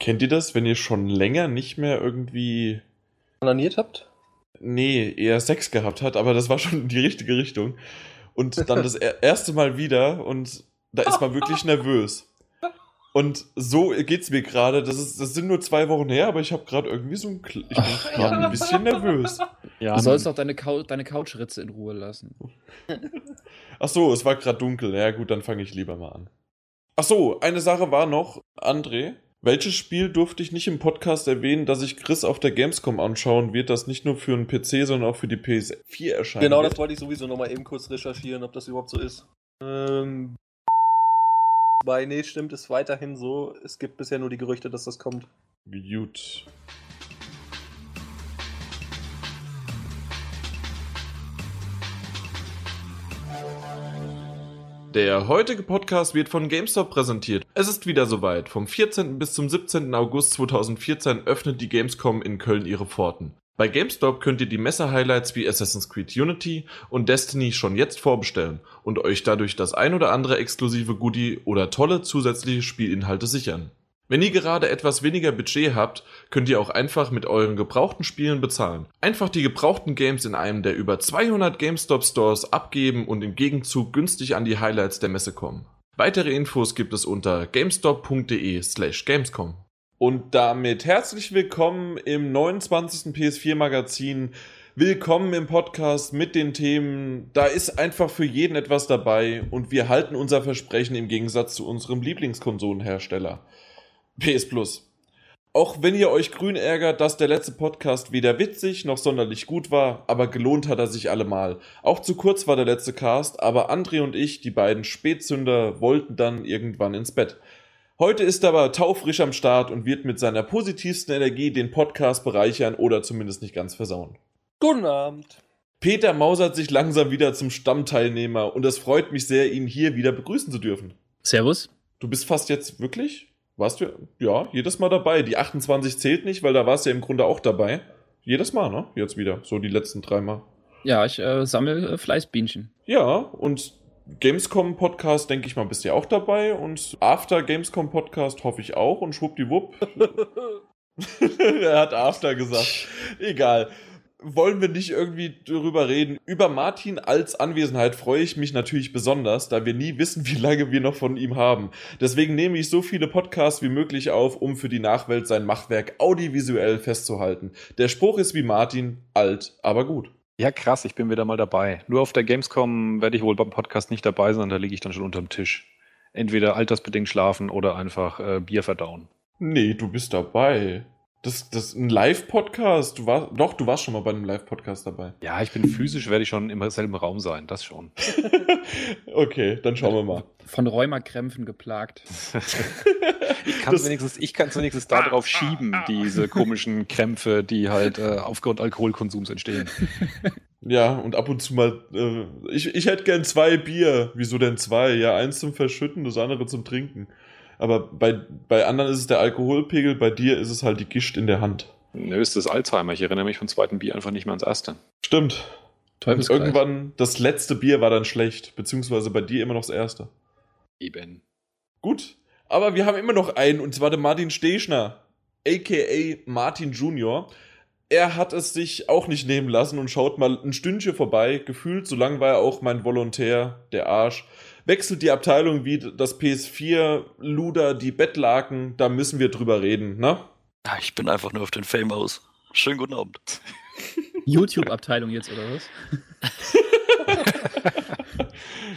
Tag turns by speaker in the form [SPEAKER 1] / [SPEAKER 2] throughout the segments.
[SPEAKER 1] Kennt ihr das, wenn ihr schon länger nicht mehr irgendwie.
[SPEAKER 2] Onaniert habt?
[SPEAKER 1] Nee, eher Sex gehabt hat, aber das war schon in die richtige Richtung. Und dann das er erste Mal wieder und da ist man wirklich nervös. Und so geht's mir gerade. Das, ist, das sind nur zwei Wochen her, aber ich habe gerade irgendwie so ein. Kl- Ich bin gerade ein bisschen nervös.
[SPEAKER 3] Ja,
[SPEAKER 4] Du sollst auch deine, Cou deine Couchritze in Ruhe lassen.
[SPEAKER 1] Ach so, es war gerade dunkel. Ja, gut, dann fange ich lieber mal an. Ach so, eine Sache war noch, André. Welches Spiel durfte ich nicht im Podcast erwähnen, dass ich Chris auf der Gamescom anschauen wird, das nicht nur für einen PC, sondern auch für die PS4 erscheint?
[SPEAKER 2] Genau,
[SPEAKER 1] wird?
[SPEAKER 2] das wollte ich sowieso nochmal eben kurz recherchieren, ob das überhaupt so ist. Ähm. Bei, nee, stimmt, ist weiterhin so. Es gibt bisher nur die Gerüchte, dass das kommt.
[SPEAKER 1] Gut. Der heutige Podcast wird von GameStop präsentiert. Es ist wieder soweit. Vom 14. bis zum 17. August 2014 öffnet die Gamescom in Köln ihre Pforten. Bei GameStop könnt ihr die Messe-Highlights wie Assassin's Creed Unity und Destiny schon jetzt vorbestellen und euch dadurch das ein oder andere exklusive Goodie oder tolle zusätzliche Spielinhalte sichern. Wenn ihr gerade etwas weniger Budget habt, könnt ihr auch einfach mit euren gebrauchten Spielen bezahlen. Einfach die gebrauchten Games in einem der über 200 GameStop Stores abgeben und im Gegenzug günstig an die Highlights der Messe kommen. Weitere Infos gibt es unter gamestop.de slash gamescom. Und damit herzlich willkommen im 29. PS4 Magazin. Willkommen im Podcast mit den Themen. Da ist einfach für jeden etwas dabei und wir halten unser Versprechen im Gegensatz zu unserem Lieblingskonsolenhersteller. PS Plus. Auch wenn ihr euch grün ärgert, dass der letzte Podcast weder witzig noch sonderlich gut war, aber gelohnt hat er sich allemal. Auch zu kurz war der letzte Cast, aber André und ich, die beiden Spätzünder, wollten dann irgendwann ins Bett. Heute ist er aber taufrisch am Start und wird mit seiner positivsten Energie den Podcast bereichern oder zumindest nicht ganz versauen.
[SPEAKER 2] Guten Abend.
[SPEAKER 1] Peter mausert sich langsam wieder zum Stammteilnehmer und es freut mich sehr, ihn hier wieder begrüßen zu dürfen.
[SPEAKER 4] Servus.
[SPEAKER 1] Du bist fast jetzt wirklich? Warst du? Ja, jedes Mal dabei. Die 28 zählt nicht, weil da warst du ja im Grunde auch dabei. Jedes Mal, ne? Jetzt wieder. So die letzten drei Mal.
[SPEAKER 4] Ja, ich äh, sammle äh, Fleißbienchen.
[SPEAKER 1] Ja, und Gamescom Podcast, denke ich mal, bist du ja auch dabei. Und After Gamescom Podcast hoffe ich auch. Und schwuppdiwupp. er hat After gesagt. Egal. Wollen wir nicht irgendwie darüber reden? Über Martin als Anwesenheit freue ich mich natürlich besonders, da wir nie wissen, wie lange wir noch von ihm haben. Deswegen nehme ich so viele Podcasts wie möglich auf, um für die Nachwelt sein Machwerk audiovisuell festzuhalten. Der Spruch ist wie Martin, alt, aber gut.
[SPEAKER 3] Ja, krass, ich bin wieder mal dabei. Nur auf der Gamescom werde ich wohl beim Podcast nicht dabei sein, da liege ich dann schon unterm Tisch. Entweder altersbedingt schlafen oder einfach äh, Bier verdauen.
[SPEAKER 1] Nee, du bist dabei. Das, das ist ein Live-Podcast. Du warst, doch, du warst schon mal bei einem Live-Podcast dabei.
[SPEAKER 3] Ja, ich bin physisch, werde ich schon im selben Raum sein, das schon.
[SPEAKER 1] okay, dann schauen wir mal.
[SPEAKER 4] Von Rheumakrämpfen geplagt.
[SPEAKER 3] Ich kann
[SPEAKER 1] Das-
[SPEAKER 3] wenigstens, ich kann's wenigstens darauf schieben, diese komischen Krämpfe, die halt äh, aufgrund Alkoholkonsums entstehen.
[SPEAKER 1] Ja, und ab und zu mal, äh, ich, ich hätte gern zwei Bier. Wieso denn zwei? Ja, eins zum Verschütten, das andere zum Trinken. Aber bei, bei anderen ist es der Alkoholpegel, bei dir ist es halt die Gischt in der Hand.
[SPEAKER 3] Nö, ist das Alzheimer. Ich erinnere mich vom zweiten Bier einfach nicht mehr ans erste.
[SPEAKER 1] Stimmt. Und irgendwann, das letzte Bier war dann schlecht, beziehungsweise bei dir immer noch das erste.
[SPEAKER 3] Eben.
[SPEAKER 1] Gut, aber wir haben immer noch einen, und zwar den Martin Stechner, a.k.a. Martin Junior. Er hat es sich auch nicht nehmen lassen und schaut mal ein Stündchen vorbei. Gefühlt, so lang war er auch mein Volontär, der Arsch. Wechselt die Abteilung wie das PS4, Luder, die Bettlaken, da müssen wir drüber reden, ne?
[SPEAKER 5] Ich bin einfach nur auf den Fame aus. Schönen guten Abend.
[SPEAKER 4] YouTube-Abteilung jetzt, oder was?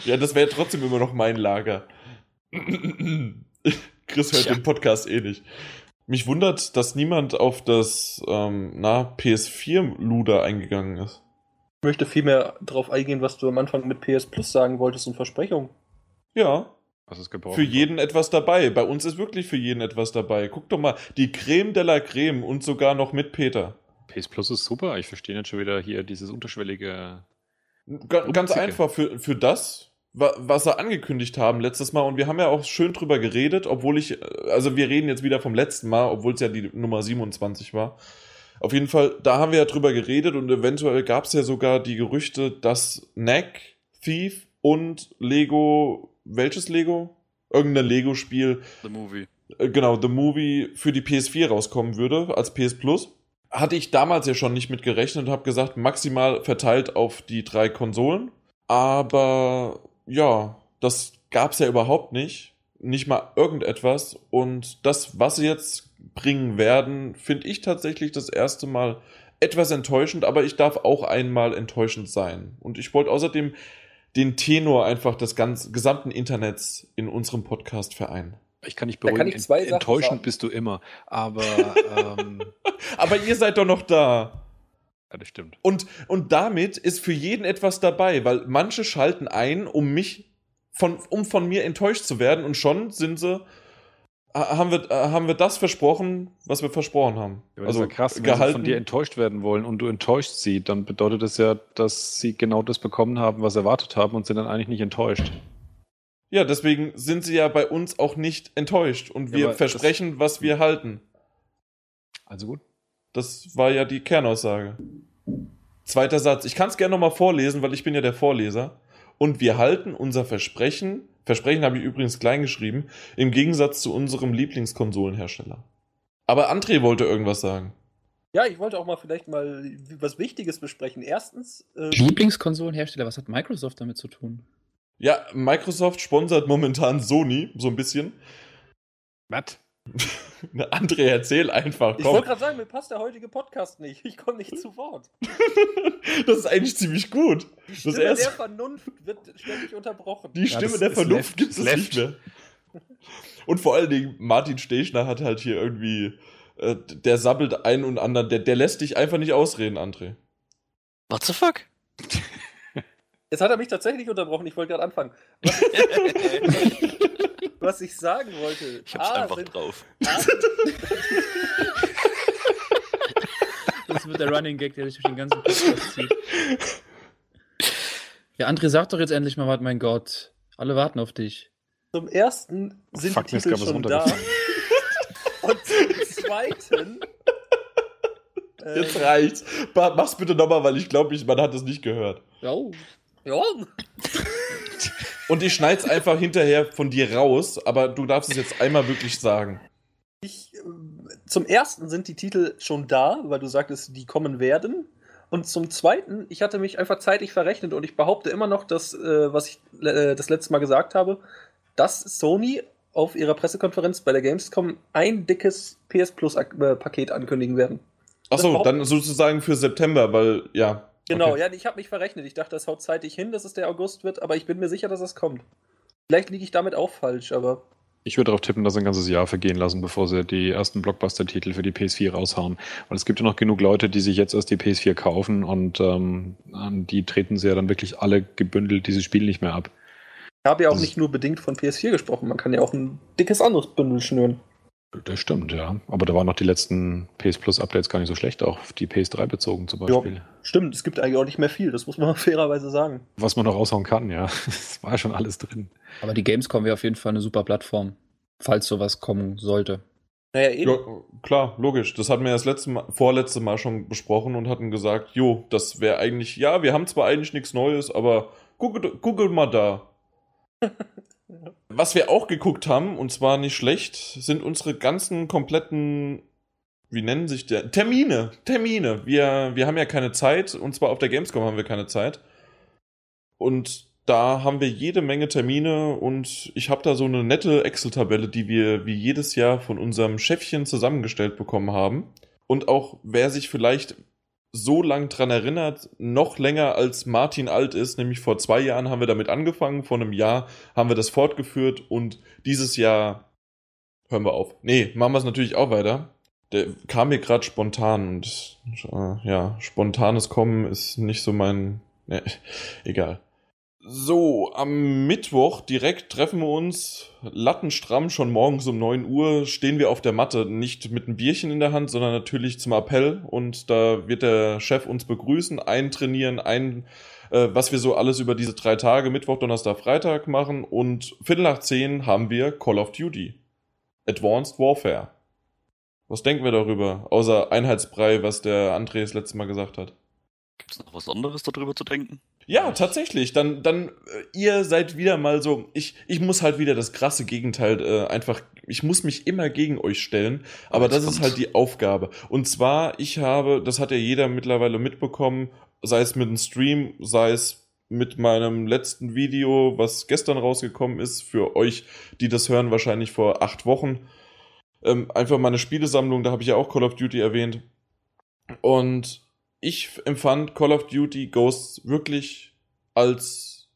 [SPEAKER 1] Ja, das wäre trotzdem immer noch mein Lager. Chris hört
[SPEAKER 5] Tja.
[SPEAKER 1] den Podcast eh nicht. Mich wundert, dass niemand auf das ähm, na, PS4-Luder eingegangen ist.
[SPEAKER 2] Ich möchte vielmehr darauf eingehen, was du am Anfang mit PS Plus sagen wolltest und Versprechungen.
[SPEAKER 1] Ja,
[SPEAKER 3] Was ist gebrochen?
[SPEAKER 1] für jeden etwas dabei. Bei uns ist wirklich für jeden etwas dabei. Guck doch mal, die Creme de la Creme und sogar noch mit Peter.
[SPEAKER 3] PS Plus ist super. Ich verstehe jetzt schon wieder hier dieses unterschwellige.
[SPEAKER 1] Ga ganz einfach für, für das, wa was sie angekündigt haben letztes Mal. Und wir haben ja auch schön drüber geredet, obwohl ich, also wir reden jetzt wieder vom letzten Mal, obwohl es ja die Nummer 27 war. Auf jeden Fall, da haben wir ja drüber geredet und eventuell gab es ja sogar die Gerüchte, dass Knack, Thief und Lego, welches Lego? Irgendein Lego-Spiel
[SPEAKER 5] The Movie.
[SPEAKER 1] äh, genau, The Movie für die PS4 rauskommen würde, als PS Plus. Hatte ich damals ja schon nicht mit gerechnet und habe gesagt, maximal verteilt auf die drei Konsolen. Aber ja, das gab's ja überhaupt nicht. Nicht mal irgendetwas. Und das, was sie jetzt bringen werden, finde ich tatsächlich das erste Mal etwas enttäuschend, aber ich darf auch einmal enttäuschend sein. Und ich wollte außerdem den Tenor einfach des ganz, gesamten Internets in unserem Podcast vereinen.
[SPEAKER 3] Ich kann dich
[SPEAKER 2] Da kann
[SPEAKER 3] beruhigen,
[SPEAKER 2] ich zwei
[SPEAKER 3] ent- enttäuschend
[SPEAKER 2] sagen.
[SPEAKER 3] bist du immer. Aber, ähm,
[SPEAKER 1] Aber ihr seid doch noch da.
[SPEAKER 3] ja, das stimmt.
[SPEAKER 1] Und, und damit ist für jeden etwas dabei, weil manche schalten ein, um mich von, um von mir enttäuscht zu werden und schon sind sie, haben wir, äh, haben wir das versprochen, was wir versprochen haben.
[SPEAKER 3] Ja, also krass, wenn sie
[SPEAKER 1] gehalten.
[SPEAKER 3] von dir enttäuscht werden wollen und du enttäuscht sie, dann bedeutet das ja, dass sie genau das bekommen haben, was sie erwartet haben und sind dann eigentlich nicht enttäuscht.
[SPEAKER 1] Ja, deswegen sind sie ja bei uns auch nicht enttäuscht und
[SPEAKER 3] Ja,
[SPEAKER 1] wir
[SPEAKER 3] aber
[SPEAKER 1] versprechen, was wir halten.
[SPEAKER 3] Also gut.
[SPEAKER 1] Das war ja die Kernaussage. Zweiter Satz. Ich kann es gerne nochmal vorlesen, weil ich bin ja der Vorleser. Und wir halten unser Versprechen, Versprechen habe ich übrigens klein geschrieben, im Gegensatz zu unserem Lieblingskonsolenhersteller. Aber André wollte irgendwas sagen.
[SPEAKER 2] Ja, ich wollte auch mal vielleicht mal was Wichtiges besprechen. Erstens, äh,
[SPEAKER 4] Lieblingskonsolenhersteller, was hat Microsoft damit zu tun?
[SPEAKER 1] Ja, Microsoft sponsert momentan Sony, so ein bisschen.
[SPEAKER 3] Was?
[SPEAKER 1] André, erzähl einfach.
[SPEAKER 2] ich
[SPEAKER 1] Komm.
[SPEAKER 2] wollte gerade sagen, mir passt der heutige Podcast nicht. Ich komme nicht zu Wort.
[SPEAKER 1] das ist eigentlich ziemlich gut.
[SPEAKER 2] Die
[SPEAKER 1] Das
[SPEAKER 2] Stimme
[SPEAKER 1] erste-
[SPEAKER 2] der Vernunft wird ständig unterbrochen.
[SPEAKER 1] Die
[SPEAKER 3] Ja,
[SPEAKER 1] Stimme
[SPEAKER 3] das
[SPEAKER 1] der Vernunft gibt es nicht mehr. Und vor allen Dingen, Martin Stechner hat halt hier irgendwie, äh, der sabbelt einen und anderen, der, der lässt dich einfach nicht ausreden, André.
[SPEAKER 5] What the fuck?
[SPEAKER 2] Jetzt hat er mich tatsächlich unterbrochen. Ich wollte gerade anfangen. Was, ich sagen wollte.
[SPEAKER 5] Ich hab's
[SPEAKER 2] A,
[SPEAKER 5] einfach
[SPEAKER 2] sind-
[SPEAKER 5] drauf.
[SPEAKER 2] A,
[SPEAKER 4] Das wird der Running Gag, der sich durch den ganzen Podcast zieht. Ja, André, sag doch jetzt endlich mal was, mein Gott. Alle warten auf dich.
[SPEAKER 2] zum ersten sind
[SPEAKER 3] Fuck,
[SPEAKER 2] die Titel schon da. Und zum zweiten. äh,
[SPEAKER 1] Jetzt reicht's. Bart, mach's bitte nochmal, weil ich glaube, man hat es nicht gehört.
[SPEAKER 4] Oh.
[SPEAKER 2] ja,
[SPEAKER 1] Und ich schneid's einfach hinterher von dir raus, aber du darfst es jetzt einmal wirklich sagen.
[SPEAKER 2] ich, zum ersten sind die Titel schon da, weil du sagtest, die kommen werden. Und zum zweiten, ich hatte mich einfach zeitlich verrechnet und ich behaupte immer noch, dass, äh, was ich äh, das letzte Mal gesagt habe, dass Sony auf ihrer Pressekonferenz bei der Gamescom ein dickes PS Plus äh, Paket ankündigen werden.
[SPEAKER 1] Achso, dann sozusagen für September, weil, ja.
[SPEAKER 2] Genau,
[SPEAKER 1] okay.
[SPEAKER 2] ja, ich habe mich verrechnet. Ich dachte, das haut zeitig hin, dass es der August wird, aber ich bin mir sicher, dass es kommt. Vielleicht liege ich damit auch falsch, aber
[SPEAKER 3] Ich würde darauf tippen, dass sie ein ganzes Jahr vergehen lassen, bevor sie die ersten Blockbuster-Titel für die PS4 raushauen. Weil es gibt ja noch genug Leute, die sich jetzt erst die PS4 kaufen und ähm, an die treten sie ja dann wirklich alle gebündelt dieses Spiel nicht mehr ab.
[SPEAKER 2] ich habe ja auch
[SPEAKER 3] Das-
[SPEAKER 2] nicht nur bedingt von PS4 gesprochen. Man kann ja auch ein dickes anderes Bündel schnüren.
[SPEAKER 3] Das stimmt, ja. Aber da waren noch die letzten PS Plus Updates gar nicht so schlecht, auch auf die PS3 bezogen zum Beispiel.
[SPEAKER 2] Stimmt, es gibt eigentlich auch nicht mehr viel, das muss man fairerweise sagen.
[SPEAKER 3] Was man noch raushauen kann, ja. Es war schon alles drin.
[SPEAKER 4] Aber die Gamescom wäre auf jeden Fall eine super Plattform, falls sowas kommen sollte.
[SPEAKER 2] Naja, eben.
[SPEAKER 1] Ja, klar, logisch. Das hatten wir das letzte Mal, vorletzte Mal schon besprochen und hatten gesagt, jo, das wäre eigentlich, ja, wir haben zwar eigentlich nichts Neues, aber gucke, gucke mal da. Was wir auch geguckt haben, und zwar nicht schlecht, sind unsere ganzen kompletten, wie nennen sich der? Termine, Termine. Wir, wir haben ja keine Zeit, und zwar auf der Gamescom haben wir keine Zeit. Und da haben wir jede Menge Termine und ich habe da so eine nette Excel-Tabelle, die wir wie jedes Jahr von unserem Chefchen zusammengestellt bekommen haben. Und auch wer sich vielleicht so lang dran erinnert, noch länger als Martin alt ist, nämlich vor zwei Jahren haben wir damit angefangen, vor einem Jahr haben wir das fortgeführt und dieses Jahr hören wir auf. Nee, machen wir es natürlich auch weiter. Der kam mir gerade spontan und äh, ja, spontanes Kommen ist nicht so mein. Nee, egal. So, am Mittwoch direkt treffen wir uns lattenstramm, schon morgens um 9 Uhr stehen wir auf der Matte, nicht mit einem Bierchen in der Hand, sondern natürlich zum Appell und da wird der Chef uns begrüßen, eintrainieren, ein, äh, was wir so alles über diese drei Tage, Mittwoch, Donnerstag, Freitag machen und Viertel nach zehn haben wir Call of Duty. Advanced Warfare. Was denken wir darüber? Außer Einheitsbrei, was der André das letzte Mal gesagt hat.
[SPEAKER 5] Gibt's noch was anderes darüber zu denken?
[SPEAKER 1] Ja, tatsächlich. Dann, dann, äh, ihr seid wieder mal so. Ich, ich muss halt wieder das krasse Gegenteil äh, einfach. Ich muss mich immer gegen euch stellen. Aber
[SPEAKER 5] Jetzt
[SPEAKER 1] das ist halt die Aufgabe. Und zwar, ich habe, das hat ja jeder mittlerweile mitbekommen, sei es mit dem Stream, sei es mit meinem letzten Video, was gestern rausgekommen ist, für euch, die das hören, wahrscheinlich vor acht Wochen. Ähm, einfach meine Spielesammlung, da habe ich ja auch Call of Duty erwähnt. Und ich empfand Call of Duty Ghosts wirklich als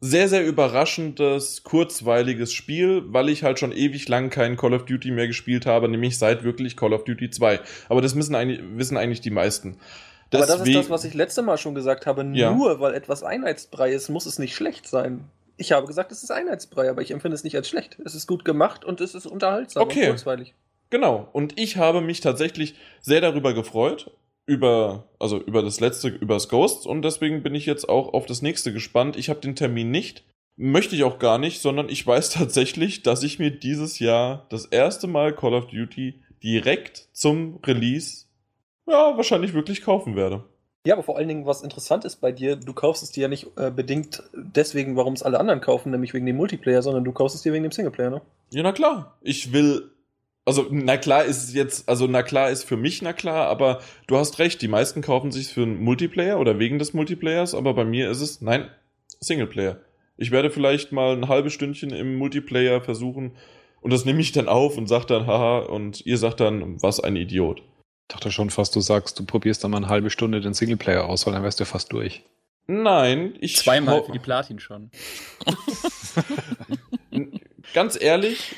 [SPEAKER 1] sehr, sehr überraschendes, kurzweiliges Spiel, weil ich halt schon ewig lang kein Call of Duty mehr gespielt habe, nämlich seit wirklich Call of Duty 2. Aber das wissen eigentlich, wissen eigentlich die meisten.
[SPEAKER 2] Aber das ist
[SPEAKER 1] Deswegen-
[SPEAKER 2] das, was ich letzte Mal schon gesagt habe.
[SPEAKER 1] Ja.
[SPEAKER 2] Nur weil etwas Einheitsbrei ist, muss es nicht schlecht sein. Ich habe gesagt, es ist Einheitsbrei, aber ich empfinde es nicht als schlecht. Es ist gut gemacht und es ist unterhaltsam
[SPEAKER 1] Okay.
[SPEAKER 2] und kurzweilig.
[SPEAKER 1] Genau. Und ich habe mich tatsächlich sehr darüber gefreut. Über, also über das letzte, über das Ghosts. Und deswegen bin ich jetzt auch auf das nächste gespannt. Ich habe den Termin nicht. Möchte ich auch gar nicht, sondern ich weiß tatsächlich, dass ich mir dieses Jahr das erste Mal Call of Duty direkt zum Release, ja, wahrscheinlich wirklich kaufen werde.
[SPEAKER 2] Ja, aber vor allen Dingen, was interessant ist bei dir, du kaufst es dir ja nicht äh, bedingt deswegen, warum es alle anderen kaufen, nämlich wegen dem Multiplayer, sondern du kaufst es dir wegen dem Singleplayer, ne?
[SPEAKER 1] Ja, na klar. Ich will. Also, na klar ist es jetzt, also na klar ist für mich na klar, aber du hast recht, die meisten kaufen sich für einen Multiplayer oder wegen des Multiplayers, aber bei mir ist es, nein, Singleplayer. Ich werde vielleicht mal ein halbes Stündchen im Multiplayer versuchen und das nehme ich dann auf und sag dann, haha, und ihr sagt dann, was ein Idiot.
[SPEAKER 3] Ich dachte schon fast, du sagst, du probierst dann mal eine halbe Stunde den Singleplayer aus, weil dann wärst du ja fast durch.
[SPEAKER 1] Nein, ich.
[SPEAKER 4] Zweimal für die Platin schon.
[SPEAKER 1] Ganz ehrlich,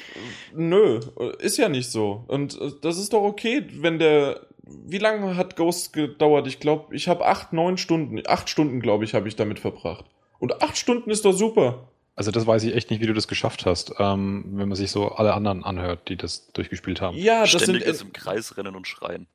[SPEAKER 1] nö, ist ja nicht so. Und äh, das ist doch okay, wenn der. Wie lange hat Ghost gedauert? Ich glaube, ich habe acht, neun Stunden, acht Stunden, glaube ich, habe ich damit verbracht. Und acht Stunden ist doch super.
[SPEAKER 3] Also das weiß ich echt nicht, wie du das geschafft hast, ähm, wenn man sich so alle anderen anhört, die das durchgespielt haben.
[SPEAKER 1] Ja, das
[SPEAKER 5] Ständiges
[SPEAKER 1] sind.
[SPEAKER 5] im Kreis rennen und schreien.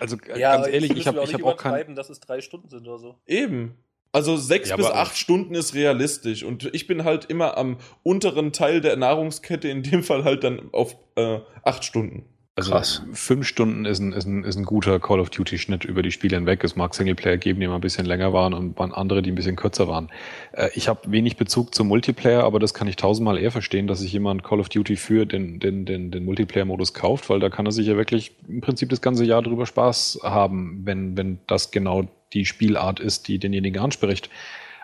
[SPEAKER 3] Also äh,
[SPEAKER 2] Ja,
[SPEAKER 3] ganz ehrlich, ich habe ich
[SPEAKER 2] nicht
[SPEAKER 3] hab auch kein...
[SPEAKER 2] übertreiben, dass es drei Stunden sind oder so.
[SPEAKER 1] Eben. Also sechs
[SPEAKER 3] Ja,
[SPEAKER 1] bis acht Stunden ist realistisch. Und ich bin halt immer am unteren Teil der Nahrungskette, in dem Fall halt dann auf äh, acht Stunden.
[SPEAKER 3] Also
[SPEAKER 4] Krass.
[SPEAKER 3] fünf Stunden ist ein, ist, ein, ist ein guter Call of Duty-Schnitt über die Spiele hinweg. Es mag Singleplayer geben, die mal ein bisschen länger waren und waren andere, die ein bisschen kürzer waren. Äh, ich habe wenig Bezug zum Multiplayer, aber das kann ich tausendmal eher verstehen, dass sich jemand Call of Duty für den, den, den, den Multiplayer-Modus kauft, weil da kann er sich ja wirklich im Prinzip das ganze Jahr drüber Spaß haben, wenn, wenn das genau die Spielart ist, die denjenigen anspricht.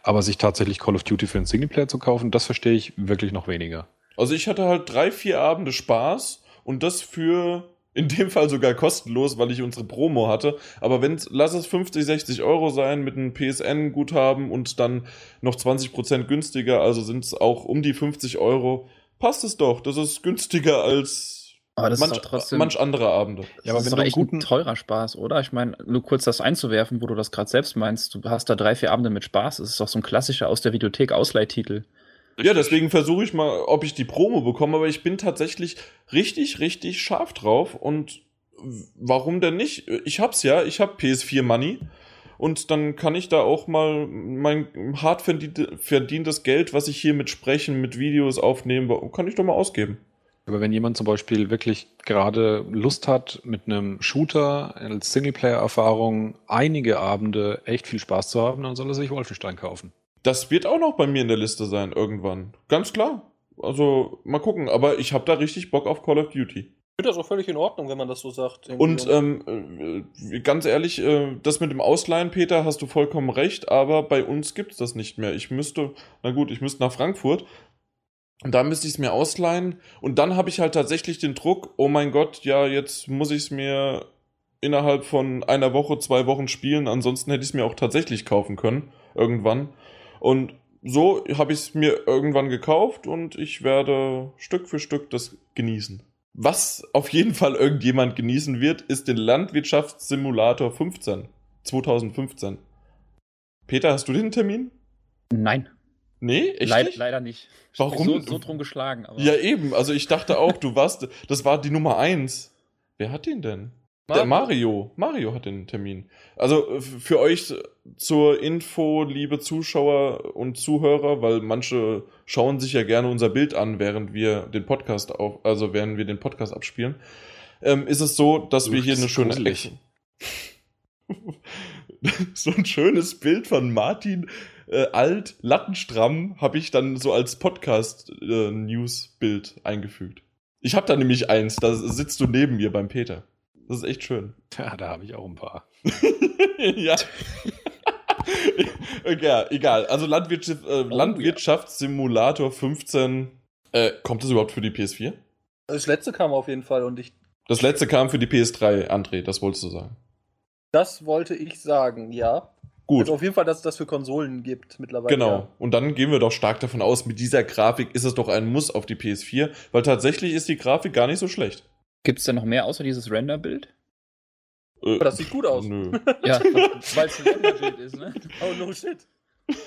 [SPEAKER 3] Aber sich tatsächlich Call of Duty für den Singleplayer zu kaufen, das verstehe ich wirklich noch weniger.
[SPEAKER 1] Also ich hatte halt drei, vier Abende Spaß und das für in dem Fall sogar kostenlos, weil ich unsere Promo hatte. Aber wenn lass es 50, 60 Euro sein mit einem PSN-Guthaben und dann noch 20% günstiger, also sind es auch um die 50 Euro, passt es doch. Das ist günstiger als
[SPEAKER 4] Aber das
[SPEAKER 1] manch,
[SPEAKER 4] ist trotzdem.
[SPEAKER 1] manch andere Abende.
[SPEAKER 3] Ja, aber
[SPEAKER 4] das
[SPEAKER 3] wenn
[SPEAKER 4] ist doch echt
[SPEAKER 3] guten-
[SPEAKER 4] ein teurer Spaß, oder? Ich meine, nur kurz das einzuwerfen, wo du das gerade selbst meinst. Du hast da drei, vier Abende mit Spaß. Das ist doch so ein klassischer aus der Videothek Ausleihtitel.
[SPEAKER 1] Ja, deswegen versuche ich mal, ob ich die Promo bekomme, aber ich bin tatsächlich richtig, richtig scharf drauf und warum denn nicht? Ich hab's ja, ich hab PS4 Money und dann kann ich da auch mal mein hart verdiente- verdientes Geld, was ich hier mit Sprechen, mit Videos aufnehme, kann ich doch mal ausgeben.
[SPEAKER 3] Aber wenn jemand zum Beispiel wirklich gerade Lust hat, mit einem Shooter als Singleplayer-Erfahrung einige Abende echt viel Spaß zu haben, dann soll er sich Wolfenstein kaufen.
[SPEAKER 1] Das wird auch noch bei mir in der Liste sein irgendwann. Ganz klar. Also mal gucken, aber ich habe da richtig Bock auf Call of Duty.
[SPEAKER 2] Ich finde das auch völlig in Ordnung, wenn man das so sagt.
[SPEAKER 1] Und ähm, äh, ganz ehrlich, äh, das mit dem Ausleihen, Peter, hast du vollkommen recht, aber bei uns gibt's das nicht mehr. Ich müsste, na gut, ich müsste nach Frankfurt. Und da müsste ich es mir ausleihen. Und dann habe ich halt tatsächlich den Druck, oh mein Gott, ja, jetzt muss ich es mir innerhalb von einer Woche, zwei Wochen spielen. Ansonsten hätte ich es mir auch tatsächlich kaufen können, irgendwann. Und so habe ich es mir irgendwann gekauft und ich werde Stück für Stück das genießen. Was auf jeden Fall irgendjemand genießen wird, ist den Landwirtschaftssimulator 15. 2015. Peter, hast du den Termin?
[SPEAKER 4] Nein,
[SPEAKER 1] Nee, echt
[SPEAKER 4] leid,
[SPEAKER 1] nicht?
[SPEAKER 4] leider nicht. Ich
[SPEAKER 1] Warum?
[SPEAKER 4] hab mich So, so drum geschlagen. Aber
[SPEAKER 1] Ja, eben. Also ich dachte auch, du warst, das war die Nummer 1. Wer hat den denn? Der Mario. Mario hat den Termin. Also für euch zur Info, liebe Zuschauer und Zuhörer, weil manche schauen sich ja gerne unser Bild an, während wir den Podcast auf, also während wir den Podcast abspielen, ähm, ist es so, dass wir
[SPEAKER 3] Uch,
[SPEAKER 1] hier
[SPEAKER 3] das
[SPEAKER 1] eine schöne. Action. so ein schönes Bild von Martin äh, alt, lattenstramm, habe ich dann so als Podcast-News-Bild äh, eingefügt. Ich habe da nämlich eins, da sitzt du neben mir beim Peter. Das ist echt schön.
[SPEAKER 3] Ja, da habe ich auch ein paar.
[SPEAKER 1] ja. ja, egal. Also Landwirtschaft, äh, oh, Landwirtschaftssimulator 15. Äh, kommt das überhaupt für die PS4?
[SPEAKER 2] Das letzte kam auf jeden Fall und ich.
[SPEAKER 1] Das letzte kam für die PS3, André, das wolltest du sagen.
[SPEAKER 2] Das wollte ich sagen, ja.
[SPEAKER 1] Gut.
[SPEAKER 2] Also auf jeden Fall, dass es das für Konsolen gibt mittlerweile.
[SPEAKER 1] Genau.
[SPEAKER 2] Ja.
[SPEAKER 1] Und dann gehen wir doch stark davon aus, mit dieser Grafik ist es doch ein Muss auf die PS4, weil tatsächlich ist die Grafik gar nicht so schlecht.
[SPEAKER 4] Gibt es denn noch mehr außer dieses Render-Bild?
[SPEAKER 1] Äh,
[SPEAKER 2] Aber das sieht gut aus.
[SPEAKER 1] Nö.
[SPEAKER 4] Ja, weil es ein Render-Bild ist, ne?
[SPEAKER 2] Oh no shit.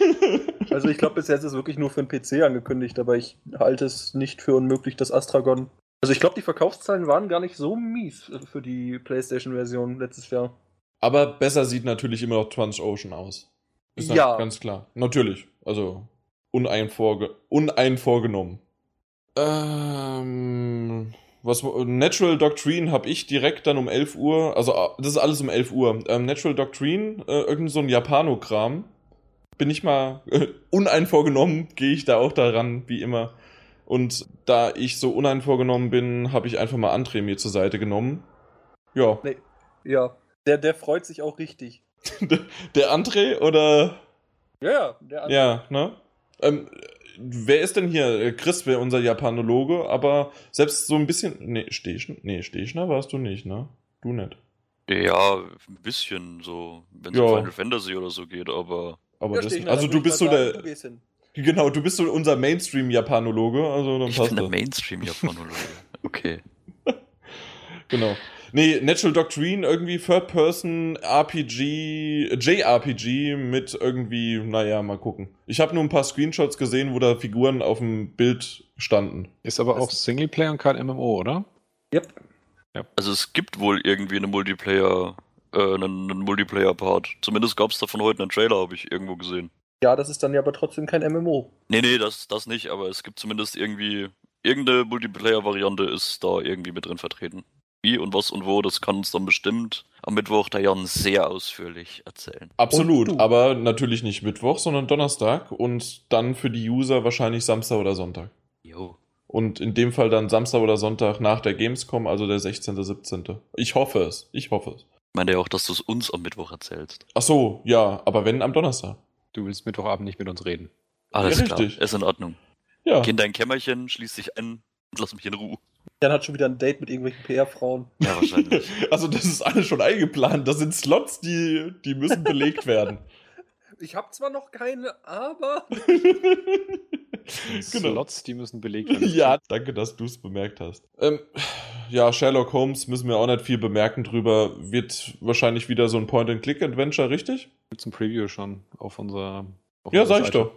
[SPEAKER 2] Also ich glaube, bisher ist es wirklich nur für den PC angekündigt, aber ich halte es nicht für unmöglich, dass Astragon. Also ich glaube, die Verkaufszahlen waren gar nicht so mies für die PlayStation-Version letztes Jahr.
[SPEAKER 1] Aber besser sieht natürlich immer noch Trans Ocean aus. Ist
[SPEAKER 2] Ja.
[SPEAKER 1] Ganz klar. Natürlich. Also uneinvorge uneinvorgenommen. Ähm, was, Natural Doctrine habe ich direkt dann um 11 Uhr, also äh, das ist alles um 11 Uhr. Ähm, Natural Doctrine, äh, irgend so ein Japano-Kram. Bin ich mal äh, uneinvorgenommen, gehe ich da auch daran, wie immer. Und da ich so uneinvorgenommen bin, habe ich einfach mal André mir zur Seite genommen. Ja.
[SPEAKER 2] Nee. Ja. Der, der freut sich auch richtig.
[SPEAKER 1] Der André oder
[SPEAKER 2] Ja, ja. Der andere.
[SPEAKER 1] Ja, ne? Ähm, wer ist denn hier? Äh, Chris wäre unser Japanologe, aber selbst so ein bisschen. Nee, Stechner? Nee, Stechner warst du nicht, ne? Du nicht.
[SPEAKER 5] Ja, ein bisschen so, wenn es
[SPEAKER 1] Ja.
[SPEAKER 5] um Final Fantasy oder so geht, aber
[SPEAKER 1] Aber
[SPEAKER 2] Ja,
[SPEAKER 1] das,
[SPEAKER 2] Stechner,
[SPEAKER 1] also du bist so
[SPEAKER 2] sagen,
[SPEAKER 1] der.
[SPEAKER 2] Du.
[SPEAKER 1] Genau, du bist so unser Mainstream-Japanologe, also dann
[SPEAKER 5] ich
[SPEAKER 1] passt
[SPEAKER 5] bin der
[SPEAKER 1] das.
[SPEAKER 5] Mainstream-Japanologe. Okay.
[SPEAKER 1] Genau. Nee, Natural Doctrine, irgendwie Third-Person RPG, JRPG mit irgendwie, naja, mal gucken. Ich habe nur ein paar Screenshots gesehen, wo da Figuren auf dem Bild standen.
[SPEAKER 3] Ist aber auch Singleplayer und kein MMO, oder?
[SPEAKER 2] Yep.
[SPEAKER 5] Also es gibt wohl irgendwie eine Multiplayer, äh, einen, einen Multiplayer-Part. Zumindest gab es davon heute einen Trailer, habe ich irgendwo gesehen.
[SPEAKER 2] Ja, das ist dann ja aber trotzdem kein MMO.
[SPEAKER 5] Nee, nee, das, das nicht, aber es gibt zumindest irgendwie, irgendeine Multiplayer-Variante ist da irgendwie mit drin vertreten. Wie und was und wo, das kann uns dann bestimmt am Mittwoch der Jan sehr ausführlich erzählen.
[SPEAKER 1] Absolut, aber natürlich nicht Mittwoch, sondern Donnerstag und dann für die User wahrscheinlich Samstag oder Sonntag.
[SPEAKER 5] Jo.
[SPEAKER 1] Und in dem Fall dann Samstag oder Sonntag nach der Gamescom, also der 16., 17. Ich hoffe es, ich hoffe es.
[SPEAKER 5] Ich meine ja auch, dass du es uns am Mittwoch erzählst.
[SPEAKER 1] Ach so, ja, aber wenn am Donnerstag.
[SPEAKER 3] Du willst Mittwochabend nicht mit uns reden.
[SPEAKER 5] Alles
[SPEAKER 1] Ja,
[SPEAKER 5] klar,
[SPEAKER 1] richtig.
[SPEAKER 5] ist in Ordnung.
[SPEAKER 1] Ja,
[SPEAKER 5] Geh in dein Kämmerchen, schließ dich ein und lass mich in Ruhe.
[SPEAKER 2] Dann hat schon wieder ein Date mit irgendwelchen PR-Frauen.
[SPEAKER 5] Ja, wahrscheinlich.
[SPEAKER 1] also das ist alles schon eingeplant. Das sind Slots, die, die müssen belegt werden.
[SPEAKER 2] Ich habe zwar noch keine, aber.
[SPEAKER 1] Genau.
[SPEAKER 3] Slots, die müssen belegt werden.
[SPEAKER 1] ja, danke, dass du es bemerkt hast. Ähm, ja, Sherlock Holmes müssen wir auch nicht viel bemerken drüber. Wird wahrscheinlich wieder so ein Point-and-Click-Adventure, richtig?
[SPEAKER 3] Gibt's ein Preview schon auf unserer. Auf
[SPEAKER 1] Ja,
[SPEAKER 3] unserer
[SPEAKER 1] sag ich
[SPEAKER 3] Seite.
[SPEAKER 1] doch.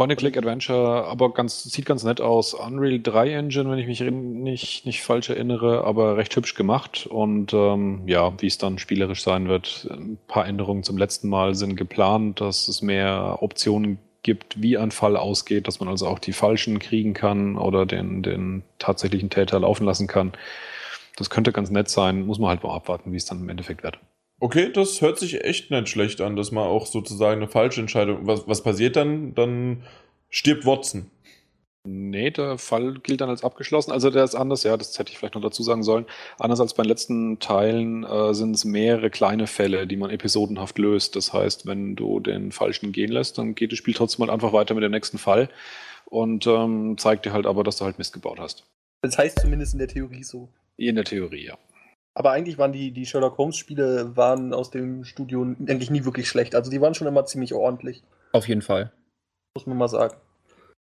[SPEAKER 3] Point-and-Click-Adventure, aber ganz, sieht ganz nett aus. Unreal 3 Engine, wenn ich mich nicht, nicht falsch erinnere, aber recht hübsch gemacht. Und ähm, ja, wie es dann spielerisch sein wird, ein paar Änderungen zum letzten Mal sind geplant, dass es mehr Optionen gibt, wie ein Fall ausgeht, dass man also auch die Falschen kriegen kann oder den, den tatsächlichen Täter laufen lassen kann. Das könnte ganz nett sein, muss man halt mal abwarten, wie es dann im Endeffekt wird.
[SPEAKER 1] Okay, das hört sich echt nicht schlecht an, dass man auch sozusagen eine falsche Entscheidung. Was, was passiert dann? Dann stirbt Watson.
[SPEAKER 3] Nee, der Fall gilt dann als abgeschlossen. Also der ist anders, ja, das hätte ich vielleicht noch dazu sagen sollen. Anders als bei den letzten Teilen äh, sind es mehrere kleine Fälle, die man episodenhaft löst. Das heißt, wenn du den Falschen gehen lässt, dann geht das Spiel trotzdem halt einfach weiter mit dem nächsten Fall und ähm, zeigt dir halt aber, dass du halt Mist gebaut hast.
[SPEAKER 2] Das heißt zumindest in der Theorie so.
[SPEAKER 3] In der Theorie, ja.
[SPEAKER 2] Aber eigentlich waren die, die Sherlock Holmes-Spiele waren aus dem Studio eigentlich nie wirklich schlecht. Also die waren schon immer ziemlich ordentlich,
[SPEAKER 4] Auf jeden Fall.
[SPEAKER 2] muss man mal sagen.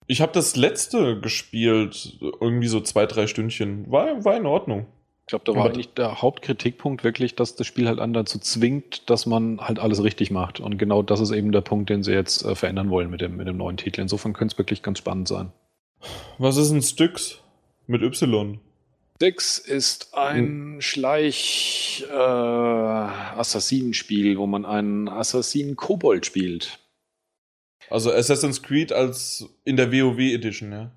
[SPEAKER 1] Ich habe das letzte gespielt, irgendwie so zwei, drei Stündchen. War, war in Ordnung.
[SPEAKER 3] Ich glaube, da war
[SPEAKER 1] Aber-
[SPEAKER 3] eigentlich der Hauptkritikpunkt wirklich, dass das Spiel halt einen dazu zwingt, dass man halt alles richtig macht. Und genau das ist eben der Punkt, den sie jetzt äh, verändern wollen mit dem, mit dem neuen Titel. Insofern könnte es wirklich ganz spannend sein.
[SPEAKER 1] Was ist ein Styx mit Y?
[SPEAKER 3] Six ist ein Schleich äh, Assassinenspiel, wo man einen Assassinen Kobold spielt.
[SPEAKER 1] Also Assassin's Creed als in der WoW Edition, ja.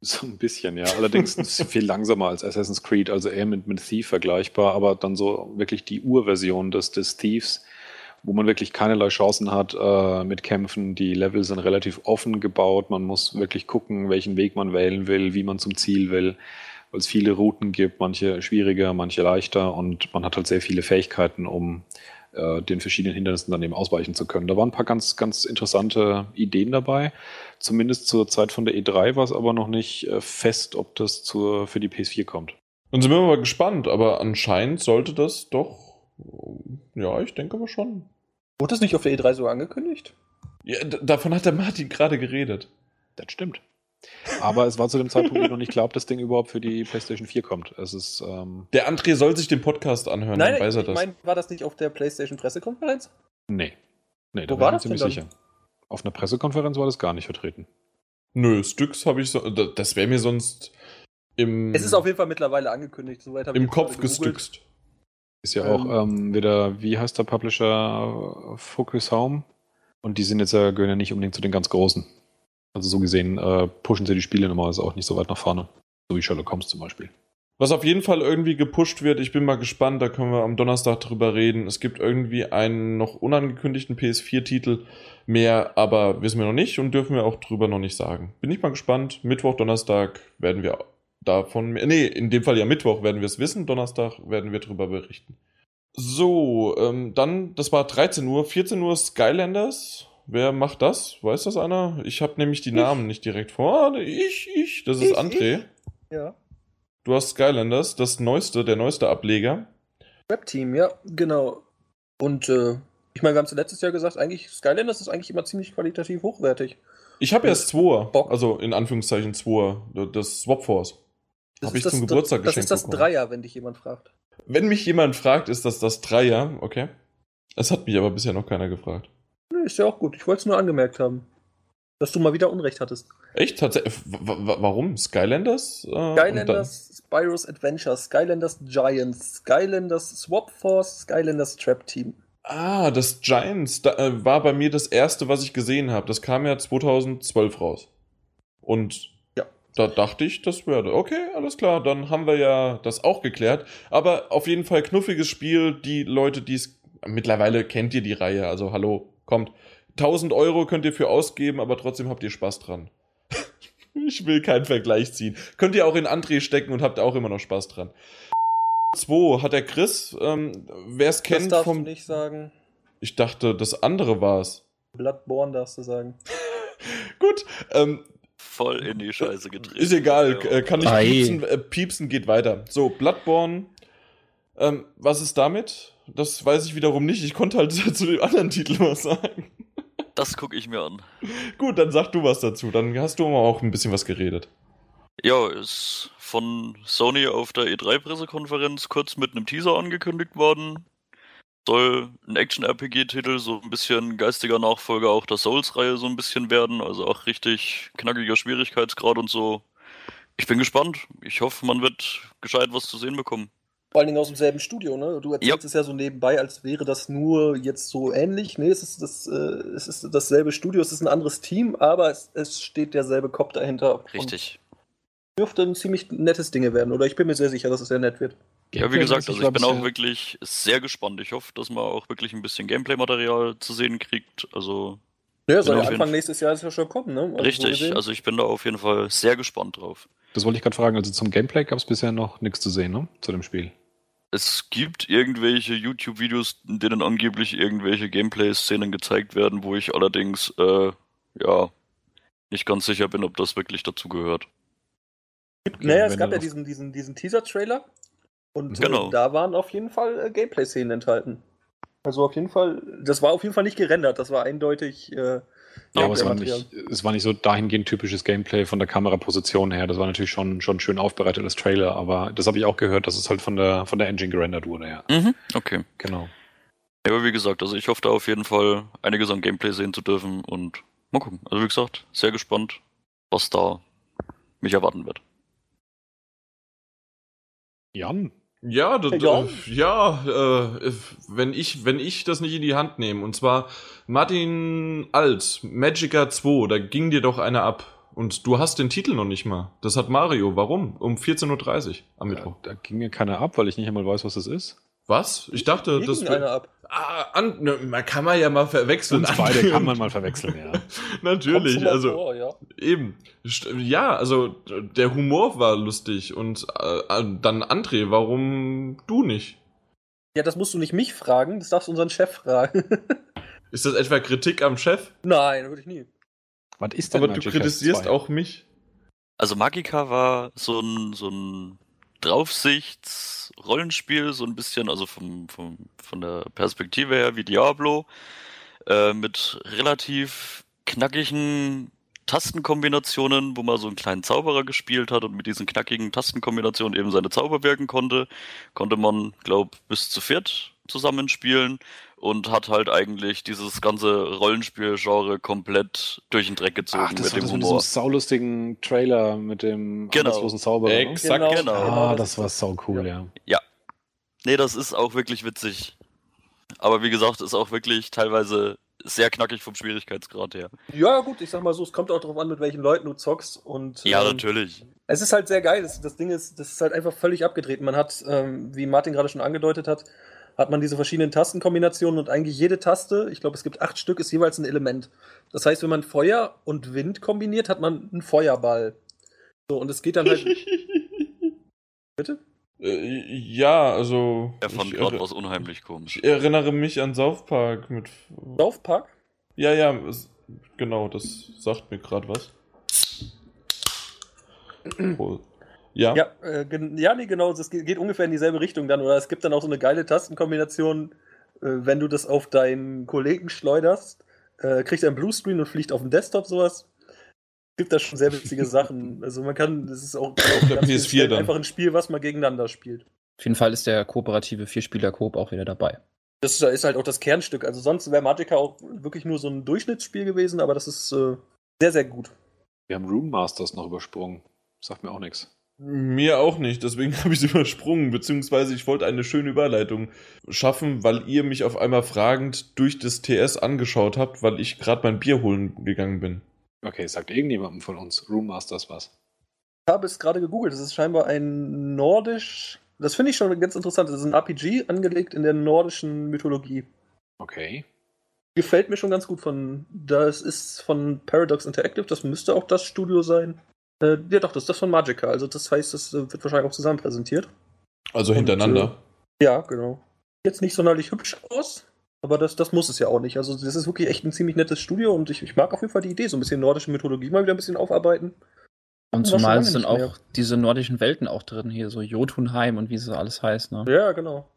[SPEAKER 3] So ein bisschen, ja. Allerdings viel langsamer als Assassin's Creed, also eher mit, mit Thief vergleichbar, aber dann so wirklich die Urversion des, des Thieves. wo man wirklich keinerlei Chancen hat äh, mit Kämpfen. Die Level sind relativ offen gebaut. Man muss wirklich gucken, welchen Weg man wählen will, wie man zum Ziel will, weil es viele Routen gibt, manche schwieriger, manche leichter und man hat halt sehr viele Fähigkeiten, um äh, den verschiedenen Hindernissen dann eben ausweichen zu können. Da waren ein paar ganz, ganz interessante Ideen dabei. Zumindest zur Zeit von der E3 war es aber noch nicht äh, fest, ob das zur, für die PS4 kommt.
[SPEAKER 1] Dann sind wir mal gespannt, aber anscheinend sollte das doch. Ja, ich denke aber schon.
[SPEAKER 2] Wurde das nicht auf der E3 so angekündigt?
[SPEAKER 1] Ja, davon hat der Martin gerade geredet.
[SPEAKER 3] Das stimmt. Aber es war zu dem Zeitpunkt noch nicht klar, ob das Ding überhaupt für die PlayStation 4 kommt. Es ist. Ähm
[SPEAKER 1] der André soll sich den Podcast anhören,
[SPEAKER 2] Nein, dann weiß er ich das. Mein, war das nicht auf der PlayStation Pressekonferenz?
[SPEAKER 3] Nee. Nee,
[SPEAKER 2] da Wo war das ziemlich
[SPEAKER 3] sicher. Auf einer Pressekonferenz war das gar nicht vertreten.
[SPEAKER 1] Nö, Stücks habe ich so. Das wäre mir sonst im.
[SPEAKER 2] Es ist auf jeden Fall mittlerweile angekündigt.
[SPEAKER 1] Soweit Im Kopf gestückst.
[SPEAKER 3] Ist ja auch ähm, ähm, wieder, wie heißt der Publisher? Focus Home. Und die sind jetzt ja, gehören ja nicht unbedingt zu den ganz Großen. Also so gesehen äh, pushen sie die Spiele normalerweise auch nicht so weit nach vorne. So wie Sherlock Holmes zum Beispiel.
[SPEAKER 1] Was auf jeden Fall irgendwie gepusht wird, ich bin mal gespannt, da können wir am Donnerstag drüber reden. Es gibt irgendwie einen noch unangekündigten PS4-Titel mehr, aber wissen wir noch nicht und dürfen wir auch drüber noch nicht sagen. Bin ich mal gespannt. Mittwoch, Donnerstag werden wir davon, nee, in dem Fall ja Mittwoch werden wir es wissen, Donnerstag werden wir drüber berichten. So, ähm, dann, das war 13 Uhr, 14 Uhr Skylanders. Wer macht das? Weiß das einer? Ich habe nämlich die Namen nicht direkt vor. Ich, ich, das ist ich, André. Ich.
[SPEAKER 2] Ja.
[SPEAKER 1] Du hast Skylanders, das neueste, der neueste Ableger.
[SPEAKER 2] Rap Team, ja, genau. Und äh, ich meine, wir haben es letztes Jahr gesagt, eigentlich Skylanders ist eigentlich immer ziemlich qualitativ hochwertig.
[SPEAKER 1] Ich habe erst zwei, also in Anführungszeichen zwei, das Swap Force. Habe ich zum Geburtstag
[SPEAKER 2] geschenkt. Das ist das bekommen. Dreier, wenn dich jemand fragt.
[SPEAKER 1] Wenn mich jemand fragt, ist das das Dreier, okay. Es hat mich aber bisher noch keiner gefragt.
[SPEAKER 2] Nee, ist ja auch gut. Ich wollte es nur angemerkt haben. Dass du mal wieder Unrecht hattest.
[SPEAKER 1] Echt? Tatsächlich? Warum? Skylanders?
[SPEAKER 2] Äh, Skylanders Spyro's Adventure, Skylanders Giants, Skylanders Swap Force, Skylanders Trap Team.
[SPEAKER 1] Ah, das Giants da, äh, war bei mir das erste, was ich gesehen habe. Das kam ja 2012 raus. Und ja. da dachte ich, das würde. Okay, alles klar, dann haben wir ja das auch geklärt. Aber auf jeden Fall knuffiges Spiel. Die Leute, die es. Mittlerweile kennt ihr die Reihe, also hallo, kommt. 1000 Euro könnt ihr für ausgeben, aber trotzdem habt ihr Spaß dran. ich will keinen Vergleich ziehen. Könnt ihr auch in André stecken und habt auch immer noch Spaß dran. 2 hat der Chris, ähm, wer es kennt
[SPEAKER 2] das darfst vom. Du nicht sagen.
[SPEAKER 1] Ich dachte, das andere war's.
[SPEAKER 2] Bloodborne darfst du sagen.
[SPEAKER 1] Gut, ähm,
[SPEAKER 5] voll in die Scheiße getreten.
[SPEAKER 1] Ist egal, äh, kann ich piepsen, äh, piepsen, geht weiter. So, Bloodborne, ähm, was ist damit? Das weiß ich wiederum nicht. Ich konnte halt zu dem anderen Titel was sagen.
[SPEAKER 5] Das gucke ich mir an.
[SPEAKER 1] Gut, dann sag du was dazu. Dann hast du auch ein bisschen was geredet.
[SPEAKER 5] Ja, ist von Sony auf der E3-Pressekonferenz kurz mit einem Teaser angekündigt worden. Soll ein Action-RPG-Titel, so ein bisschen geistiger Nachfolger auch der Souls-Reihe so ein bisschen werden. Also auch richtig knackiger Schwierigkeitsgrad und so. Ich bin gespannt. Ich hoffe, man wird gescheit was zu sehen bekommen.
[SPEAKER 2] Vor allen Dingen aus demselben Studio, ne? Du erzählst ja. es ja so nebenbei, als wäre das nur jetzt so ähnlich. Nee, es ist, das, äh, es ist dasselbe Studio, es ist ein anderes Team, aber es, es steht derselbe Kopf dahinter.
[SPEAKER 5] Richtig.
[SPEAKER 2] Dürfte ein ziemlich nettes Ding werden, oder ich bin mir sehr sicher, dass es sehr nett wird.
[SPEAKER 5] Ja, wie gesagt, also ich bin auch wirklich sehr gespannt. Ich hoffe, dass man auch wirklich ein bisschen Gameplay-Material zu sehen kriegt. Also.
[SPEAKER 2] Ja, soll ja Anfang nächstes Jahr ja schon kommen, ne?
[SPEAKER 5] Also Richtig, also ich bin da auf jeden Fall sehr gespannt drauf.
[SPEAKER 3] Das wollte ich gerade fragen. Also zum Gameplay gab es bisher noch nichts zu sehen, ne? Zu dem Spiel.
[SPEAKER 5] Es gibt irgendwelche YouTube-Videos, in denen angeblich irgendwelche Gameplay-Szenen gezeigt werden, wo ich allerdings, äh, ja, nicht ganz sicher bin, ob das wirklich dazu gehört.
[SPEAKER 2] Naja, es gab ja diesen, diesen, diesen Teaser-Trailer und äh, genau. äh, da waren auf jeden Fall äh, Gameplay-Szenen enthalten. Also auf jeden Fall, das war auf jeden Fall nicht gerendert, das war eindeutig äh,
[SPEAKER 3] ja, aber es war, nicht, es war nicht so dahingehend typisches Gameplay von der Kameraposition her. Das war natürlich schon, schon schön aufbereitet als Trailer, aber das habe ich auch gehört, dass es halt von der, von der Engine gerendert wurde, ja.
[SPEAKER 5] Mhm, okay.
[SPEAKER 3] Genau.
[SPEAKER 5] Ja, aber wie gesagt, also ich hoffe da auf jeden Fall einiges an Gameplay sehen zu dürfen und mal gucken. Also wie gesagt, sehr gespannt, was da mich erwarten wird.
[SPEAKER 3] Jan,
[SPEAKER 1] ja, das, ja, ja äh, wenn ich wenn ich das nicht in die Hand nehme und zwar Martin Alt, Magica 2, da ging dir doch einer ab und du hast den Titel noch nicht mal. Das hat Mario. Warum? Um 14:30 Uhr am Mittwoch.
[SPEAKER 3] Da, da ging mir keiner ab, weil ich nicht einmal weiß, was das ist.
[SPEAKER 1] Was? Ich dachte, das
[SPEAKER 2] einer ab.
[SPEAKER 1] Ah, an, ne, man kann man ja mal verwechseln.
[SPEAKER 3] Uns beide kann man mal verwechseln, ja.
[SPEAKER 1] Natürlich, also
[SPEAKER 2] vor, ja.
[SPEAKER 1] eben. Ja, also der Humor war lustig und äh, dann André, warum du nicht?
[SPEAKER 2] Ja, das musst du nicht mich fragen, das darfst du unseren Chef fragen.
[SPEAKER 1] Ist das etwa Kritik am Chef?
[SPEAKER 2] Nein, würde ich nie.
[SPEAKER 3] Was ist denn
[SPEAKER 1] Aber du
[SPEAKER 3] Magic Quest
[SPEAKER 1] kritisierst
[SPEAKER 3] 2?
[SPEAKER 1] auch mich.
[SPEAKER 5] Also Magica war so ein, so ein Draufsichts-Rollenspiel, so ein bisschen, also vom, vom, von der Perspektive her wie Diablo, äh, mit relativ knackigen Tastenkombinationen, wo man so einen kleinen Zauberer gespielt hat und mit diesen knackigen Tastenkombinationen eben seine Zauber wirken konnte, konnte man, glaub, bis zu viert zusammenspielen und hat halt eigentlich dieses ganze Rollenspiel-Genre komplett durch den Dreck gezogen
[SPEAKER 3] Ach, das
[SPEAKER 5] mit
[SPEAKER 3] war
[SPEAKER 5] dem
[SPEAKER 3] das mit
[SPEAKER 5] Humor.
[SPEAKER 3] diesem saulustigen Trailer mit dem
[SPEAKER 5] Genau.
[SPEAKER 3] arbeitslosen Zauberer. ne?
[SPEAKER 1] Exakt.
[SPEAKER 5] Genau.
[SPEAKER 3] Ah,
[SPEAKER 2] das
[SPEAKER 3] war sau cool, ja.
[SPEAKER 5] Nee, das ist auch wirklich witzig. Aber wie gesagt, ist auch wirklich teilweise sehr knackig vom Schwierigkeitsgrad her.
[SPEAKER 2] Ja, gut, ich sag mal so, es kommt auch darauf an, mit welchen Leuten du zockst. Und,
[SPEAKER 5] Ja,
[SPEAKER 2] ähm,
[SPEAKER 5] natürlich.
[SPEAKER 2] Es ist halt sehr geil. Das, das Ding ist, das ist halt einfach völlig abgedreht. Man hat, ähm, wie Martin gerade schon angedeutet hat, hat man diese verschiedenen Tastenkombinationen und eigentlich jede Taste, ich glaube, es gibt acht Stück, ist jeweils ein Element. Das heißt, wenn man Feuer und Wind kombiniert, hat man einen Feuerball. So, und es geht dann halt. Bitte?
[SPEAKER 1] Äh, ja, also.
[SPEAKER 5] Er fand gerade was unheimlich komisch.
[SPEAKER 1] ich erinnere mich an South Park mit.
[SPEAKER 2] South Park?
[SPEAKER 1] Ja, ja, es, genau, das sagt mir gerade was. Oh. Ja,
[SPEAKER 2] Ja, äh, ja, nee, genau. Es geht, geht ungefähr in dieselbe Richtung dann. Oder es gibt dann auch so eine geile Tastenkombination, äh, wenn du das auf deinen Kollegen schleuderst, äh, kriegt er einen Bluescreen und fliegt auf den Desktop sowas. Gibt da schon sehr witzige Sachen. Also man kann, das ist auch
[SPEAKER 1] Auf der
[SPEAKER 2] ganz vielen
[SPEAKER 1] PS4
[SPEAKER 2] Stellen
[SPEAKER 1] dann.
[SPEAKER 2] einfach ein Spiel, was man gegeneinander spielt.
[SPEAKER 4] Auf jeden Fall ist der kooperative Vierspieler-Koop auch wieder dabei.
[SPEAKER 2] Das ist halt auch das Kernstück. Also sonst wäre Magica auch wirklich nur so ein Durchschnittsspiel gewesen, aber das ist äh, sehr, sehr gut.
[SPEAKER 3] Wir haben Rune Masters noch übersprungen. Sagt mir auch nichts.
[SPEAKER 1] Mir auch nicht, deswegen habe ich es übersprungen, beziehungsweise ich wollte eine schöne Überleitung schaffen, weil ihr mich auf einmal fragend durch das TS angeschaut habt, weil ich gerade mein Bier holen gegangen bin.
[SPEAKER 3] Okay, sagt irgendjemandem von uns Rune Masters was?
[SPEAKER 2] Ich habe es gerade gegoogelt. Das ist scheinbar ein nordisch. Das finde ich schon ganz interessant. Das ist ein RPG angelegt in der nordischen Mythologie.
[SPEAKER 3] Okay.
[SPEAKER 2] Gefällt mir schon ganz gut von. Das ist von Paradox Interactive, das müsste auch das Studio sein. Äh, ja, doch, das ist das von Magica. Also, das heißt, das äh, wird wahrscheinlich auch zusammen präsentiert.
[SPEAKER 1] Also
[SPEAKER 2] Und,
[SPEAKER 1] hintereinander.
[SPEAKER 2] Ja, genau. Jetzt nicht sonderlich hübsch aus, aber das, das muss es ja auch nicht. Also, das ist wirklich echt ein ziemlich nettes Studio und ich, ich mag auf jeden Fall die Idee, so ein bisschen nordische Mythologie mal wieder ein bisschen aufarbeiten.
[SPEAKER 4] Und zumal sind auch
[SPEAKER 2] mehr.
[SPEAKER 4] diese nordischen Welten auch drin, hier so Jotunheim und wie es alles heißt, ne?
[SPEAKER 2] Ja, genau.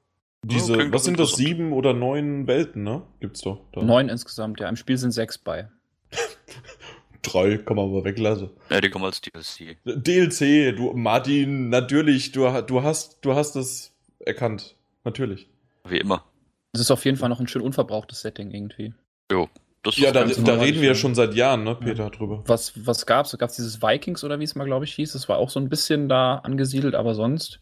[SPEAKER 1] Diese,
[SPEAKER 5] klingt
[SPEAKER 1] was sind das, sieben oder neun Welten, ne? Gibt's doch. Da.
[SPEAKER 4] Neun insgesamt, ja. Im Spiel sind sechs bei.
[SPEAKER 1] Drei kann man aber weglassen.
[SPEAKER 5] Ja, die kommen als DLC.
[SPEAKER 1] DLC, du, Martin, natürlich, du, du hast, du hast es erkannt. Natürlich.
[SPEAKER 5] Wie immer.
[SPEAKER 4] Es ist auf jeden Fall noch ein schön unverbrauchtes Setting irgendwie.
[SPEAKER 5] Das
[SPEAKER 1] Ja, da, da reden wir ja schon seit Jahren, ne, Peter, drüber.
[SPEAKER 4] Was, was gab's? Gab es dieses Vikings oder wie es mal, glaube ich, hieß? Das war auch so ein bisschen da angesiedelt, aber sonst.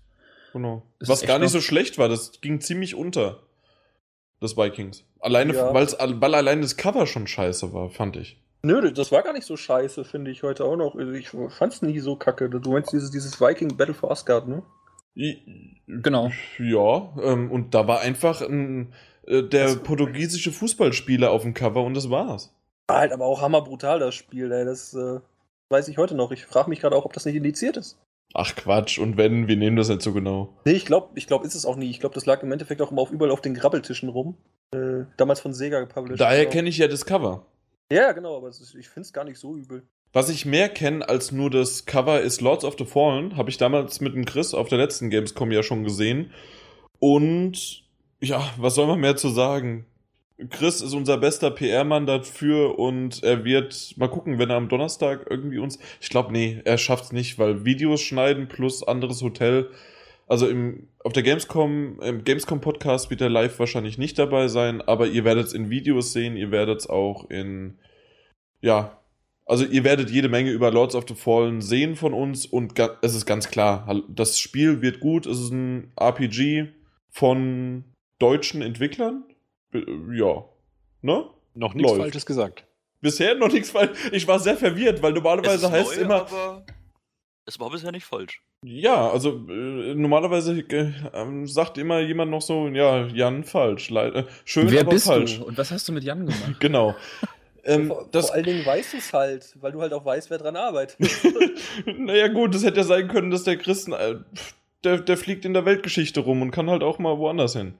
[SPEAKER 1] Genau. Was gar nicht so schlecht war, das ging ziemlich unter. Das Vikings. Alleine,
[SPEAKER 2] Ja.
[SPEAKER 1] weil's, weil allein das Cover schon scheiße war, fand ich.
[SPEAKER 2] Nö, das war gar nicht so scheiße, finde ich heute auch noch. Also, Ich fand's nie so kacke. Du meinst dieses, dieses Viking Battle for Asgard, ne?
[SPEAKER 4] Genau.
[SPEAKER 1] Ja, ähm, und da war einfach ein, äh, der
[SPEAKER 2] Das-
[SPEAKER 1] portugiesische Fußballspieler auf dem Cover und das war's.
[SPEAKER 2] War halt aber auch hammerbrutal, das Spiel, ey. Das äh, weiß ich heute noch. Ich frage mich gerade auch, ob das nicht indiziert ist.
[SPEAKER 1] Ach Quatsch, und wenn, wir nehmen das nicht so genau.
[SPEAKER 2] Nee, ich glaube, ich glaub, ist es auch nie. Ich glaube, das lag im Endeffekt auch immer auf, überall auf den Grabbeltischen rum. Äh, damals von Sega gepublished.
[SPEAKER 1] Daher
[SPEAKER 2] genau.
[SPEAKER 1] kenne ich ja das Cover.
[SPEAKER 2] Ja, genau, aber ist, ich finde es gar nicht so übel.
[SPEAKER 1] Was ich mehr kenne als nur das Cover ist Lords of the Fallen, habe ich damals mit dem Chris auf der letzten Gamescom ja schon gesehen. Und ja, was soll man mehr zu sagen? Chris ist unser bester PR-Mann dafür und er wird mal gucken, wenn er am Donnerstag irgendwie uns. Ich glaube, nee, er schafft's nicht, weil Videos schneiden plus anderes Hotel. Also im, auf der Gamescom, im Gamescom-Podcast wird er live wahrscheinlich nicht dabei sein, aber ihr werdet es in Videos sehen, ihr werdet es auch in, ja, also ihr werdet jede Menge über Lords of the Fallen sehen von uns und es ist ganz klar, das Spiel wird gut, es ist ein RPG von deutschen Entwicklern. B- Ja, ne?
[SPEAKER 3] Noch nichts
[SPEAKER 1] Läuft.
[SPEAKER 3] Falsches gesagt.
[SPEAKER 1] Bisher noch nichts falsch. Ich war sehr verwirrt, weil
[SPEAKER 5] Es
[SPEAKER 1] normalerweise heißt es
[SPEAKER 5] neu,
[SPEAKER 1] immer,
[SPEAKER 5] aber es war bisher nicht falsch.
[SPEAKER 1] Ja, also äh, normalerweise äh, ähm, sagt immer jemand noch so, ja, Jan falsch. Leid, äh, schön,
[SPEAKER 4] Wer
[SPEAKER 1] aber
[SPEAKER 4] bist
[SPEAKER 1] falsch.
[SPEAKER 4] du? Und was hast du mit Jan gemacht?
[SPEAKER 1] Genau. Ähm,
[SPEAKER 2] vor,
[SPEAKER 1] das,
[SPEAKER 2] vor allen Dingen weißt du es halt, weil du halt auch weißt, wer dran arbeitet.
[SPEAKER 1] naja gut, das hätte ja sein können, dass der Christen, äh, der, der fliegt in der Weltgeschichte rum und kann halt auch mal woanders hin.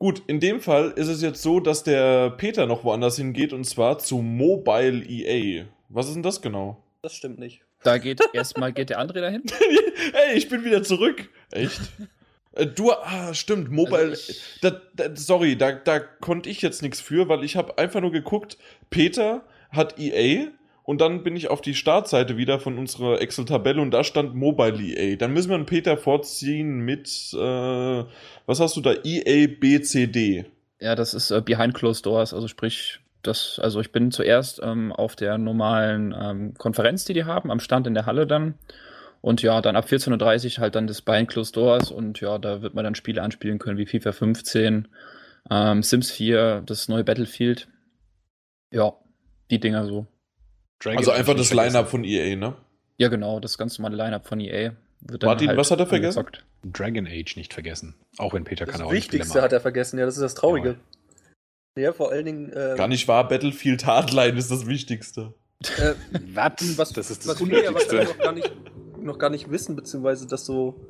[SPEAKER 1] Gut, in dem Fall ist es jetzt so, dass der Peter noch woanders hingeht und zwar zu Mobile EA. Was ist denn das genau?
[SPEAKER 2] das stimmt nicht.
[SPEAKER 4] Da geht erstmal geht der André dahin.
[SPEAKER 1] hey, ich bin wieder zurück. Echt? Äh, Du, ah, stimmt, Mobile.
[SPEAKER 4] Also
[SPEAKER 1] da, da, sorry, da, da konnte ich jetzt nichts für, weil ich habe einfach nur geguckt, Peter hat EA und dann bin ich auf die Startseite wieder von unserer Excel-Tabelle und da stand Mobile EA. Dann müssen wir einen Peter vorziehen mit, äh, was hast du da? EA BCD.
[SPEAKER 4] Ja, das ist äh, Behind Closed Doors, also sprich, das, also ich bin zuerst ähm, auf der normalen ähm, Konferenz, die die haben, am Stand in der Halle dann. Und ja, dann ab 14.30 Uhr halt dann das Behind Closed Doors und ja, da wird man dann Spiele anspielen können wie FIFA 15, ähm, Sims 4, das neue Battlefield. Ja, die Dinger so.
[SPEAKER 3] Dragon
[SPEAKER 1] Also einfach das. Line-Up von EA, ne?
[SPEAKER 4] Ja, genau, das ganz normale Line-Up von EA. Wird
[SPEAKER 1] Martin, was hat er vergessen?
[SPEAKER 4] angezockt.
[SPEAKER 3] Dragon Age nicht vergessen. Auch wenn Peter
[SPEAKER 2] Das
[SPEAKER 3] keine Rollenspiele
[SPEAKER 2] Wichtigste
[SPEAKER 3] mag.
[SPEAKER 2] hat er vergessen, ja, das ist das Traurige. Ja, vor allen Dingen. Äh,
[SPEAKER 1] Gar nicht wahr, Battlefield Hardline ist das Wichtigste.
[SPEAKER 2] Äh,
[SPEAKER 3] Was?
[SPEAKER 2] was,
[SPEAKER 3] das ist das
[SPEAKER 2] was wir ja wahrscheinlich noch gar, nicht, noch gar nicht wissen, beziehungsweise das so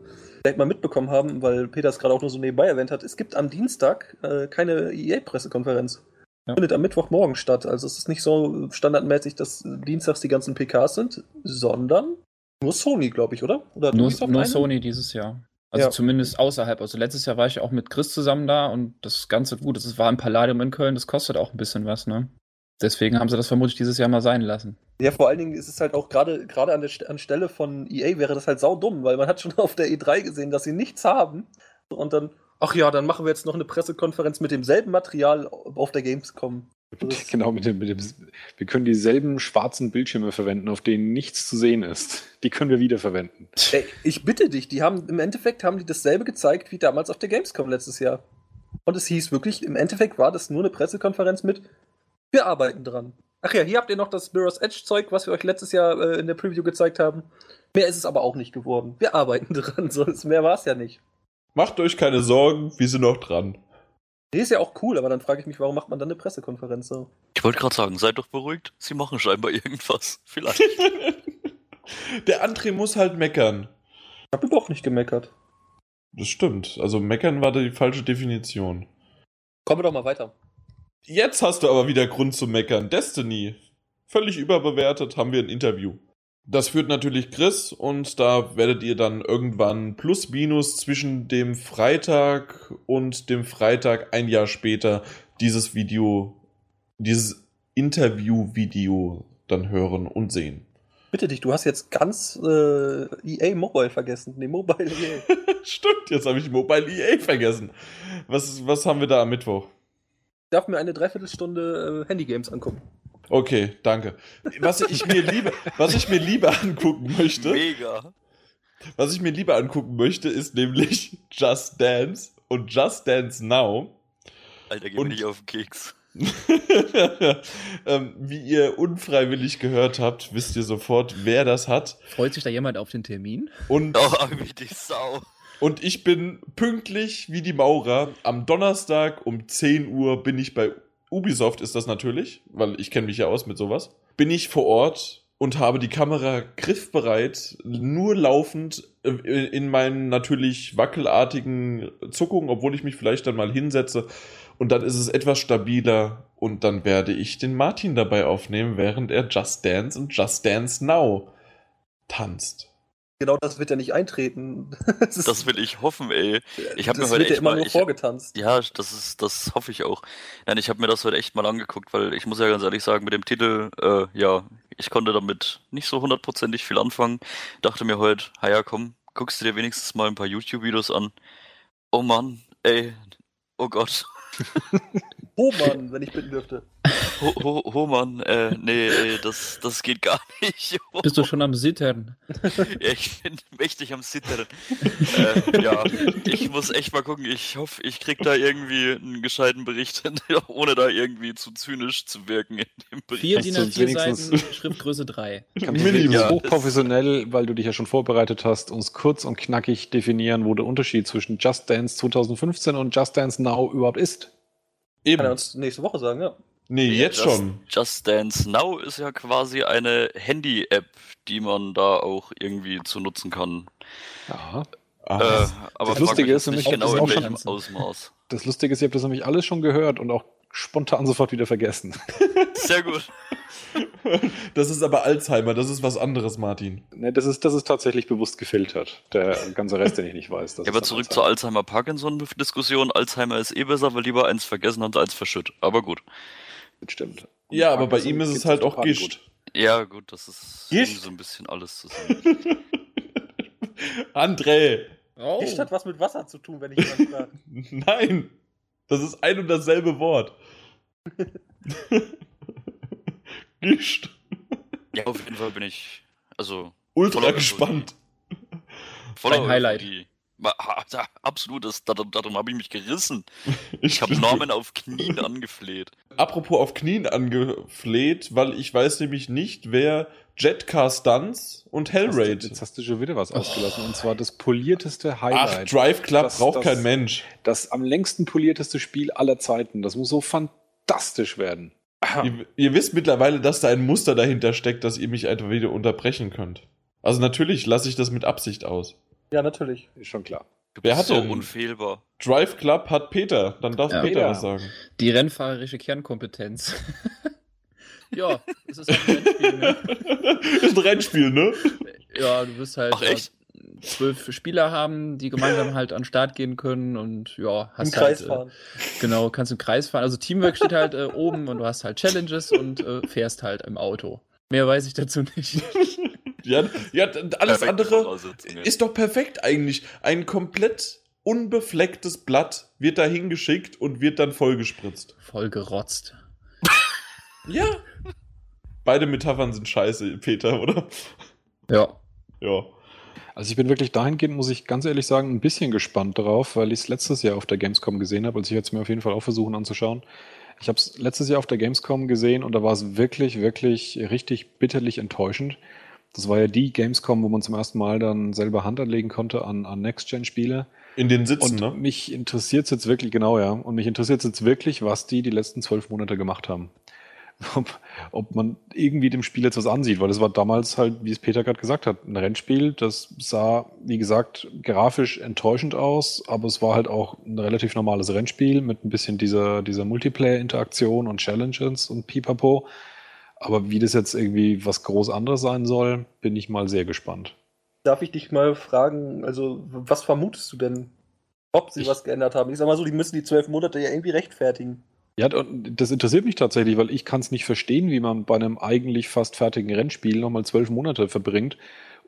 [SPEAKER 2] vielleicht mal mitbekommen haben, weil Peter es gerade auch nur so nebenbei erwähnt hat. Es gibt am Dienstag äh, keine EA-Pressekonferenz.
[SPEAKER 4] Ja.
[SPEAKER 2] Findet am Mittwochmorgen statt. Also es ist nicht so standardmäßig, dass dienstags die ganzen PKs sind, sondern nur Sony, glaube ich, oder? Oder
[SPEAKER 4] Nur, nur? Sony dieses Jahr. Also
[SPEAKER 2] Ja.
[SPEAKER 4] zumindest außerhalb. Also letztes Jahr war ich auch mit Chris zusammen da und das Ganze gut. Das war im Palladium in Köln, das kostet auch ein bisschen was, ne? Deswegen haben sie das vermutlich dieses Jahr mal sein lassen.
[SPEAKER 2] Ja, vor allen Dingen ist es halt auch gerade gerade an der St- anstelle von EA wäre das halt saudumm, weil man hat schon auf der E3 gesehen, dass sie nichts haben. Und dann, ach ja, dann machen wir jetzt noch eine Pressekonferenz mit demselben Material auf der Gamescom.
[SPEAKER 3] Genau, mit dem, mit dem, wir können dieselben schwarzen Bildschirme verwenden, auf denen nichts zu sehen ist. Die können wir wiederverwenden.
[SPEAKER 2] Ey, ich bitte dich, die haben im Endeffekt haben die dasselbe gezeigt wie damals auf der Gamescom letztes Jahr. Und es hieß wirklich, im Endeffekt war das nur eine Pressekonferenz mit, wir arbeiten dran. Ach ja, hier habt ihr noch das Mirror's Edge Zeug, was wir euch letztes Jahr äh, in der Preview gezeigt haben. Mehr ist es aber auch nicht geworden. Wir arbeiten dran, so ist- mehr war es ja nicht.
[SPEAKER 1] Macht euch keine Sorgen, wir sind noch dran.
[SPEAKER 2] Nee, ist ja auch cool, aber dann frage ich mich, warum macht man dann eine Pressekonferenz so?
[SPEAKER 5] Ich wollte gerade sagen, seid doch beruhigt, sie machen scheinbar irgendwas. Vielleicht.
[SPEAKER 1] Der André muss halt meckern.
[SPEAKER 2] Ich habe überhaupt nicht gemeckert.
[SPEAKER 1] Das stimmt. Also meckern war die falsche Definition.
[SPEAKER 2] Kommen wir doch mal weiter.
[SPEAKER 1] Jetzt hast du aber wieder Grund zu meckern. Destiny. Völlig überbewertet, haben wir ein Interview. Das führt natürlich Chris und da werdet ihr dann irgendwann plus minus zwischen dem Freitag und dem Freitag ein Jahr später dieses Video, dieses Interview-Video dann hören und sehen.
[SPEAKER 2] Bitte dich, du hast jetzt ganz äh, EA Mobile vergessen. Nee, Mobile EA.
[SPEAKER 1] Stimmt, jetzt habe ich Mobile EA vergessen. Was, was haben wir da am Mittwoch?
[SPEAKER 2] Ich darf mir eine Dreiviertelstunde äh, Handygames angucken.
[SPEAKER 1] Okay, danke. Was ich mir lieber, was ich mir lieber angucken möchte,
[SPEAKER 5] Mega.
[SPEAKER 1] was ich mir lieber angucken möchte, ist nämlich Just Dance und Just Dance Now.
[SPEAKER 5] Alter, geh mir nicht auf den Keks.
[SPEAKER 1] ähm, wie ihr unfreiwillig gehört habt, wisst ihr sofort, wer das hat.
[SPEAKER 4] Freut sich da jemand auf den Termin?
[SPEAKER 1] Und,
[SPEAKER 5] Oh, wie die Sau.
[SPEAKER 1] und ich bin pünktlich wie die Maurer. Am Donnerstag um 10 Uhr bin ich bei Ubisoft, ist das natürlich, weil ich kenne mich ja aus mit sowas. Bin ich vor Ort und habe die Kamera griffbereit, nur laufend äh, in meinen natürlich wackelartigen Zuckungen, obwohl ich mich vielleicht dann mal hinsetze. Und dann ist es etwas stabiler und dann werde ich den Martin dabei aufnehmen, während er Just Dance und Just Dance Now tanzt.
[SPEAKER 2] Genau das wird ja nicht eintreten. das
[SPEAKER 5] Das will ich hoffen, ey. Ich hab
[SPEAKER 2] das
[SPEAKER 5] mir heute
[SPEAKER 2] ja
[SPEAKER 5] echt
[SPEAKER 2] immer
[SPEAKER 5] mal-
[SPEAKER 2] nur
[SPEAKER 5] ich-
[SPEAKER 2] vorgetanzt.
[SPEAKER 5] Ja, das ist, das hoffe ich auch. Nein, ich habe mir das heute echt mal angeguckt, weil ich muss ja ganz ehrlich sagen, mit dem Titel, äh, ja, ich konnte damit nicht so hundertprozentig viel anfangen. Dachte mir heute, ja, komm, guckst du dir wenigstens mal ein paar YouTube-Videos an. Oh Mann, ey, oh Gott.
[SPEAKER 2] Oh Mann, wenn ich bitten dürfte.
[SPEAKER 5] Ho Ho Hohmann, äh, nee, ey, das, das geht gar nicht.
[SPEAKER 4] Bist du schon am Sittern?
[SPEAKER 5] Ja, ich bin mächtig am Zittern. äh, ja, ich muss echt mal gucken. Ich hoffe, ich krieg da irgendwie einen gescheiten Bericht, hin, ohne da irgendwie zu zynisch zu wirken in dem Bericht.
[SPEAKER 4] Vier DIN
[SPEAKER 3] du
[SPEAKER 4] A4
[SPEAKER 3] wenigstens-
[SPEAKER 4] Seiten, Schriftgröße 3.
[SPEAKER 3] Kannst du
[SPEAKER 1] Minimum.
[SPEAKER 3] wenigstens
[SPEAKER 5] Ja,
[SPEAKER 3] hochprofessionell, weil du dich ja schon vorbereitet hast, uns kurz und knackig definieren, wo der Unterschied zwischen Just Dance 2015 und Just Dance Now überhaupt ist?
[SPEAKER 2] Kann er
[SPEAKER 1] Eben.
[SPEAKER 2] uns nächste Woche sagen, ja.
[SPEAKER 1] Nee, jetzt
[SPEAKER 5] Just,
[SPEAKER 1] schon.
[SPEAKER 5] Just Dance Now ist ja quasi eine Handy-App, die man da auch irgendwie zu nutzen kann.
[SPEAKER 3] Ja.
[SPEAKER 1] Ach,
[SPEAKER 5] Äh, aber
[SPEAKER 3] das Lustige ist nämlich,
[SPEAKER 5] genau in welchem
[SPEAKER 4] schon-
[SPEAKER 5] Ausmaß.
[SPEAKER 3] Das Lustige ist, ich habe das nämlich alles schon gehört und auch spontan sofort wieder vergessen.
[SPEAKER 5] Sehr gut.
[SPEAKER 1] das ist aber Alzheimer, das ist was anderes, Martin.
[SPEAKER 3] Ne, das, ist, das ist tatsächlich bewusst gefiltert. Der ganze Rest, den ich nicht weiß. Das
[SPEAKER 5] Ja, aber zurück
[SPEAKER 3] Alzheimer.
[SPEAKER 5] zur Alzheimer-Parkinson-Diskussion. Alzheimer ist eh besser, weil lieber eins vergessen haben als verschütt. Aber gut.
[SPEAKER 3] Das stimmt.
[SPEAKER 1] Ja, aber bei
[SPEAKER 3] Parkinson
[SPEAKER 1] ihm ist es halt auch Gischt.
[SPEAKER 5] Ja, gut, das ist
[SPEAKER 2] Gischt?
[SPEAKER 5] so ein bisschen alles zusammen.
[SPEAKER 1] André!
[SPEAKER 4] Oh.
[SPEAKER 2] Gischt hat was mit Wasser zu tun, wenn ich jemand frage.
[SPEAKER 1] Nein! Das ist ein und dasselbe Wort. Gischt.
[SPEAKER 5] ja, auf jeden Fall bin ich, also,
[SPEAKER 1] Ultra gespannt.
[SPEAKER 5] voller
[SPEAKER 4] Ein Highlight.
[SPEAKER 5] Euphorie. Absolut, das, darum, habe ich mich gerissen. Ich habe Norman auf Knien angefleht.
[SPEAKER 1] Apropos auf Knien angefleht, weil ich weiß nämlich nicht, wer Jetcar Stunts und Hellraid.
[SPEAKER 3] jetzt hast du schon wieder was ausgelassen. Und zwar das polierteste
[SPEAKER 1] Ach,
[SPEAKER 3] Highlight.
[SPEAKER 1] Drive Club
[SPEAKER 3] Das-
[SPEAKER 1] braucht
[SPEAKER 3] das-
[SPEAKER 1] kein Mensch.
[SPEAKER 3] das am längsten polierteste Spiel aller Zeiten. Das muss so fantastisch werden.
[SPEAKER 1] Ihr, ihr wisst mittlerweile, dass da ein Muster dahinter steckt, dass ihr mich einfach wieder unterbrechen könnt. Also natürlich lasse ich das mit Absicht aus.
[SPEAKER 2] Ja, natürlich.
[SPEAKER 3] Ist schon klar.
[SPEAKER 5] Du
[SPEAKER 1] Wer
[SPEAKER 5] bist
[SPEAKER 1] hat
[SPEAKER 5] so
[SPEAKER 1] denn-
[SPEAKER 5] unfehlbar.
[SPEAKER 1] Drive Club hat Peter. Dann darf
[SPEAKER 4] Ja.
[SPEAKER 1] Peter was sagen.
[SPEAKER 4] Die rennfahrerische Kernkompetenz. ja, es ist halt ein Rennspiel, ne?
[SPEAKER 1] ist ein Rennspiel, ne?
[SPEAKER 4] Ja, du wirst halt
[SPEAKER 5] Ach, echt?
[SPEAKER 4] äh, zwölf Spieler haben, die gemeinsam halt an den Start gehen können und ja, hast
[SPEAKER 2] Im Kreis
[SPEAKER 4] halt,
[SPEAKER 2] fahren.
[SPEAKER 4] Äh, genau, kannst im Kreis fahren. Also Teamwork steht halt äh, oben und du hast halt Challenges und äh, fährst halt im Auto. Mehr weiß ich dazu nicht.
[SPEAKER 1] Ja, ja alles
[SPEAKER 5] Perfekte
[SPEAKER 1] andere ist doch perfekt eigentlich. Ein komplett unbeflecktes Blatt wird da hingeschickt und wird dann vollgespritzt.
[SPEAKER 4] Voll gerotzt.
[SPEAKER 1] Ja. Beide Metaphern sind scheiße, Peter, oder?
[SPEAKER 4] Ja.
[SPEAKER 1] Ja.
[SPEAKER 3] Also ich bin wirklich dahingehend, muss ich ganz ehrlich sagen, ein bisschen gespannt darauf, weil ich es letztes Jahr auf der Gamescom gesehen habe. Also ich werde es mir auf jeden Fall auch versuchen anzuschauen. Ich habe es letztes Jahr auf der Gamescom gesehen und da war es wirklich, wirklich richtig bitterlich enttäuschend. Das war ja die Gamescom, wo man zum ersten Mal dann selber Hand anlegen konnte an, an Next-Gen-Spiele.
[SPEAKER 1] In den Sitzen,
[SPEAKER 3] Und
[SPEAKER 1] ne?
[SPEAKER 3] mich interessiert es jetzt wirklich, genau ja, und mich interessiert jetzt wirklich, was die die letzten zwölf Monate gemacht haben. Ob, ob man irgendwie dem Spiel jetzt was ansieht, weil das war damals halt, wie es Peter gerade gesagt hat, ein Rennspiel, das sah, wie gesagt, grafisch enttäuschend aus, aber es war halt auch ein relativ normales Rennspiel mit ein bisschen dieser, dieser Multiplayer-Interaktion und Challenges und Pipapo. Aber wie das jetzt irgendwie was groß anderes sein soll, bin ich mal sehr gespannt.
[SPEAKER 2] Darf ich dich mal fragen, also was vermutest du denn, ob sie
[SPEAKER 3] Ich-
[SPEAKER 2] was geändert haben? Ich sag mal so, die müssen die zwölf Monate ja irgendwie rechtfertigen.
[SPEAKER 3] Ja, das interessiert mich tatsächlich, weil ich kann es nicht verstehen, wie man bei einem eigentlich fast fertigen Rennspiel nochmal zwölf Monate verbringt,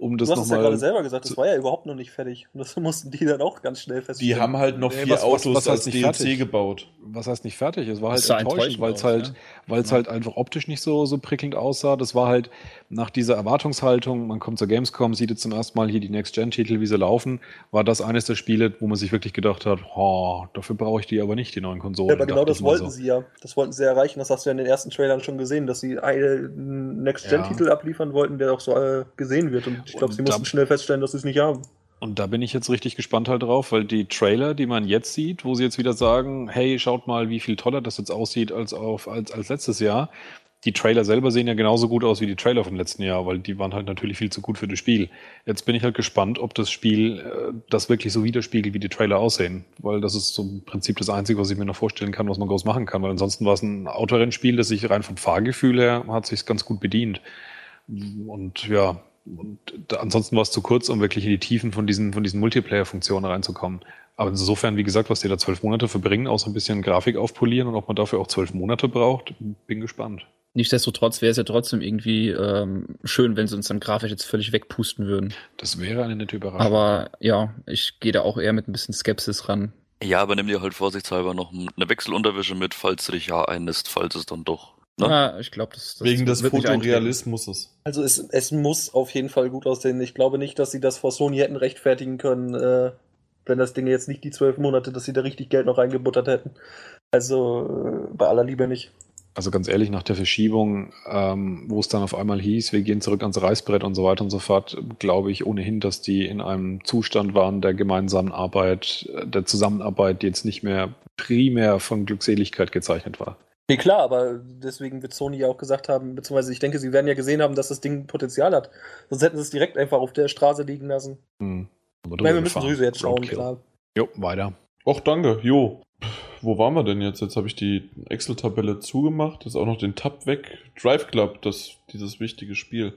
[SPEAKER 3] um das
[SPEAKER 2] du hast es ja gerade
[SPEAKER 3] nochmal.
[SPEAKER 2] selber gesagt, das war ja überhaupt noch nicht fertig. Und das mussten die dann auch ganz schnell
[SPEAKER 1] Die
[SPEAKER 2] feststellen.
[SPEAKER 1] haben halt noch
[SPEAKER 3] Nee,
[SPEAKER 1] vier
[SPEAKER 3] was- was-
[SPEAKER 1] Autos
[SPEAKER 3] was heißt
[SPEAKER 1] als
[SPEAKER 3] nicht
[SPEAKER 1] DLC
[SPEAKER 3] fertig?
[SPEAKER 1] gebaut.
[SPEAKER 3] was heißt nicht fertig? Es war halt enttäuschend,
[SPEAKER 4] enttäuschend
[SPEAKER 3] weil es halt, es
[SPEAKER 4] Ja.
[SPEAKER 3] halt einfach optisch nicht so, so prickelnd aussah. Das war halt nach dieser Erwartungshaltung, man kommt zur Gamescom, sieht jetzt zum ersten Mal hier die Next-Gen-Titel, wie sie laufen, war das eines der Spiele, wo man sich wirklich gedacht hat, oh, dafür brauche ich die aber nicht, die neuen Konsolen.
[SPEAKER 2] Ja, aber genau das wollten
[SPEAKER 3] so.
[SPEAKER 2] sie ja. Das wollten sie erreichen. Das hast du ja in den ersten Trailern schon gesehen, dass sie einen Next-Gen-Titel abliefern wollten, der auch so äh, gesehen wird. Und ich glaube, sie mussten schnell feststellen, dass sie es nicht haben.
[SPEAKER 3] Und da bin ich jetzt richtig gespannt halt drauf, weil die Trailer, die man jetzt sieht, wo sie jetzt wieder sagen, hey, schaut mal, wie viel toller das jetzt aussieht als, auf, als, als letztes Jahr. Die Trailer selber sehen ja genauso gut aus wie die Trailer vom letzten Jahr, weil die waren halt natürlich viel zu gut für das Spiel. Jetzt bin ich halt gespannt, ob das Spiel äh, das wirklich so widerspiegelt, wie die Trailer aussehen. Weil das ist so im Prinzip das Einzige, was ich mir noch vorstellen kann, was man groß machen kann. Weil ansonsten war es ein Autorennspiel, das sich rein vom Fahrgefühl her hat sich ganz gut bedient. Und ja, und ansonsten war es zu kurz, um wirklich in die Tiefen von diesen, von diesen Multiplayer-Funktionen reinzukommen. Aber insofern, wie gesagt, was die da zwölf Monate verbringen, außer ein bisschen Grafik aufpolieren und ob man dafür auch zwölf Monate braucht, bin gespannt.
[SPEAKER 4] Nichtsdestotrotz wäre es ja trotzdem irgendwie ähm, schön, wenn sie uns dann grafisch jetzt völlig wegpusten würden.
[SPEAKER 3] Das wäre eine nette Überraschung.
[SPEAKER 4] Aber ja, ich gehe da auch eher mit ein bisschen Skepsis ran.
[SPEAKER 5] Ja, aber nimm dir halt vorsichtshalber noch eine Wechselunterwäsche mit, falls du dich ja einlässt, falls es dann doch Ne?
[SPEAKER 4] Ja, ich glaube, das, das
[SPEAKER 1] Wegen des. Fotorealismus.
[SPEAKER 2] Also es, es muss auf jeden Fall gut aussehen. Ich glaube nicht, dass sie das vor Sony hätten rechtfertigen können, äh, wenn das Ding jetzt nicht die zwölf Monate, dass sie da richtig Geld noch reingebuttert hätten. Also äh, bei aller Liebe nicht.
[SPEAKER 3] Also ganz ehrlich, nach der Verschiebung, ähm, wo es dann auf einmal hieß, wir gehen zurück ans Reißbrett und so weiter und so fort, glaube ich ohnehin, dass die in einem Zustand waren der gemeinsamen Arbeit, der Zusammenarbeit, die jetzt nicht mehr primär von Glückseligkeit gezeichnet war.
[SPEAKER 2] Nee, klar, aber deswegen wird Sony ja auch gesagt haben, beziehungsweise ich denke, sie werden ja gesehen haben, dass das Ding Potenzial hat. Sonst hätten sie es direkt einfach auf der Straße liegen lassen.
[SPEAKER 3] Hm.
[SPEAKER 2] Weil wir müssen sowieso jetzt schauen,
[SPEAKER 3] Roadkill.
[SPEAKER 2] klar.
[SPEAKER 3] Jo, weiter.
[SPEAKER 1] Och, danke. Jo. Wo waren wir denn jetzt? Jetzt habe ich die Excel-Tabelle zugemacht. Ist auch noch den Tab weg. Drive Club, das, dieses wichtige Spiel.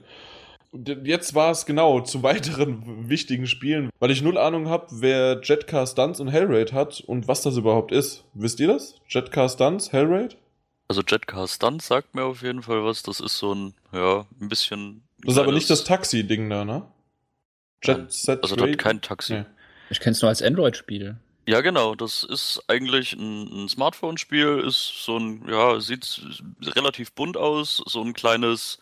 [SPEAKER 1] Und Jetzt war es genau zu weiteren wichtigen Spielen, weil ich null Ahnung habe, wer Jetcar Stunts und Hellraid hat und was das überhaupt ist. Wisst ihr das? Jetcar Stunts, Hellraid?
[SPEAKER 5] Also Jetcar Stunt sagt mir auf jeden Fall was. Das ist so ein, ja, ein bisschen.
[SPEAKER 1] Das ist aber nicht das Taxi-Ding da, ne? Jet Set
[SPEAKER 5] Also dort
[SPEAKER 1] Raid?
[SPEAKER 5] kein Taxi.
[SPEAKER 1] Nee.
[SPEAKER 4] Ich kenne es nur als Android-Spiel.
[SPEAKER 5] Ja, genau. Das ist eigentlich ein, ein Smartphone-Spiel. Ist so ein, ja, sieht relativ bunt aus. So ein kleines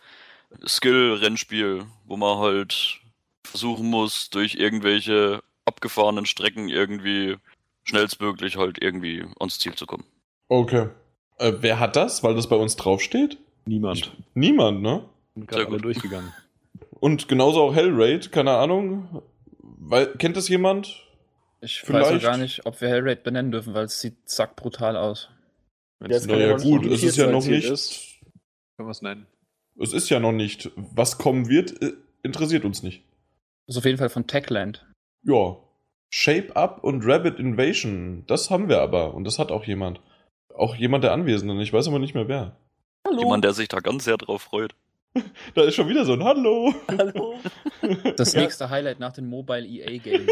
[SPEAKER 5] Skill-Rennspiel, wo man halt versuchen muss, durch irgendwelche abgefahrenen Strecken irgendwie schnellstmöglich halt irgendwie ans Ziel zu kommen.
[SPEAKER 1] Okay. Äh, wer hat das? Weil das bei uns draufsteht?
[SPEAKER 3] Niemand.
[SPEAKER 1] Niemand, ne?
[SPEAKER 3] Sind
[SPEAKER 5] Sehr
[SPEAKER 3] gerade alle durchgegangen.
[SPEAKER 1] Und genauso auch Hellraid, keine Ahnung. Weil, kennt das jemand?
[SPEAKER 4] Ich weiß
[SPEAKER 1] Vielleicht-
[SPEAKER 4] auch gar nicht, ob wir Hellraid benennen dürfen, weil es sieht zack brutal aus.
[SPEAKER 3] Wenn
[SPEAKER 2] Ja, ja
[SPEAKER 1] gut, es ist ja noch nicht.
[SPEAKER 3] ist, können wir es nennen.
[SPEAKER 1] Es ist ja noch nicht. Was kommen wird, äh, interessiert uns nicht.
[SPEAKER 4] Das ist auf jeden Fall von Techland.
[SPEAKER 1] Ja. Shape Up und Rabbit Invasion, das haben wir aber. Und das hat auch jemand. Auch jemand der Anwesenden. Ich weiß aber nicht mehr wer.
[SPEAKER 2] Hallo.
[SPEAKER 5] Jemand, der sich da ganz sehr drauf freut.
[SPEAKER 1] Da ist schon wieder so ein Hallo.
[SPEAKER 2] Hallo.
[SPEAKER 4] Das
[SPEAKER 2] Ja.
[SPEAKER 4] nächste Highlight nach den Mobile EA Games.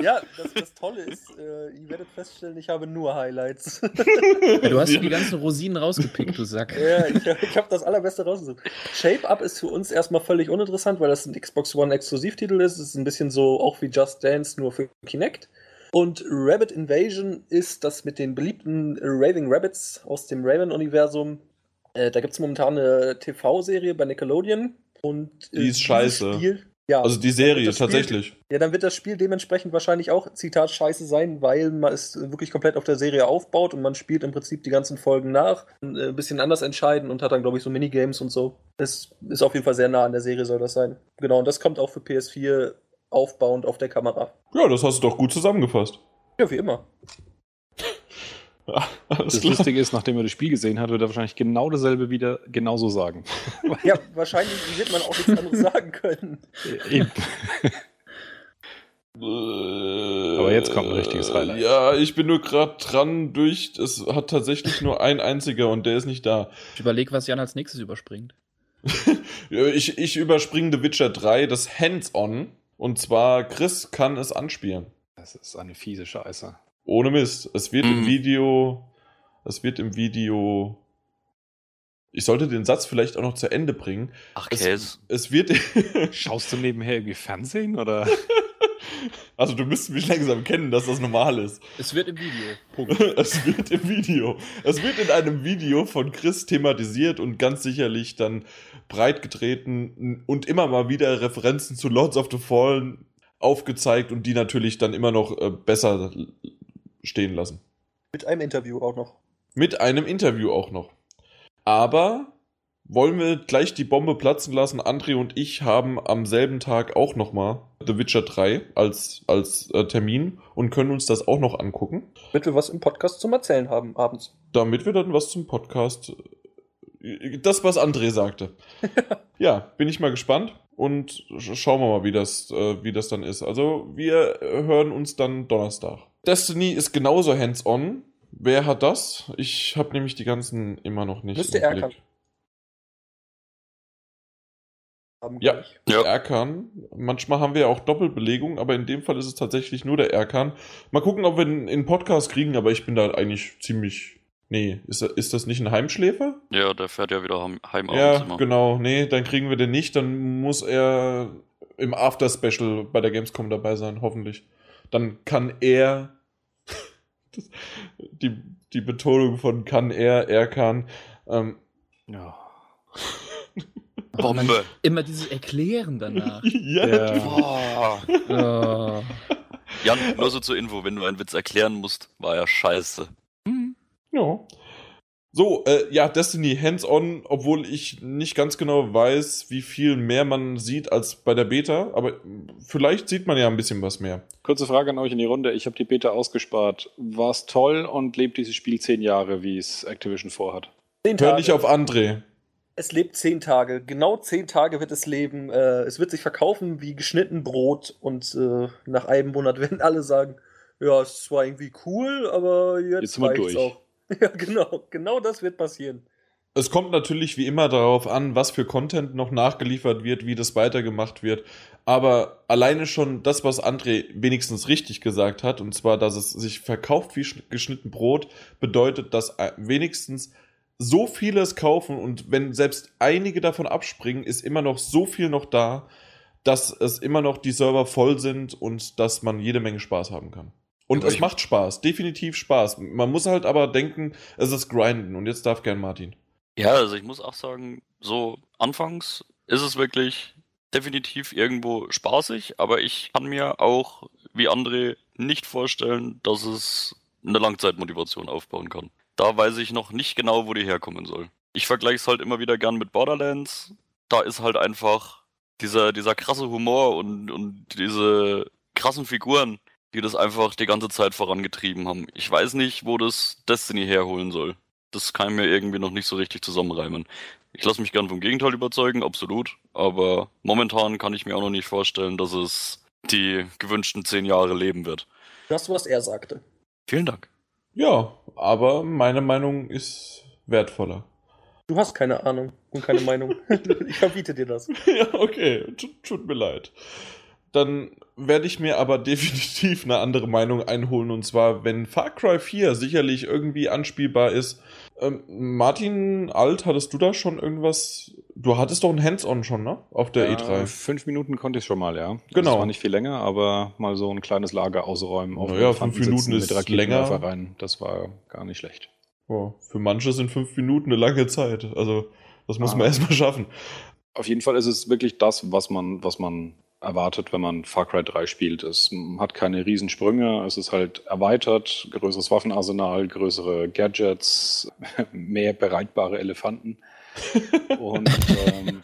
[SPEAKER 2] Ja, das, das Tolle ist, äh, ihr werdet feststellen, ich habe nur Highlights.
[SPEAKER 4] Ja, du hast die ganzen Rosinen rausgepickt, du Sack.
[SPEAKER 2] ja, ich, ich habe das allerbeste rausgesucht. Shape Up ist für uns erstmal völlig uninteressant, weil das ein Xbox One Exklusivtitel ist. Es ist ein bisschen so auch wie Just Dance, nur für Kinect. Und Rabbit Invasion ist das mit den beliebten Raving Rabbits aus dem Raven-Universum. Äh, da gibt es momentan eine TV-Serie bei Nickelodeon. Und, äh,
[SPEAKER 1] Die ist scheiße.
[SPEAKER 2] Spiel, ja,
[SPEAKER 1] Also die Serie,
[SPEAKER 2] Spiel-
[SPEAKER 1] tatsächlich.
[SPEAKER 2] ja, dann wird das Spiel dementsprechend wahrscheinlich auch, Zitat, scheiße sein, weil man es wirklich komplett auf der Serie aufbaut und man spielt im Prinzip die ganzen Folgen nach, äh, ein bisschen anders entscheiden und hat dann, glaube ich, so Minigames und so. Es ist auf jeden Fall sehr nah an der Serie, soll das sein. Genau, und das kommt auch für PS4 aufbauend auf der Kamera.
[SPEAKER 1] Ja, das hast du doch gut zusammengefasst.
[SPEAKER 2] Ja, wie immer.
[SPEAKER 3] Das
[SPEAKER 1] klar.
[SPEAKER 3] Lustige ist, nachdem er das Spiel gesehen hat, wird er wahrscheinlich genau dasselbe wieder genauso sagen.
[SPEAKER 2] Ja, wahrscheinlich wird man auch nichts anderes sagen können.
[SPEAKER 3] Eben.
[SPEAKER 1] Aber
[SPEAKER 3] jetzt kommt ein richtiges Highlight.
[SPEAKER 1] Ja, ich bin nur gerade dran durch. Es hat tatsächlich nur ein einziger und der ist nicht da.
[SPEAKER 4] Ich überlege, was Jan als nächstes überspringt.
[SPEAKER 1] Ich, ich überspringe The Witcher 3, das Hands-On. Und zwar, Chris kann es anspielen.
[SPEAKER 3] Das ist eine fiese Scheiße.
[SPEAKER 1] Ohne Mist. Es wird im
[SPEAKER 5] Mhm.
[SPEAKER 1] Video. Es wird im Video. Ich sollte den Satz vielleicht auch noch zu Ende bringen.
[SPEAKER 5] Ach,
[SPEAKER 1] Es,
[SPEAKER 5] Käse.
[SPEAKER 1] es wird.
[SPEAKER 3] Schaust du nebenher irgendwie Fernsehen oder?
[SPEAKER 1] also, du müsst mich langsam kennen, dass das normal ist.
[SPEAKER 4] Es wird im Video. Punkt.
[SPEAKER 1] Es wird im Video. Es wird in einem Video von Chris thematisiert und ganz sicherlich dann breit getreten und immer mal wieder Referenzen zu Lords of the Fallen aufgezeigt und die natürlich dann immer noch äh, besser stehen lassen.
[SPEAKER 2] Mit einem Interview auch noch.
[SPEAKER 1] Mit einem Interview auch noch. Aber wollen wir gleich die Bombe platzen lassen? André und ich haben am selben Tag auch nochmal The Witcher 3 als, als äh, Termin und können uns das auch noch angucken.
[SPEAKER 2] Damit wir was im Podcast zum Erzählen haben abends.
[SPEAKER 1] damit wir dann was zum Podcast. äh, Das, was André sagte. ja, bin ich mal gespannt und sch- schauen wir mal, wie das, äh, wie das dann ist. Also, wir hören uns dann Donnerstag. Destiny ist genauso hands-on. Wer hat das? Ich habe nämlich die ganzen immer noch nicht.
[SPEAKER 2] Müsste Erkan.
[SPEAKER 1] Ja.
[SPEAKER 5] Ja.
[SPEAKER 1] Erkan. Manchmal haben wir ja auch Doppelbelegung, aber in dem Fall ist es tatsächlich nur der Erkan. Mal gucken, ob wir einen einen Podcast kriegen, aber ich bin da eigentlich ziemlich. Nee, ist, ist das nicht ein Heimschläfer?
[SPEAKER 5] Ja, der fährt ja wieder heim, heim
[SPEAKER 1] Ja,
[SPEAKER 5] immer.
[SPEAKER 1] genau. Nee, dann kriegen wir den nicht. Dann muss er im After-Special bei der Gamescom dabei sein, hoffentlich. Dann kann er. das- die, die Betonung von kann er, er kann. Ähm,
[SPEAKER 3] Ja.
[SPEAKER 5] Bombe.
[SPEAKER 4] Immer dieses Erklären danach.
[SPEAKER 1] ja,
[SPEAKER 3] Ja.
[SPEAKER 5] Boah.
[SPEAKER 4] oh.
[SPEAKER 5] Jan, nur so zur Info, wenn du einen Witz erklären musst, war ja scheiße.
[SPEAKER 1] Ja. So, äh, ja, Destiny hands-on, obwohl ich nicht ganz genau weiß, wie viel mehr man sieht als bei der Beta, aber vielleicht sieht man ja ein bisschen was mehr.
[SPEAKER 3] Kurze Frage an euch in die Runde. Ich habe die Beta ausgespart. War es toll und lebt dieses Spiel zehn Jahre, wie es Activision vorhat?
[SPEAKER 2] Zehn
[SPEAKER 1] Hör
[SPEAKER 2] Tage.
[SPEAKER 1] nicht auf André.
[SPEAKER 2] Es lebt zehn Tage. Genau zehn Tage wird es leben. Äh, es wird sich verkaufen wie geschnitten Brot und äh, nach einem Monat werden alle sagen, ja, es war irgendwie cool, aber jetzt,
[SPEAKER 3] Jetzt
[SPEAKER 2] reicht's
[SPEAKER 3] durch.
[SPEAKER 2] auch. Ja, genau. Genau das wird passieren.
[SPEAKER 1] Es kommt natürlich wie immer darauf an, was für Content noch nachgeliefert wird, wie das weitergemacht wird. Aber alleine schon das, was André wenigstens richtig gesagt hat, und zwar, dass es sich verkauft wie schn- geschnitten Brot, bedeutet, dass äh, wenigstens so viele es kaufen und wenn selbst einige davon abspringen, ist immer noch so viel noch da, dass es immer noch die Server voll sind und dass man jede Menge Spaß haben kann. Und es macht Spaß, definitiv Spaß. Man muss halt aber denken, es ist Grinden und jetzt darf gern Martin.
[SPEAKER 5] Ja, also ich muss auch sagen, so anfangs ist es wirklich definitiv irgendwo spaßig, aber ich kann mir auch, wie André, nicht vorstellen, dass es eine Langzeitmotivation aufbauen kann. Da weiß ich noch nicht genau, wo die herkommen soll. Ich vergleiche es halt immer wieder gern mit Borderlands. Da ist halt einfach dieser, dieser krasse Humor und, und diese krassen Figuren, die das einfach die ganze Zeit vorangetrieben haben. Ich weiß nicht, wo das Destiny herholen soll. Das kann ich mir irgendwie noch nicht so richtig zusammenreimen. Ich lasse mich gern vom Gegenteil überzeugen, absolut. Aber momentan kann ich mir auch noch nicht vorstellen, dass es die gewünschten zehn Jahre leben wird.
[SPEAKER 2] Das, was er sagte.
[SPEAKER 5] Vielen Dank.
[SPEAKER 1] Ja, aber meine Meinung ist wertvoller.
[SPEAKER 2] Du hast keine Ahnung und keine Meinung. ich verbiete dir das.
[SPEAKER 1] ja, okay, tut, tut mir leid. Dann werde ich mir aber definitiv eine andere Meinung einholen. Und zwar, wenn Far Cry 4 sicherlich irgendwie anspielbar ist. Ähm, Martin Alt, hattest du da schon irgendwas? Du hattest doch ein Hands-on schon, ne? Auf der
[SPEAKER 3] Ja,
[SPEAKER 1] E3.
[SPEAKER 3] Fünf Minuten konnte ich schon mal, ja.
[SPEAKER 1] Genau.
[SPEAKER 3] Das war nicht viel länger, aber mal so ein kleines Lager ausräumen. auf
[SPEAKER 1] Naja, fünf Minuten ist länger.
[SPEAKER 3] rein. Das war gar nicht schlecht.
[SPEAKER 1] Ja, für manche sind fünf Minuten eine lange Zeit. Also, das muss
[SPEAKER 3] Ah.
[SPEAKER 1] man erstmal schaffen.
[SPEAKER 3] Auf jeden Fall ist es wirklich das, was man, was man erwartet, wenn man Far Cry 3 spielt. Es hat keine Riesensprünge, es ist halt erweitert, größeres Waffenarsenal, größere Gadgets, mehr bereitbare Elefanten. Und ähm,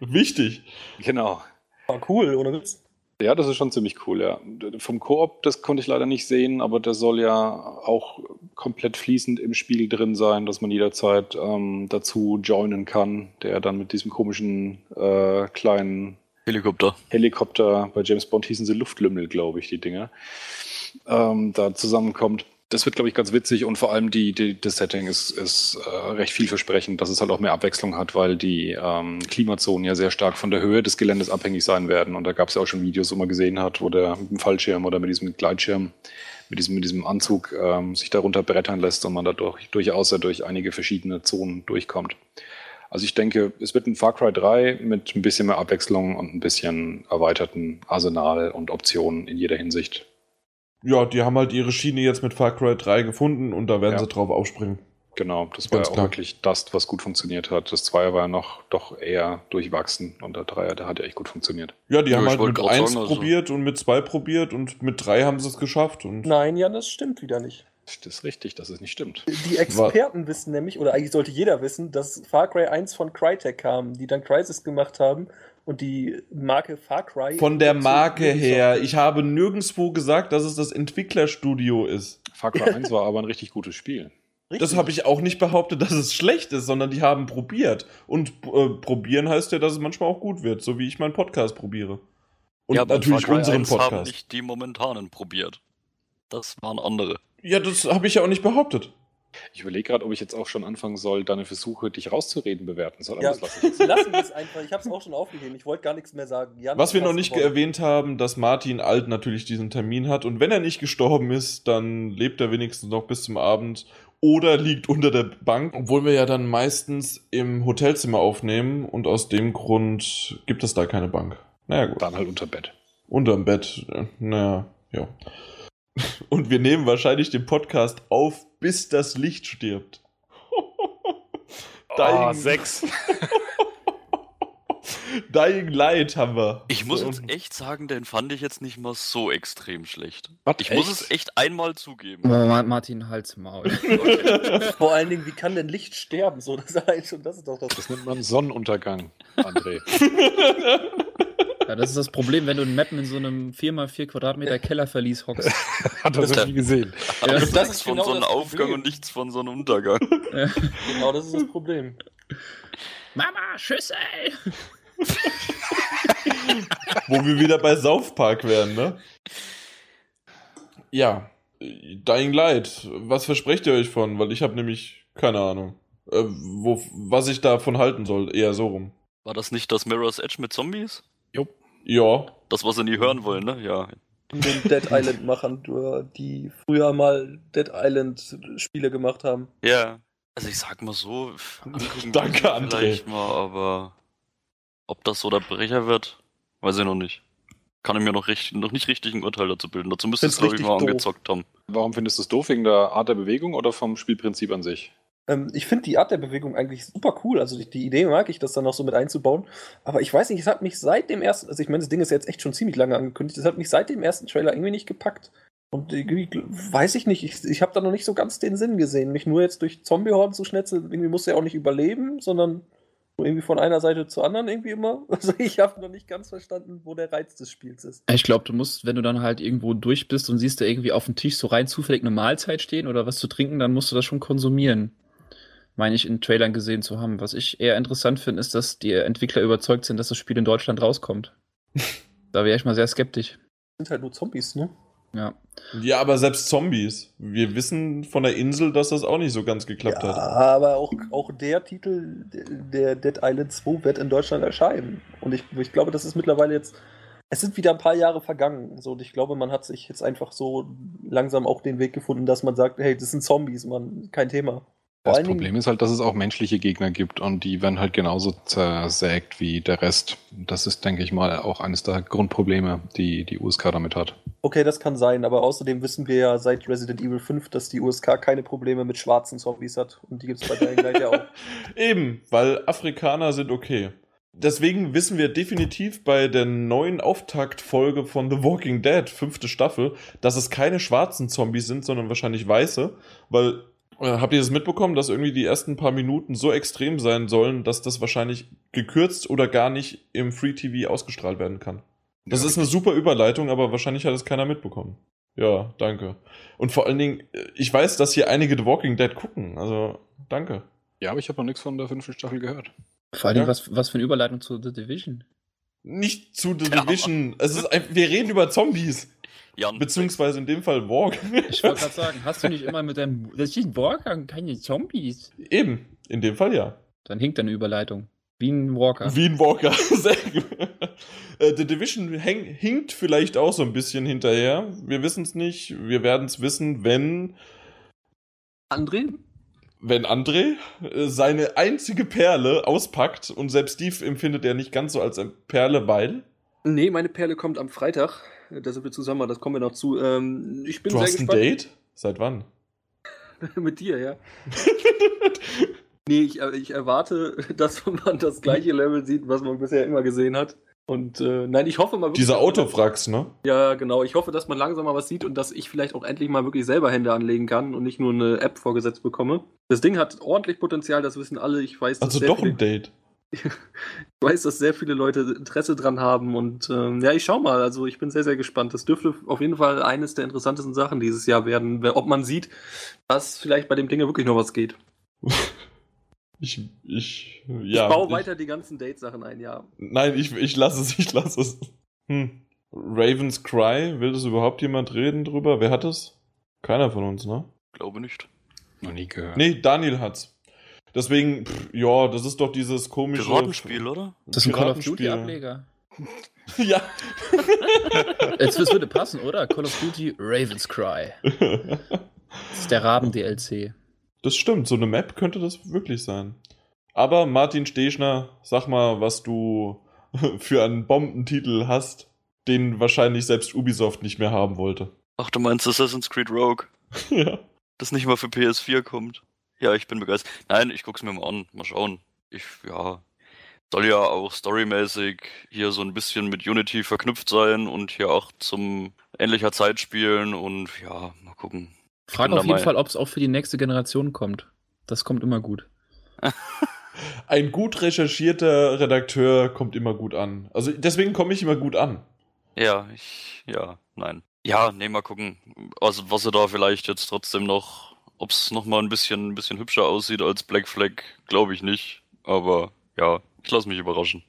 [SPEAKER 1] Wichtig.
[SPEAKER 3] genau.
[SPEAKER 2] War cool, Witz.
[SPEAKER 3] Ja, das ist schon ziemlich cool, ja. Vom Koop, das konnte ich leider nicht sehen, aber der soll ja auch komplett fließend im Spiel drin sein, dass man jederzeit ähm, dazu joinen kann, der dann mit diesem komischen äh, kleinen
[SPEAKER 5] Helikopter.
[SPEAKER 3] Helikopter, bei James Bond hießen sie Luftlümmel, glaube ich, die Dinger, ähm, da zusammenkommt. Das wird, glaube ich, ganz witzig und vor allem die, die, das Setting ist, ist äh, recht vielversprechend, dass es halt auch mehr Abwechslung hat, weil die ähm, Klimazonen ja sehr stark von der Höhe des Geländes abhängig sein werden. Und da gab es ja auch schon Videos, wo man gesehen hat, wo der mit dem Fallschirm oder mit diesem Gleitschirm, mit diesem, mit diesem Anzug ähm, sich darunter brettern lässt und man dadurch durchaus ja durch einige verschiedene Zonen durchkommt. Also ich denke, es wird ein Far Cry 3 mit ein bisschen mehr Abwechslung und ein bisschen erweiterten Arsenal und Optionen in jeder Hinsicht.
[SPEAKER 1] Ja, die haben halt ihre Schiene jetzt mit Far Cry 3 gefunden und da werden
[SPEAKER 3] Ja.
[SPEAKER 1] sie drauf aufspringen.
[SPEAKER 3] Genau, das war
[SPEAKER 1] Ganz
[SPEAKER 3] ja auch
[SPEAKER 1] klar.
[SPEAKER 3] wirklich das, was gut funktioniert hat. Das Zweier war ja noch doch eher durchwachsen und der Dreier, der hat ja echt gut funktioniert.
[SPEAKER 1] Ja, die
[SPEAKER 5] Ja,
[SPEAKER 1] haben halt mit
[SPEAKER 5] grad
[SPEAKER 1] 1
[SPEAKER 5] sagen, also-
[SPEAKER 1] probiert und mit 2 probiert und mit 3 haben sie es geschafft. Und
[SPEAKER 2] Nein, Jan, das stimmt wieder nicht.
[SPEAKER 3] Das ist richtig, dass es nicht stimmt.
[SPEAKER 2] Die Experten wissen nämlich, oder eigentlich sollte jeder wissen, dass Far Cry 1 von Crytek kam, die dann Crysis gemacht haben und die Marke Far Cry.
[SPEAKER 1] von der Marke her, ich habe nirgendwo gesagt, dass es das Entwicklerstudio ist.
[SPEAKER 3] Far Cry 1 war aber ein richtig gutes Spiel.
[SPEAKER 2] Richtig.
[SPEAKER 1] Das habe ich auch nicht behauptet, dass es schlecht ist, sondern die haben probiert. Und äh, probieren heißt ja, dass es manchmal auch gut wird, so wie ich meinen Podcast probiere. Und
[SPEAKER 5] ja, aber
[SPEAKER 1] natürlich
[SPEAKER 5] Far Cry
[SPEAKER 1] unseren
[SPEAKER 5] 1 haben
[SPEAKER 1] Podcast.
[SPEAKER 5] nicht die momentanen probiert. Das waren andere.
[SPEAKER 1] Ja, das habe ich ja auch nicht behauptet.
[SPEAKER 3] Ich überlege gerade, ob ich jetzt auch schon anfangen soll, deine Versuche, dich rauszureden, bewerten soll. Aber
[SPEAKER 2] Ja,
[SPEAKER 3] das lasse ich
[SPEAKER 2] lassen wir es einfach. Ich habe es auch schon aufgegeben. Ich wollte gar nichts mehr sagen. Jan,
[SPEAKER 1] Was wir noch nicht
[SPEAKER 2] gewonnen.
[SPEAKER 1] erwähnt haben, dass Martin Alt natürlich diesen Termin hat und wenn er nicht gestorben ist, dann lebt er wenigstens noch bis zum Abend oder liegt unter der Bank, obwohl wir ja dann meistens im Hotelzimmer aufnehmen und aus dem Grund gibt es da keine Bank. Naja gut.
[SPEAKER 3] Dann halt unter Bett.
[SPEAKER 1] Unterm Bett. äh, Naja, ja. Und wir nehmen wahrscheinlich den Podcast auf, bis das Licht stirbt.
[SPEAKER 3] Oh, sechs.
[SPEAKER 1] Dying Light haben wir.
[SPEAKER 5] Ich muss
[SPEAKER 1] So.
[SPEAKER 5] jetzt echt sagen, den fand ich jetzt nicht mal so extrem schlecht.
[SPEAKER 3] Was,
[SPEAKER 5] Ich muss es echt einmal zugeben.
[SPEAKER 4] Ma- Martin, Hals Maul.
[SPEAKER 2] Vor allen Dingen, wie kann denn Licht sterben? So, das, ist schon, das ist doch das.
[SPEAKER 3] Das nennt man Sonnenuntergang, André.
[SPEAKER 4] Ja, das ist das Problem, wenn du in Mappen in so einem 4x4 Quadratmeter Kellerverlies hockst.
[SPEAKER 3] Hat er
[SPEAKER 5] Das-
[SPEAKER 3] noch nie gesehen.
[SPEAKER 5] Ja,
[SPEAKER 2] das
[SPEAKER 5] nichts
[SPEAKER 2] ist
[SPEAKER 5] von
[SPEAKER 2] genau das
[SPEAKER 5] Sonnenaufgang
[SPEAKER 2] Problem.
[SPEAKER 5] und nichts von Sonnenuntergang.
[SPEAKER 2] Genau, das ist das Problem.
[SPEAKER 4] Mama, Schüssel!
[SPEAKER 1] Wo wir wieder bei South Park wären, ne? Ja. Dying Light. Was versprecht ihr euch von? Weil ich habe nämlich keine Ahnung. Äh, wo, was ich davon halten soll. Eher so rum.
[SPEAKER 5] War das nicht das Mirror's Edge mit Zombies?
[SPEAKER 1] Ja.
[SPEAKER 5] Das, was sie nie hören wollen, ne? Ja.
[SPEAKER 2] Den Dead Island-Machern, die früher mal Dead Island-Spiele gemacht haben.
[SPEAKER 5] Ja. Also ich sag mal so,
[SPEAKER 1] Danke, André.
[SPEAKER 5] vielleicht mal, aber ob das so der Brecher wird, weiß ich noch nicht. Kann ich mir noch, richtig, noch nicht richtig ein Urteil dazu bilden. Dazu müsste ich
[SPEAKER 2] Find's
[SPEAKER 5] glaube ich, mal
[SPEAKER 2] doof.
[SPEAKER 5] angezockt haben.
[SPEAKER 3] Warum findest du es doof? Wegen der Art der Bewegung oder vom Spielprinzip an sich?
[SPEAKER 2] Ähm, ich finde die Art der Bewegung eigentlich super cool. Also die, die Idee mag ich, das dann noch so mit einzubauen. Aber ich weiß nicht, es hat mich seit dem ersten, also ich meine, das Ding ist jetzt echt schon ziemlich lange angekündigt, es hat mich seit dem ersten Trailer irgendwie nicht gepackt. Und irgendwie, weiß ich nicht, ich, ich habe da noch nicht so ganz den Sinn gesehen, mich nur jetzt durch Zombie-Horden zu schnetzeln. Irgendwie muss er auch nicht überleben, sondern irgendwie von einer Seite zur anderen irgendwie immer. Also ich habe noch nicht ganz verstanden, wo der Reiz des Spiels ist.
[SPEAKER 4] Ich glaube, du musst, wenn du dann halt irgendwo durch bist und siehst da irgendwie auf dem Tisch so rein zufällig eine Mahlzeit stehen oder was zu trinken, dann musst du das schon konsumieren. Meine ich in Trailern gesehen zu haben. Was ich eher interessant finde, ist, dass die Entwickler überzeugt sind, dass das Spiel in Deutschland rauskommt. da wäre ich mal sehr skeptisch.
[SPEAKER 2] sind halt nur Zombies, ne?
[SPEAKER 4] Ja.
[SPEAKER 1] Ja, aber selbst Zombies. Wir wissen von der Insel, dass das auch nicht so ganz geklappt
[SPEAKER 2] ja,
[SPEAKER 1] hat.
[SPEAKER 2] aber auch, auch der Titel, der Dead Island 2, wird in Deutschland erscheinen. Und ich, ich glaube, das ist mittlerweile jetzt. Es sind wieder ein paar Jahre vergangen. So, und ich glaube, man hat sich jetzt einfach so langsam auch den Weg gefunden, dass man sagt, hey, das sind Zombies, man, kein Thema.
[SPEAKER 3] Das
[SPEAKER 2] Dingen-
[SPEAKER 3] Problem ist halt, dass es auch menschliche Gegner gibt und die werden halt genauso zersägt wie der Rest. Das ist, denke ich mal, auch eines der Grundprobleme, die die USK damit hat.
[SPEAKER 2] Okay, das kann sein, aber außerdem wissen wir ja seit Resident Evil 5, dass die USK keine Probleme mit schwarzen Zombies hat. Und die gibt es bei Dying Light ja auch.
[SPEAKER 1] Eben, weil Afrikaner sind okay. Deswegen wissen wir definitiv bei der neuen Auftaktfolge von The Walking Dead, fünfte Staffel, dass es keine schwarzen Zombies sind, sondern wahrscheinlich weiße. Weil, habt ihr das mitbekommen, dass irgendwie die ersten paar Minuten so extrem sein sollen, dass das wahrscheinlich gekürzt oder gar nicht im Free TV ausgestrahlt werden kann? Das
[SPEAKER 3] Ja.
[SPEAKER 1] ist eine super Überleitung, aber wahrscheinlich hat es keiner mitbekommen. Ja, danke. Und vor allen Dingen, äh, ich weiß, dass hier einige The Walking Dead gucken. Also, danke.
[SPEAKER 3] Ja, aber ich habe noch nichts von der fünften Staffel gehört.
[SPEAKER 4] Vor allem,
[SPEAKER 1] Ja.
[SPEAKER 4] was, was für eine Überleitung zu The Division.
[SPEAKER 1] Nicht zu The
[SPEAKER 5] Ja.
[SPEAKER 1] Division. Es ist ein, wir reden über Zombies.
[SPEAKER 5] Jan,
[SPEAKER 1] Beziehungsweise in dem Fall Walk.
[SPEAKER 4] Ich wollte gerade sagen, hast du nicht immer mit deinem. Das sind Walker und keine Zombies.
[SPEAKER 1] Eben. In dem Fall ja.
[SPEAKER 4] Dann hinkt deine Überleitung. Wie ein Walker.
[SPEAKER 1] Wie ein Walker. Sehr gut. Äh, The Division häng, hinkt vielleicht auch so ein bisschen hinterher. Wir wissen es nicht. Wir werden es wissen, wenn,
[SPEAKER 2] André?
[SPEAKER 1] wenn André äh, seine einzige Perle auspackt. Und selbst die empfindet er nicht ganz so als eine Perle, weil
[SPEAKER 2] Nee, meine Perle kommt am Freitag. Da sind wir zusammen, das kommen wir noch zu. Ähm, ich bin
[SPEAKER 1] du
[SPEAKER 2] sehr
[SPEAKER 1] hast ein
[SPEAKER 2] gespannt.
[SPEAKER 1] Date. Seit wann?
[SPEAKER 2] Mit dir, ja. Nee, ich, äh, ich erwarte, dass man das gleiche Level sieht, was man bisher immer gesehen hat. Und äh, nein, ich hoffe mal wirklich.
[SPEAKER 1] Dieser Autofrax, ne?
[SPEAKER 2] Ja, genau. Ich hoffe, dass man langsam mal was sieht und dass ich vielleicht auch endlich mal wirklich selber Hände anlegen kann und nicht nur eine App vorgesetzt bekomme. Das Ding hat ordentlich Potenzial, das wissen alle. Ich weiß,
[SPEAKER 1] Also doch ein Date.
[SPEAKER 2] Ich weiß, dass sehr viele Leute Interesse dran haben und ähm, ja, ich schau mal. Also ich bin sehr, sehr gespannt. Das dürfte auf jeden Fall eines der interessantesten Sachen dieses Jahr werden, wer- ob man sieht, dass vielleicht bei dem Ding ja wirklich noch was geht.
[SPEAKER 1] Ich, ich, ja.
[SPEAKER 2] ich baue
[SPEAKER 1] ich-
[SPEAKER 2] weiter die ganzen Date-Sachen ein, ja.
[SPEAKER 1] Nein, ich, ich lasse es, ich lasse es. Hm. Raven's Cry, will das überhaupt jemand reden drüber? Wer hat es? Keiner von uns, ne?
[SPEAKER 5] glaube nicht.
[SPEAKER 3] Noch nie gehört.
[SPEAKER 1] Nee, Daniel hat's. Deswegen, pff, ja, das ist doch dieses komische.
[SPEAKER 5] Piratenspiel, oder?
[SPEAKER 4] Das ist ein Call of
[SPEAKER 1] Piratenspiel.
[SPEAKER 4] Duty-Ableger.
[SPEAKER 1] ja.
[SPEAKER 4] Es es würde passen, oder? Call of Duty Raven's Cry. Das ist der Raben-DLC.
[SPEAKER 1] Das stimmt, so eine Map könnte das wirklich sein. Aber Martin Stechner, sag mal, was du für einen Bombentitel hast, den wahrscheinlich selbst Ubisoft nicht mehr haben wollte.
[SPEAKER 5] Ach, du meinst Assassin's Creed Rogue,
[SPEAKER 1] ja.
[SPEAKER 5] das nicht mal für PS4 kommt. Ja, ich bin begeistert. Nein, ich guck's mir mal an. Mal schauen. Ich, ja, soll ja auch storymäßig hier so ein bisschen mit Unity verknüpft sein und hier auch zum ähnlicher Zeit spielen und ja, mal gucken.
[SPEAKER 4] Frag auf jeden Fall, ob es auch für die nächste Generation kommt. Das kommt immer gut.
[SPEAKER 1] Ein gut recherchierter Redakteur kommt immer gut an. Also deswegen komme ich immer gut an.
[SPEAKER 5] Ja, ich, ja, nein. Ja, nee, mal gucken, was, was er da vielleicht jetzt trotzdem noch, ob es nochmal ein bisschen, ein bisschen hübscher aussieht als Black Flag, glaube ich nicht. Aber ja, ich lasse mich überraschen.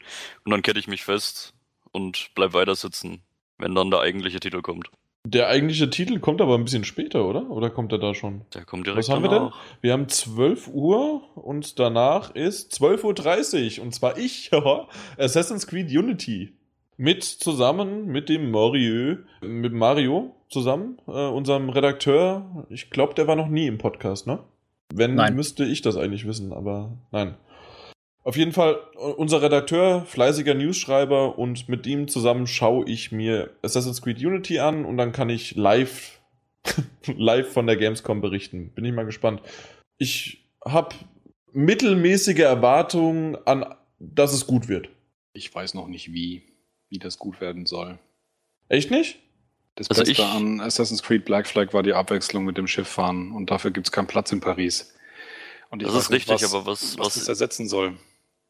[SPEAKER 5] Und dann kette ich mich fest und bleib weiter sitzen, wenn dann der eigentliche Titel kommt.
[SPEAKER 1] Der eigentliche Titel kommt aber ein bisschen später, oder? Oder kommt er da schon?
[SPEAKER 5] Der kommt direkt
[SPEAKER 1] Was haben
[SPEAKER 5] danach.
[SPEAKER 1] wir denn? Wir haben 12 Uhr und danach ist 12.30 Uhr und zwar ich, Assassin's Creed Unity. Mit zusammen mit dem Mario, mit Mario zusammen, äh, unserem Redakteur. Ich glaube, der war noch nie im Podcast, ne? Wenn,
[SPEAKER 4] Nein.
[SPEAKER 1] müsste ich das eigentlich wissen, aber nein. Auf jeden Fall unser Redakteur, fleißiger Newsschreiber und mit ihm zusammen schaue ich mir Assassin's Creed Unity an und dann kann ich live, live von der Gamescom berichten. Bin ich mal gespannt. Ich habe mittelmäßige Erwartungen an, dass es gut wird.
[SPEAKER 3] Ich weiß noch nicht, wie, wie das gut werden soll.
[SPEAKER 1] Echt nicht?
[SPEAKER 3] Das
[SPEAKER 5] Also
[SPEAKER 3] Beste
[SPEAKER 5] ich-
[SPEAKER 3] an Assassin's Creed Black Flag war die Abwechslung mit dem Schifffahren und dafür gibt es keinen Platz in Paris. Und ich
[SPEAKER 5] Das ist richtig,
[SPEAKER 3] was,
[SPEAKER 5] aber was,
[SPEAKER 3] was
[SPEAKER 5] was,
[SPEAKER 3] das ersetzen soll.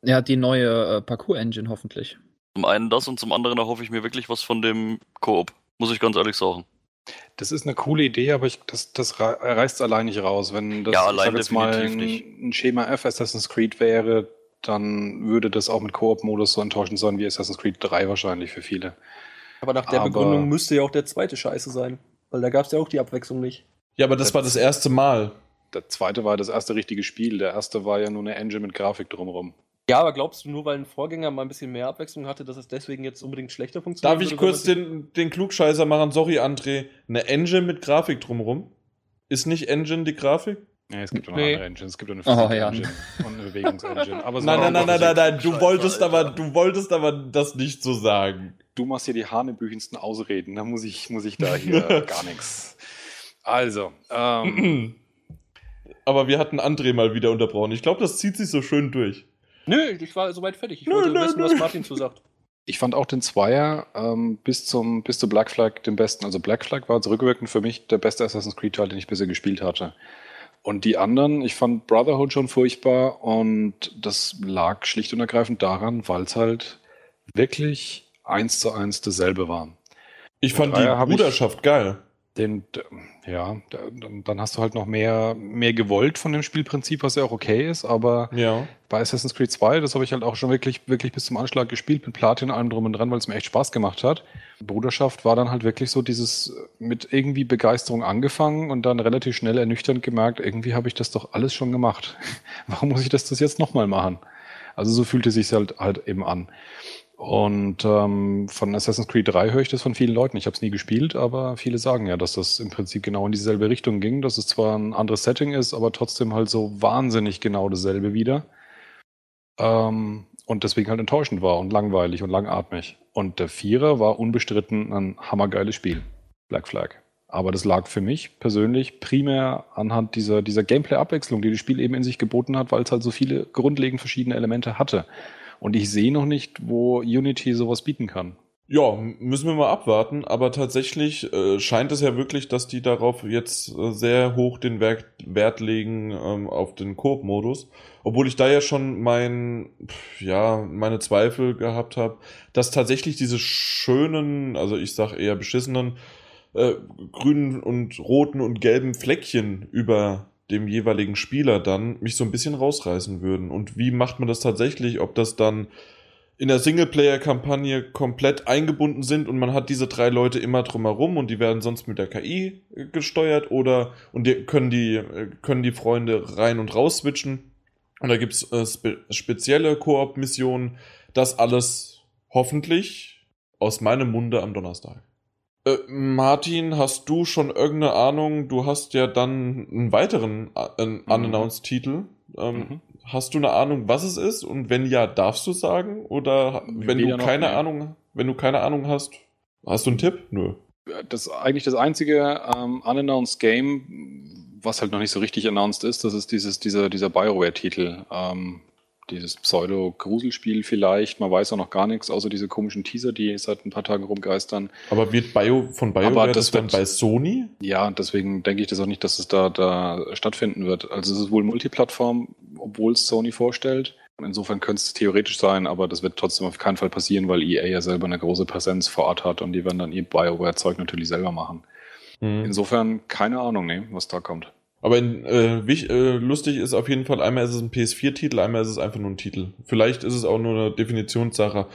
[SPEAKER 4] Ja, die neue äh, Parcours-Engine hoffentlich.
[SPEAKER 5] zum einen das und zum anderen erhoffe ich mir wirklich was von dem Koop. Muss ich ganz ehrlich sagen.
[SPEAKER 3] Das ist eine coole Idee, aber ich, das, das rei- reißt allein nicht raus. Wenn das
[SPEAKER 5] Ja, allein
[SPEAKER 3] jetzt mal ein, ein Schema F Assassin's Creed wäre, dann würde das auch mit Koop-Modus so enttäuschend sein wie Assassin's Creed 3 wahrscheinlich für viele.
[SPEAKER 2] Aber nach der
[SPEAKER 3] Aber-
[SPEAKER 2] Begründung müsste ja auch der zweite Scheiße sein. Weil da gab es ja auch die Abwechslung nicht.
[SPEAKER 1] Ja, aber das
[SPEAKER 3] Das-
[SPEAKER 1] war das erste Mal.
[SPEAKER 3] Der zweite war das erste richtige Spiel. Der erste war ja nur eine Engine mit Grafik drumherum.
[SPEAKER 2] Ja, aber glaubst du, nur weil ein Vorgänger mal ein bisschen mehr Abwechslung hatte, dass es deswegen jetzt unbedingt schlechter funktioniert?
[SPEAKER 1] Darf ich kurz den, den Klugscheißer machen? Sorry, André. Eine Engine mit Grafik drumrum? Ist nicht Engine die Grafik?
[SPEAKER 3] Ja, es gibt auch noch
[SPEAKER 2] Nee.
[SPEAKER 3] andere Engines. Es gibt auch eine
[SPEAKER 4] Oh,
[SPEAKER 3] Physik-Engine und eine Bewegungsengine. Aber so
[SPEAKER 1] Nein, nein, nein, nein, nein, nein. Du wolltest aber, du wolltest aber das nicht so sagen.
[SPEAKER 3] Du machst hier die hanebüchensten Ausreden. Da muss ich, muss ich da hier gar nichts. Also, ähm,
[SPEAKER 1] Aber wir hatten André mal wieder unterbrochen. Ich glaube, das zieht sich so schön durch.
[SPEAKER 2] Nö, ich war soweit fertig. Ich
[SPEAKER 1] Nö,
[SPEAKER 2] wollte
[SPEAKER 1] nö,
[SPEAKER 2] wissen,
[SPEAKER 1] nö.
[SPEAKER 2] was Martin zu sagt.
[SPEAKER 3] ich fand auch den Zweier ähm, bis, zum, bis zu Black Flag den besten. Also Black Flag war zurückwirkend für mich der beste Assassin's Creed-Teil, den ich bisher gespielt hatte. Und die anderen, ich fand Brotherhood schon furchtbar und das lag schlicht und ergreifend daran, weil es halt wirklich eins zu eins dasselbe war.
[SPEAKER 1] Ich fand die Bruderschaft geil.
[SPEAKER 3] Den, ja, dann hast du halt noch mehr, mehr gewollt von dem Spielprinzip, was ja auch okay ist, aber
[SPEAKER 1] Ja.
[SPEAKER 3] bei Assassin's Creed 2, das habe ich halt auch schon wirklich, wirklich bis zum Anschlag gespielt, mit Platin und allem drum und dran, weil es mir echt Spaß gemacht hat. Bruderschaft war dann halt wirklich so dieses mit irgendwie Begeisterung angefangen und dann relativ schnell ernüchternd gemerkt, irgendwie habe ich das doch alles schon gemacht. Warum muss ich das, das jetzt nochmal machen? Also so fühlte es sich halt, halt eben an. Und ähm, von Assassin's Creed 3 höre ich das von vielen Leuten. Ich habe es nie gespielt, aber viele sagen ja, dass das im Prinzip genau in dieselbe Richtung ging, dass es zwar ein anderes Setting ist, aber trotzdem halt so wahnsinnig genau dasselbe wieder. Ähm, und deswegen halt enttäuschend war und langweilig und langatmig. Und der Vierer war unbestritten ein hammergeiles Spiel. Black Flag. Aber das lag für mich persönlich primär anhand dieser, dieser Gameplay-Abwechslung, die das Spiel eben in sich geboten hat, weil es halt so viele grundlegend verschiedene Elemente hatte. Und ich sehe noch nicht, wo Unity sowas bieten kann.
[SPEAKER 1] Ja, müssen wir mal abwarten, aber tatsächlich äh, scheint es ja wirklich, dass die darauf jetzt äh, sehr hoch den Wert, Wert legen ähm, auf den Koop-Modus. Obwohl ich da ja schon mein, pf, ja, meine Zweifel gehabt habe, dass tatsächlich diese schönen, also ich sag eher beschissenen, äh, grünen und roten und gelben Fleckchen über dem jeweiligen Spieler dann mich so ein bisschen rausreißen würden. Und wie macht man das tatsächlich? Ob das dann in der Singleplayer-Kampagne komplett eingebunden sind und man hat diese drei Leute immer drumherum und die werden sonst mit der KI gesteuert oder und die können die können die Freunde rein und raus switchen und da gibt's äh, spe spezielle Koop-Missionen. Das alles hoffentlich aus meinem Munde am Donnerstag. Äh, Martin, hast du schon irgendeine Ahnung? Du hast ja dann einen weiteren äh, einen Unannounced-Titel. Ähm,
[SPEAKER 3] Mhm.
[SPEAKER 1] Hast du eine Ahnung, was es ist? Und wenn ja, darfst du sagen? Oder wenn
[SPEAKER 3] Weder
[SPEAKER 1] du keine. Ahnung, wenn du keine Ahnung hast, hast du einen Tipp? Nö.
[SPEAKER 3] Das eigentlich das einzige ähm, unannounced Game, was halt noch nicht so richtig announced ist, das ist dieses, dieser, dieser Bioware-Titel. Ähm, dieses Pseudo-Gruselspiel vielleicht. Man weiß auch noch gar nichts, außer diese komischen Teaser, die seit ein paar Tagen rumgeistern.
[SPEAKER 1] Aber wird Bio von BioWare
[SPEAKER 3] Aber
[SPEAKER 1] das,
[SPEAKER 3] das
[SPEAKER 1] dann bei Sony?
[SPEAKER 3] Ja, deswegen denke ich das auch nicht, dass es da, da stattfinden wird. Also es ist wohl Multiplattform, obwohl es Sony vorstellt. Insofern könnte es theoretisch sein, aber das wird trotzdem auf keinen Fall passieren, weil EA ja selber eine große Präsenz vor Ort hat und die werden dann ihr BioWare-Zeug natürlich selber machen.
[SPEAKER 1] Hm.
[SPEAKER 3] Insofern keine Ahnung, ne, was da kommt.
[SPEAKER 1] Aber in, äh, wich, äh, lustig ist auf jeden Fall, einmal ist es ein PS4-Titel, einmal ist es einfach nur ein Titel. Vielleicht ist es auch nur eine Definitionssache.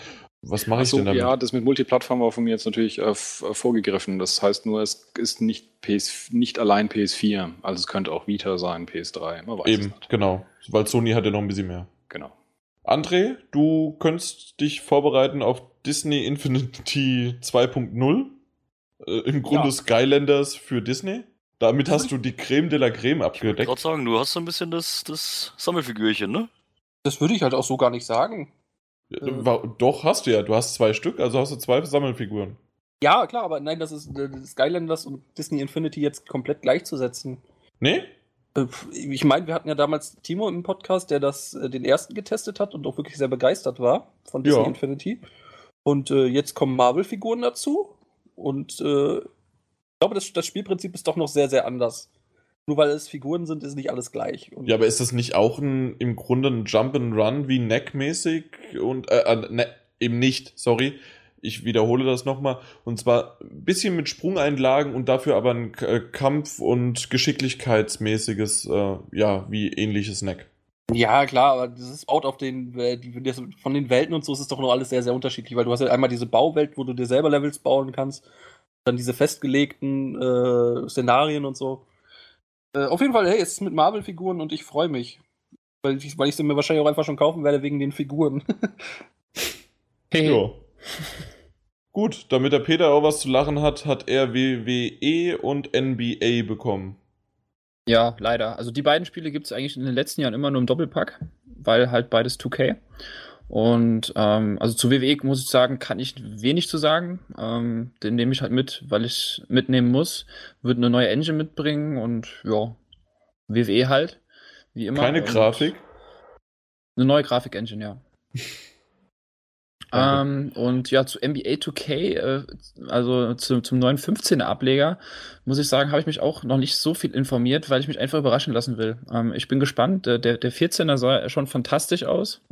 [SPEAKER 1] Was mache ich
[SPEAKER 3] so,
[SPEAKER 1] denn damit?
[SPEAKER 3] ja, das mit Multiplattform war von mir jetzt natürlich äh, äh, vorgegriffen. Das heißt nur, es ist nicht, PS, nicht allein PS4. Also es könnte auch Vita sein, PS3. Man weiß es
[SPEAKER 1] Eben,
[SPEAKER 3] nicht.
[SPEAKER 1] genau. Weil Sony hat ja noch ein bisschen mehr.
[SPEAKER 3] Genau.
[SPEAKER 1] André, du könntest dich vorbereiten auf Disney Infinity 2.0. Äh, Im Grunde
[SPEAKER 2] Ja.
[SPEAKER 1] Skylanders für Disney. Damit hast du die Creme de la Creme
[SPEAKER 5] Ich wollte
[SPEAKER 1] abgedeckt.
[SPEAKER 5] gerade sagen, du hast so ein bisschen das, das Sammelfigürchen, ne?
[SPEAKER 2] Das würde ich halt auch so gar nicht sagen.
[SPEAKER 1] Ja, wa- Doch, hast du ja. Du hast zwei Stück, also hast du zwei Sammelfiguren.
[SPEAKER 2] Ja, klar, aber nein, das ist äh, Skylanders und Disney Infinity jetzt komplett gleichzusetzen.
[SPEAKER 1] Nee?
[SPEAKER 2] Äh, Ich meine, wir hatten ja damals Timo im Podcast, der das äh, den ersten getestet hat und auch wirklich sehr begeistert war von Disney
[SPEAKER 1] Ja.
[SPEAKER 2] Infinity. Und äh, jetzt kommen Marvel-Figuren dazu. Und äh, ich glaube, das, das Spielprinzip ist doch noch sehr, sehr anders. Nur weil es Figuren sind, ist nicht alles gleich. Und
[SPEAKER 1] Ja, aber ist das nicht auch ein, im Grunde ein Jump'n'Run wie Neck-mäßig? Und, äh, äh, ne, eben nicht, sorry. Ich wiederhole das nochmal. Und zwar ein bisschen mit Sprungeinlagen und dafür aber ein äh, Kampf- und Geschicklichkeitsmäßiges, äh, ja, wie ähnliches Neck.
[SPEAKER 2] Ja, klar, aber das ist out auf den, äh, die, von den Welten und so ist es doch noch alles sehr, sehr unterschiedlich, weil du hast ja einmal diese Bauwelt, wo du dir selber Levels bauen kannst, dann diese festgelegten äh, Szenarien und so. Äh, auf jeden Fall, hey, es ist mit Marvel-Figuren und ich freue mich. Weil ich, weil ich sie mir wahrscheinlich auch einfach schon kaufen werde wegen den Figuren.
[SPEAKER 4] Hey.
[SPEAKER 1] Gut, damit der Peter auch was zu lachen hat, hat er WWE und NBA bekommen.
[SPEAKER 4] Ja, leider. Also die beiden Spiele gibt es eigentlich in den letzten Jahren immer nur im Doppelpack, weil halt beides 2K. Und ähm, also zu WWE muss ich sagen, kann ich wenig zu sagen. Ähm, den nehme ich halt mit, weil ich mitnehmen muss. Wird eine neue Engine mitbringen und ja, WWE halt, wie immer.
[SPEAKER 1] Keine
[SPEAKER 4] Und
[SPEAKER 1] Grafik.
[SPEAKER 4] Eine neue Grafik-Engine, ja. Ähm, und ja, zu NBA 2K, äh, also zu, zum neuen 15er Ableger, muss ich sagen, habe ich mich auch noch nicht so viel informiert, weil ich mich einfach überraschen lassen will. Ähm, ich bin gespannt. Der, der, der 14er sah schon fantastisch aus.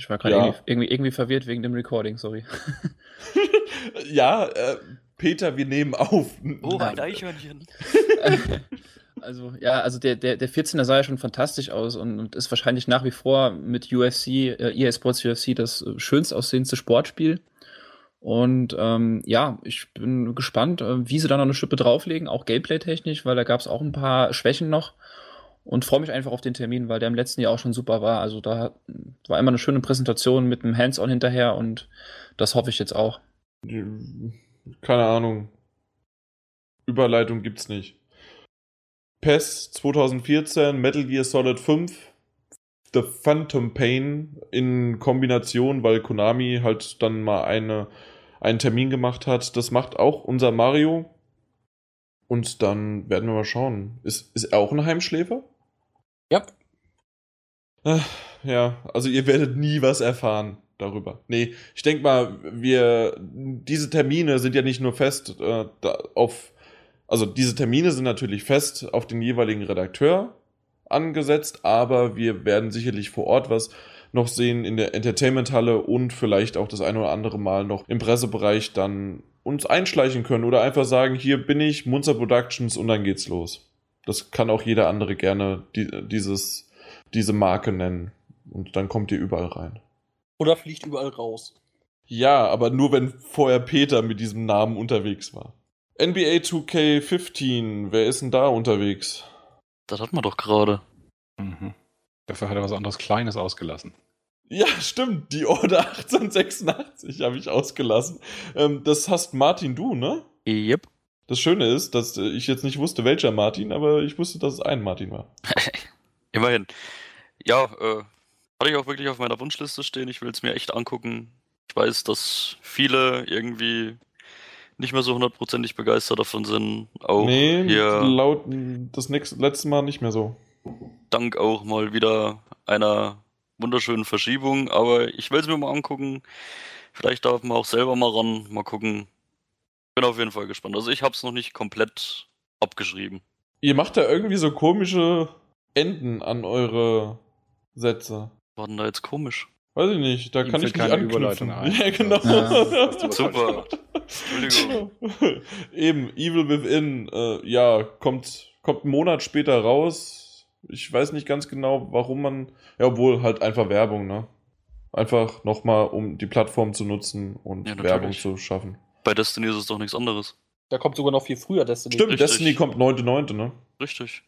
[SPEAKER 4] Ich war gerade
[SPEAKER 1] Ja.
[SPEAKER 4] irgendwie, irgendwie, irgendwie verwirrt wegen dem Recording, sorry.
[SPEAKER 1] ja, äh, Peter, wir nehmen auf.
[SPEAKER 5] Oh, ein Eichhörnchen.
[SPEAKER 4] Also, ja, also der, der, der 14er sah ja schon fantastisch aus und, und ist wahrscheinlich nach wie vor mit UFC, äh, EA Sports UFC das äh, schönst aussehendste Sportspiel. Und ähm, ja, ich bin gespannt, äh, wie sie da noch eine Schippe drauflegen, auch Gameplay-technisch, weil da gab es auch ein paar Schwächen noch. Und freue mich einfach auf den Termin, weil der im letzten Jahr auch schon super war. Also da war immer eine schöne Präsentation mit einem Hands-on hinterher und das hoffe ich jetzt auch.
[SPEAKER 1] Keine Ahnung. Überleitung gibt's nicht. PES 2014, Metal Gear Solid 5, The Phantom Pain in Kombination, weil Konami halt dann mal eine, einen Termin gemacht hat. Das macht auch unser Mario. Und dann werden wir mal schauen. Ist, ist er auch ein Heimschläfer?
[SPEAKER 2] ja.
[SPEAKER 1] Ach, Ja, also ihr werdet nie was erfahren darüber. Nee, ich denke mal, wir, diese Termine sind ja nicht nur fest äh, auf, also diese Termine sind natürlich fest auf den jeweiligen Redakteur angesetzt, aber wir werden sicherlich vor Ort was noch sehen in der Entertainment-Halle und vielleicht auch das eine oder andere Mal noch im Pressebereich dann uns einschleichen können oder einfach sagen, hier bin ich, Munzer Productions und dann geht's los. Das kann auch jeder andere gerne die, dieses, diese Marke nennen. Und dann kommt ihr überall rein.
[SPEAKER 2] Oder fliegt überall raus.
[SPEAKER 1] Ja, aber nur wenn vorher Peter mit diesem Namen unterwegs war. NBA 2K15, wer ist denn da unterwegs?
[SPEAKER 5] Das hat man doch gerade.
[SPEAKER 3] Mhm. Dafür hat er was anderes Kleines ausgelassen.
[SPEAKER 1] Ja, stimmt, die Order 1886 habe ich ausgelassen. Ähm, das hast Martin du, ne?
[SPEAKER 5] Yep.
[SPEAKER 1] Das Schöne ist, dass äh, ich jetzt nicht wusste, welcher Martin, aber ich wusste, dass es ein Martin war.
[SPEAKER 5] Immerhin. Ja, äh, hatte ich auch wirklich auf meiner Wunschliste stehen. Ich will es mir echt angucken. Ich weiß, dass viele irgendwie nicht mehr so hundertprozentig begeistert davon sind. Auch
[SPEAKER 1] nee,
[SPEAKER 5] hier
[SPEAKER 1] laut das nächste, letzte Mal nicht mehr so.
[SPEAKER 5] dank auch mal wieder einer wunderschönen Verschiebung. Aber ich will es mir mal angucken. Vielleicht darf man auch selber mal ran. Mal gucken. Bin auf jeden Fall gespannt. Also ich habe es noch nicht komplett abgeschrieben.
[SPEAKER 1] Ihr macht da irgendwie so komische Enden an eure Sätze.
[SPEAKER 5] War denn da jetzt komisch?
[SPEAKER 1] Weiß ich nicht, da
[SPEAKER 3] Ihm
[SPEAKER 1] kann ich nicht
[SPEAKER 3] keine
[SPEAKER 1] anknüpfen.
[SPEAKER 3] Überleitung ein.
[SPEAKER 1] Ja, genau.
[SPEAKER 4] Ja.
[SPEAKER 5] Super. Entschuldigung.
[SPEAKER 1] Eben, Evil Within, äh, ja, kommt, kommt einen Monat später raus. Ich weiß nicht ganz genau, warum man, ja, obwohl halt einfach Werbung, ne? Einfach nochmal, um die Plattform zu nutzen und
[SPEAKER 5] Ja.
[SPEAKER 1] Werbung zu schaffen.
[SPEAKER 5] Bei Destiny ist es doch nichts anderes.
[SPEAKER 2] Da kommt sogar noch viel früher Destiny.
[SPEAKER 1] Stimmt,
[SPEAKER 5] Richtig.
[SPEAKER 1] Destiny kommt 9.9., ne?
[SPEAKER 5] Richtig.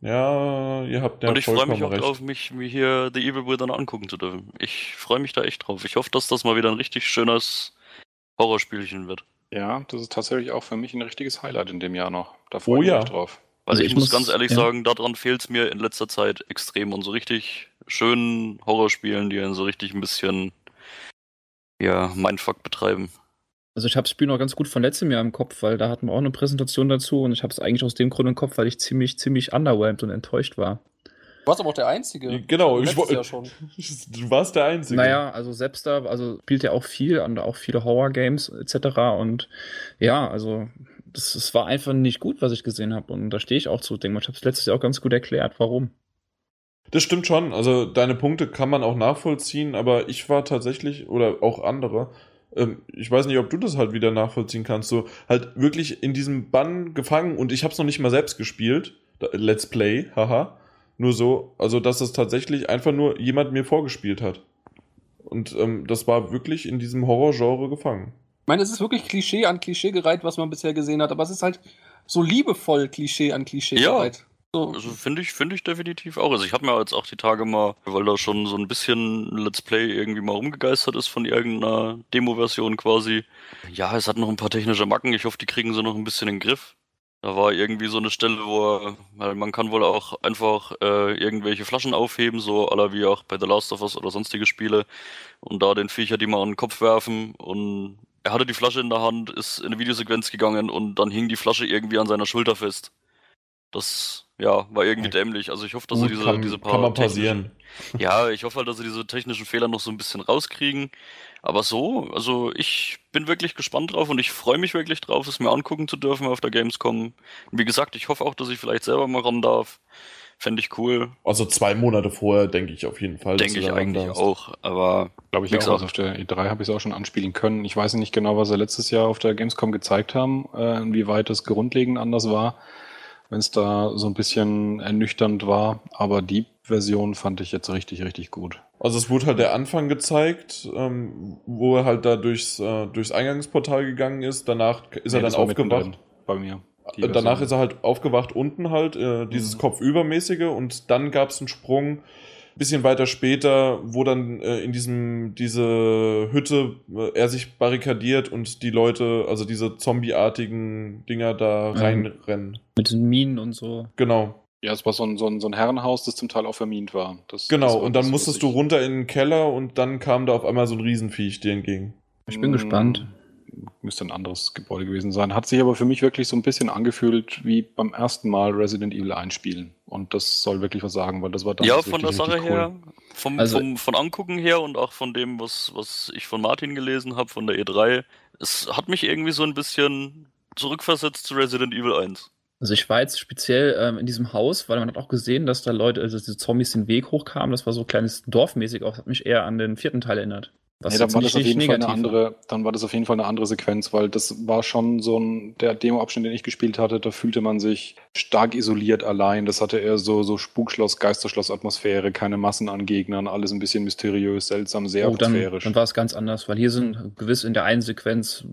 [SPEAKER 1] Ja, ihr habt ja
[SPEAKER 5] und ich freue mich auch
[SPEAKER 1] recht.
[SPEAKER 5] drauf, mich mir hier The Evil Within angucken zu dürfen. Ich freue mich da echt drauf. Ich hoffe, dass das mal wieder ein richtig schönes Horrorspielchen wird.
[SPEAKER 3] Ja, das ist tatsächlich auch für mich ein richtiges Highlight in dem Jahr noch. Da freue
[SPEAKER 1] Oh
[SPEAKER 3] ich
[SPEAKER 1] ja.
[SPEAKER 3] mich drauf.
[SPEAKER 4] Also
[SPEAKER 5] ich,
[SPEAKER 4] ich
[SPEAKER 5] muss
[SPEAKER 4] muss-
[SPEAKER 5] ganz ehrlich
[SPEAKER 4] ja.
[SPEAKER 5] sagen, daran fehlt es mir in letzter Zeit extrem. Und so richtig schönen Horrorspielen, die einen so richtig ein bisschen, ja, Mindfuck betreiben.
[SPEAKER 4] Also ich habe das Spiel noch ganz gut von letztem Jahr im Kopf, weil da hatten wir auch eine Präsentation dazu und ich habe es eigentlich aus dem Grund im Kopf, weil ich ziemlich, ziemlich underwhelmed und enttäuscht war.
[SPEAKER 2] Du warst aber auch der Einzige.
[SPEAKER 1] Genau, ich
[SPEAKER 2] Jahr schon.
[SPEAKER 1] Du warst der Einzige.
[SPEAKER 4] Naja, also selbst da, also spielt ja auch viel und auch viele Horror-Games etc. Und ja, also das, das war einfach nicht gut, was ich gesehen habe. Und da stehe ich auch zu. Denke ich habe es letztes Jahr auch ganz gut erklärt, warum.
[SPEAKER 1] Das stimmt schon. Also deine Punkte kann man auch nachvollziehen, aber ich war tatsächlich, oder auch andere, ähm, ich weiß nicht, ob du das halt wieder nachvollziehen kannst, so halt wirklich in diesem Bann gefangen und ich habe es noch nicht mal selbst gespielt. Let's Play, haha. Nur so, also dass es tatsächlich einfach nur jemand mir vorgespielt hat. Und ähm, das war wirklich in diesem Horrorgenre gefangen.
[SPEAKER 2] Ich meine, es ist wirklich Klischee an Klischee gereiht, was man bisher gesehen hat, aber es ist halt so liebevoll Klischee an Klischee
[SPEAKER 5] Ja.
[SPEAKER 2] gereiht. So.
[SPEAKER 5] Also finde ich, finde ich definitiv auch. Also ich habe mir jetzt auch die Tage mal, weil da schon so ein bisschen Let's Play irgendwie mal rumgegeistert ist von irgendeiner Demo-Version quasi. Ja, es hat noch ein paar technische Macken. Ich hoffe, die kriegen sie noch ein bisschen in den Griff. Da war irgendwie so eine Stelle, wo er, weil man kann wohl auch einfach äh, irgendwelche Flaschen aufheben, so aller wie auch bei The Last of Us oder sonstige Spiele und da den Viecher die mal an den Kopf werfen und er hatte die Flasche in der Hand, ist in eine Videosequenz gegangen und dann hing die Flasche irgendwie an seiner Schulter fest. Das, ja, war irgendwie dämlich. Also ich hoffe, dass sie
[SPEAKER 1] Gut,
[SPEAKER 5] diese,
[SPEAKER 1] kann,
[SPEAKER 5] diese paar
[SPEAKER 1] kann
[SPEAKER 5] technischen-
[SPEAKER 1] passieren.
[SPEAKER 5] ja, ich hoffe halt, dass sie diese technischen Fehler noch so ein bisschen rauskriegen. Aber so, also ich bin wirklich gespannt drauf und ich freue mich wirklich drauf, es mir angucken zu dürfen auf der Gamescom. Und wie gesagt, ich hoffe auch, dass ich vielleicht selber mal ran darf. Fände ich cool.
[SPEAKER 1] Also zwei Monate vorher denke ich auf jeden Fall.
[SPEAKER 5] Denke ich eigentlich auch. Aber
[SPEAKER 3] Glaube ich
[SPEAKER 5] Wie
[SPEAKER 3] auch. Also auf der E3 habe ich es auch schon anspielen können. Ich weiß nicht genau, was sie letztes Jahr auf der Gamescom gezeigt haben, äh, inwieweit es grundlegend anders war, wenn es da so ein bisschen ernüchternd war. Aber die Version fand ich jetzt richtig, richtig gut.
[SPEAKER 1] Also es wurde halt der Anfang gezeigt, ähm, wo er halt da durchs, äh, durchs Eingangsportal gegangen ist. Danach ist er
[SPEAKER 3] Nee, das
[SPEAKER 1] dann aufgewacht.
[SPEAKER 3] Bei mir. Die
[SPEAKER 1] Äh, Danach ist er halt aufgewacht unten halt, äh, dieses
[SPEAKER 3] Mhm.
[SPEAKER 1] Kopfübermäßige und dann gab es einen Sprung bisschen weiter später, wo dann äh, in diesem diese Hütte äh, er sich barrikadiert und die Leute, also diese zombieartigen Dinger da
[SPEAKER 4] Mhm.
[SPEAKER 1] reinrennen.
[SPEAKER 4] Mit den Minen und so.
[SPEAKER 1] Genau,
[SPEAKER 3] Ja, es war so ein, so, ein, so ein Herrenhaus, das zum Teil auch vermint war. Das,
[SPEAKER 1] genau.
[SPEAKER 3] das war
[SPEAKER 1] und dann musstest
[SPEAKER 3] was
[SPEAKER 1] du runter in den Keller und dann kam da auf einmal so ein Riesenviech dir entgegen.
[SPEAKER 4] Ich bin
[SPEAKER 3] Mm,
[SPEAKER 4] gespannt.
[SPEAKER 3] Müsste ein anderes Gebäude gewesen sein. Hat sich aber für mich wirklich so ein bisschen angefühlt wie beim ersten Mal Resident Evil einspielen. Und das soll wirklich was sagen, weil das war
[SPEAKER 5] ja,
[SPEAKER 3] damals
[SPEAKER 5] von der Sache
[SPEAKER 3] cool.
[SPEAKER 5] her, vom,
[SPEAKER 4] Also-
[SPEAKER 5] vom, von Angucken her und auch von dem, was, was ich von Martin gelesen habe, von der E3, es hat mich irgendwie so ein bisschen zurückversetzt zu Resident Evil 1.
[SPEAKER 4] Also ich war jetzt speziell ähm, in diesem Haus, weil man hat auch gesehen, dass da Leute, also diese Zombies den Weg hochkamen. Das war so kleines Dorfmäßig auch, hat mich eher an den vierten Teil erinnert. Was
[SPEAKER 3] nee, dann war das auf jeden Fall eine andere, dann war das auf jeden Fall eine andere Sequenz, weil das war schon so ein, der Demo-Abschnitt, den ich gespielt hatte, da fühlte man sich stark isoliert allein. Das hatte eher so, so Spukschloss, Geisterschloss-Atmosphäre, keine Massen an Gegnern, alles ein bisschen mysteriös, seltsam, sehr
[SPEAKER 4] Oh, dann,
[SPEAKER 3] atmosphärisch.
[SPEAKER 4] dann war es ganz anders, weil hier sind gewiss in der einen Sequenz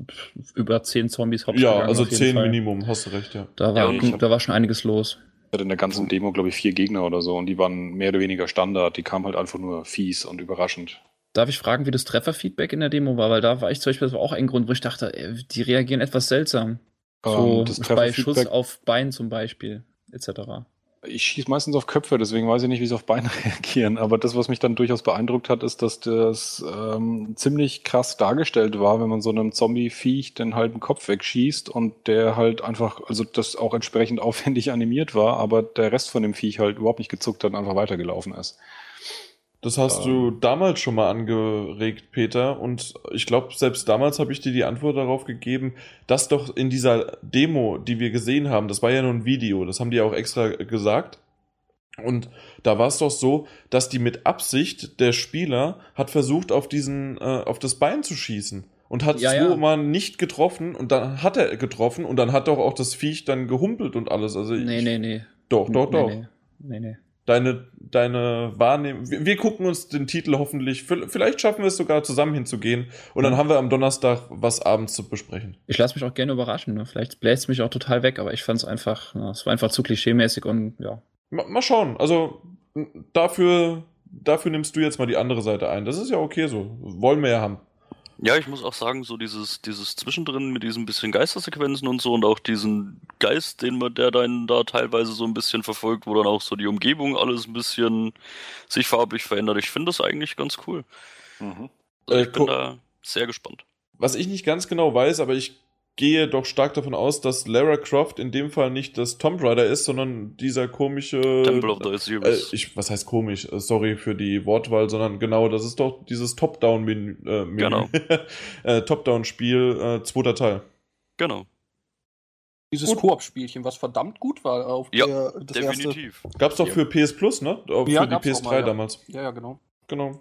[SPEAKER 4] über zehn Zombies hops
[SPEAKER 1] Ja,
[SPEAKER 4] gegangen,
[SPEAKER 1] also zehn
[SPEAKER 4] Fall.
[SPEAKER 1] Minimum, hast du recht, ja.
[SPEAKER 4] Da
[SPEAKER 5] Ja,
[SPEAKER 4] war,
[SPEAKER 5] hab-
[SPEAKER 4] da war schon einiges los.
[SPEAKER 3] Ich hatte in der ganzen Demo, glaube ich, vier Gegner oder so und die waren mehr oder weniger Standard. Die kamen halt einfach nur fies und überraschend.
[SPEAKER 4] Darf ich fragen, wie das Trefferfeedback in der Demo war? Weil da war ich zum Beispiel, das war auch ein Grund, wo ich dachte, äh, die reagieren etwas seltsam. So
[SPEAKER 3] Ähm, das
[SPEAKER 4] bei Schuss auf Bein zum Beispiel, etc.
[SPEAKER 3] Ich schieße meistens auf Köpfe, deswegen weiß ich nicht, wie sie auf Beine reagieren. Aber das, was mich dann durchaus beeindruckt hat, ist, dass das ähm, ziemlich krass dargestellt war, wenn man so einem Zombie-Viech den halben Kopf wegschießt und der halt einfach, also das auch entsprechend aufwendig animiert war, aber der Rest von dem Viech halt überhaupt nicht gezuckt hat und einfach weitergelaufen ist.
[SPEAKER 1] Das hast du damals schon mal angeregt, Peter. Und ich glaube, selbst damals habe ich dir die Antwort darauf gegeben, dass doch in dieser Demo, die wir gesehen haben, das war ja nur ein Video, das haben die auch extra gesagt. Und da war es doch so, dass die mit Absicht, der Spieler hat versucht, auf diesen, äh, auf das Bein zu schießen. Und hat
[SPEAKER 4] Ja,
[SPEAKER 1] zweimal
[SPEAKER 4] ja.
[SPEAKER 1] nicht getroffen und dann hat er getroffen und dann hat doch auch das Viech dann gehumpelt und alles. Also
[SPEAKER 4] Nee,
[SPEAKER 1] ich,
[SPEAKER 4] nee, nee.
[SPEAKER 1] Doch, doch,
[SPEAKER 4] nee,
[SPEAKER 1] doch.
[SPEAKER 4] Nee, nee, nee.
[SPEAKER 1] Deine, deine Wahrnehmung. Wir, wir gucken uns den Titel hoffentlich, vielleicht schaffen wir es sogar zusammen hinzugehen und dann haben wir am Donnerstag was abends zu besprechen.
[SPEAKER 4] Ich lasse mich auch gerne überraschen. Ne? Vielleicht bläst es mich auch total weg, aber ich fand es einfach, ja, es war einfach zu klischeemäßig und ja.
[SPEAKER 1] Ma, mal schauen. Also dafür, dafür nimmst du jetzt mal die andere Seite ein. Das ist ja okay so. Wollen wir ja haben.
[SPEAKER 5] Ja, ich muss auch sagen, so dieses, dieses Zwischendrin mit diesen bisschen Geistersequenzen und so und auch diesen Geist, den man, der dann da teilweise so ein bisschen verfolgt, wo dann auch so die Umgebung alles ein bisschen sich farblich verändert. Ich finde das eigentlich ganz cool.
[SPEAKER 3] Mhm.
[SPEAKER 5] Also
[SPEAKER 1] Äh,
[SPEAKER 5] ich bin
[SPEAKER 1] gu-
[SPEAKER 5] da sehr gespannt.
[SPEAKER 1] Was ich nicht ganz genau weiß, aber ich gehe doch stark davon aus, dass Lara Croft in dem Fall nicht das Tomb Raider ist, sondern dieser komische.
[SPEAKER 5] Temple of the
[SPEAKER 1] Äh,
[SPEAKER 5] Osiris.
[SPEAKER 1] ich, was heißt komisch? Äh, Sorry für die Wortwahl, sondern genau, das ist doch dieses Top-Down-Menü. Äh.
[SPEAKER 5] Genau.
[SPEAKER 1] äh, Top-Down-Spiel, äh, zweiter Teil.
[SPEAKER 5] genau.
[SPEAKER 2] Dieses. Koop-Spielchen, was verdammt gut war auf
[SPEAKER 5] Ja,
[SPEAKER 2] der, das erste.
[SPEAKER 5] Definitiv.
[SPEAKER 1] Gab's doch für PS Plus, ne? Auch
[SPEAKER 2] Ja,
[SPEAKER 1] für die
[SPEAKER 2] gab's
[SPEAKER 1] PS3
[SPEAKER 2] auch mal, ja.
[SPEAKER 1] damals.
[SPEAKER 2] Ja, ja, genau.
[SPEAKER 1] Genau.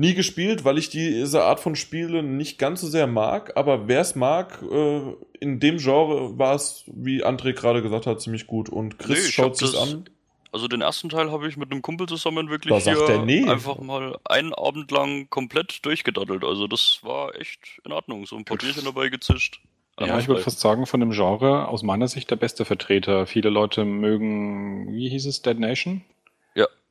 [SPEAKER 1] Nie gespielt, weil ich diese Art von Spielen nicht ganz so sehr mag, aber wer es mag, äh, in dem Genre war es, wie André gerade gesagt hat, ziemlich gut. Und Chris
[SPEAKER 5] Nee,
[SPEAKER 1] schaut
[SPEAKER 5] das-
[SPEAKER 1] an.
[SPEAKER 5] Also den ersten Teil habe ich mit einem Kumpel zusammen wirklich
[SPEAKER 1] Da sagt
[SPEAKER 5] hier
[SPEAKER 1] er nee.
[SPEAKER 5] einfach mal einen Abend lang komplett durchgedaddelt. Also das war echt in Ordnung. So ein paar Bierchen dabei gezischt.
[SPEAKER 3] Ja, ich würde fast sagen, von dem Genre aus meiner Sicht der beste Vertreter. Viele Leute mögen, wie hieß es, Dead Nation?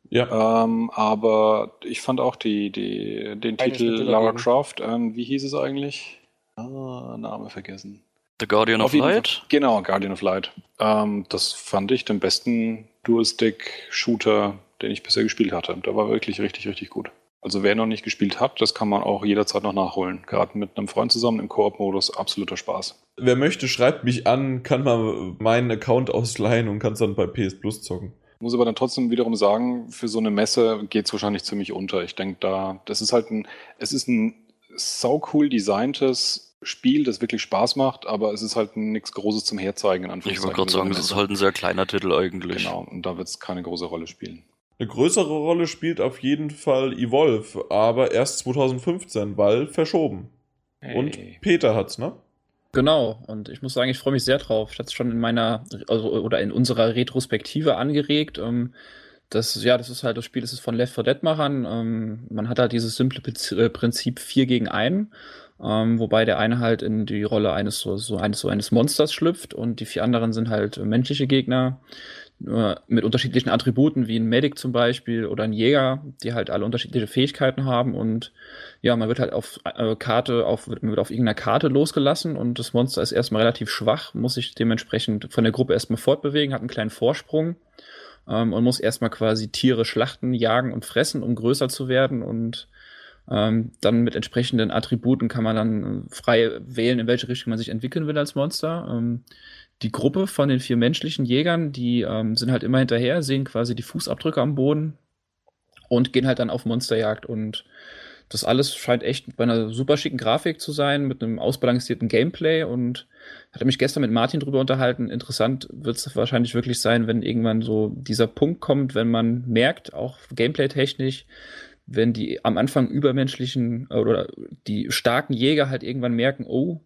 [SPEAKER 1] Ja,
[SPEAKER 3] Ähm, aber ich fand auch die, die, den
[SPEAKER 2] Eines
[SPEAKER 3] Titel Lara. Croft, ähm, wie hieß es eigentlich? Ah, Name vergessen.
[SPEAKER 5] The Guardian
[SPEAKER 3] Auf
[SPEAKER 5] of
[SPEAKER 3] jeden Fall.
[SPEAKER 5] Light.
[SPEAKER 3] Genau, Guardian of Light. Ähm, das fand ich den besten Dual-Stick-Shooter, den ich bisher gespielt hatte. Der war wirklich richtig, richtig gut. Also wer noch nicht gespielt hat, das kann man auch jederzeit noch nachholen. Gerade mit einem Freund zusammen im Koop-Modus, absoluter Spaß.
[SPEAKER 1] wer möchte, schreibt mich an, kann mal meinen Account ausleihen und kann es dann bei PS Plus zocken.
[SPEAKER 3] Muss aber dann trotzdem wiederum sagen, für so eine Messe geht es wahrscheinlich ziemlich unter. Ich denke da, das ist halt ein, es ist ein sau cool designtes Spiel, das wirklich Spaß macht, aber es ist halt nichts Großes zum Herzeigen. In
[SPEAKER 5] Ich
[SPEAKER 3] Anführungszeichen,
[SPEAKER 5] wollte gerade sagen, es ist halt ein sehr kleiner Titel eigentlich.
[SPEAKER 3] Genau, und da wird es keine große Rolle spielen.
[SPEAKER 1] Eine größere Rolle spielt auf jeden Fall Evolve, aber erst 2015, weil verschoben. Und
[SPEAKER 3] Hey.
[SPEAKER 1] Peter hat's, ne?
[SPEAKER 4] Genau, und ich muss sagen, ich freue mich sehr drauf. Ich hatte es schon in meiner, also, oder in unserer Retrospektive angeregt. Ähm, das, ja, das ist halt das Spiel, das ist von Left 4 Dead Machern. Ähm, man hat halt dieses simple äh, Prinzip 4 gegen 1, ähm, wobei der eine halt in die Rolle eines so, so eines so eines Monsters schlüpft und die vier anderen sind halt äh, menschliche Gegner mit unterschiedlichen Attributen, wie ein Medic zum Beispiel oder ein Jäger, die halt alle unterschiedliche Fähigkeiten haben und ja, man wird halt auf äh, Karte, auf, man wird auf irgendeiner Karte losgelassen und das Monster ist erstmal relativ schwach, muss sich dementsprechend von der Gruppe erstmal fortbewegen, hat einen kleinen Vorsprung ähm, und muss erstmal quasi Tiere schlachten, jagen und fressen, um größer zu werden und ähm, dann mit entsprechenden Attributen kann man dann äh, frei wählen, in welche Richtung man sich entwickeln will als Monster. Ähm, die Gruppe von den vier menschlichen Jägern, die ähm, sind halt immer hinterher, sehen quasi die Fußabdrücke am Boden und gehen halt dann auf Monsterjagd und das alles scheint echt bei einer super schicken Grafik zu sein, mit einem ausbalancierten Gameplay und hatte mich gestern mit Martin drüber unterhalten. Interessant wird es wahrscheinlich wirklich sein, wenn irgendwann so dieser Punkt kommt, wenn man merkt, auch gameplay-technisch, wenn die am Anfang übermenschlichen oder die starken Jäger halt irgendwann merken, oh,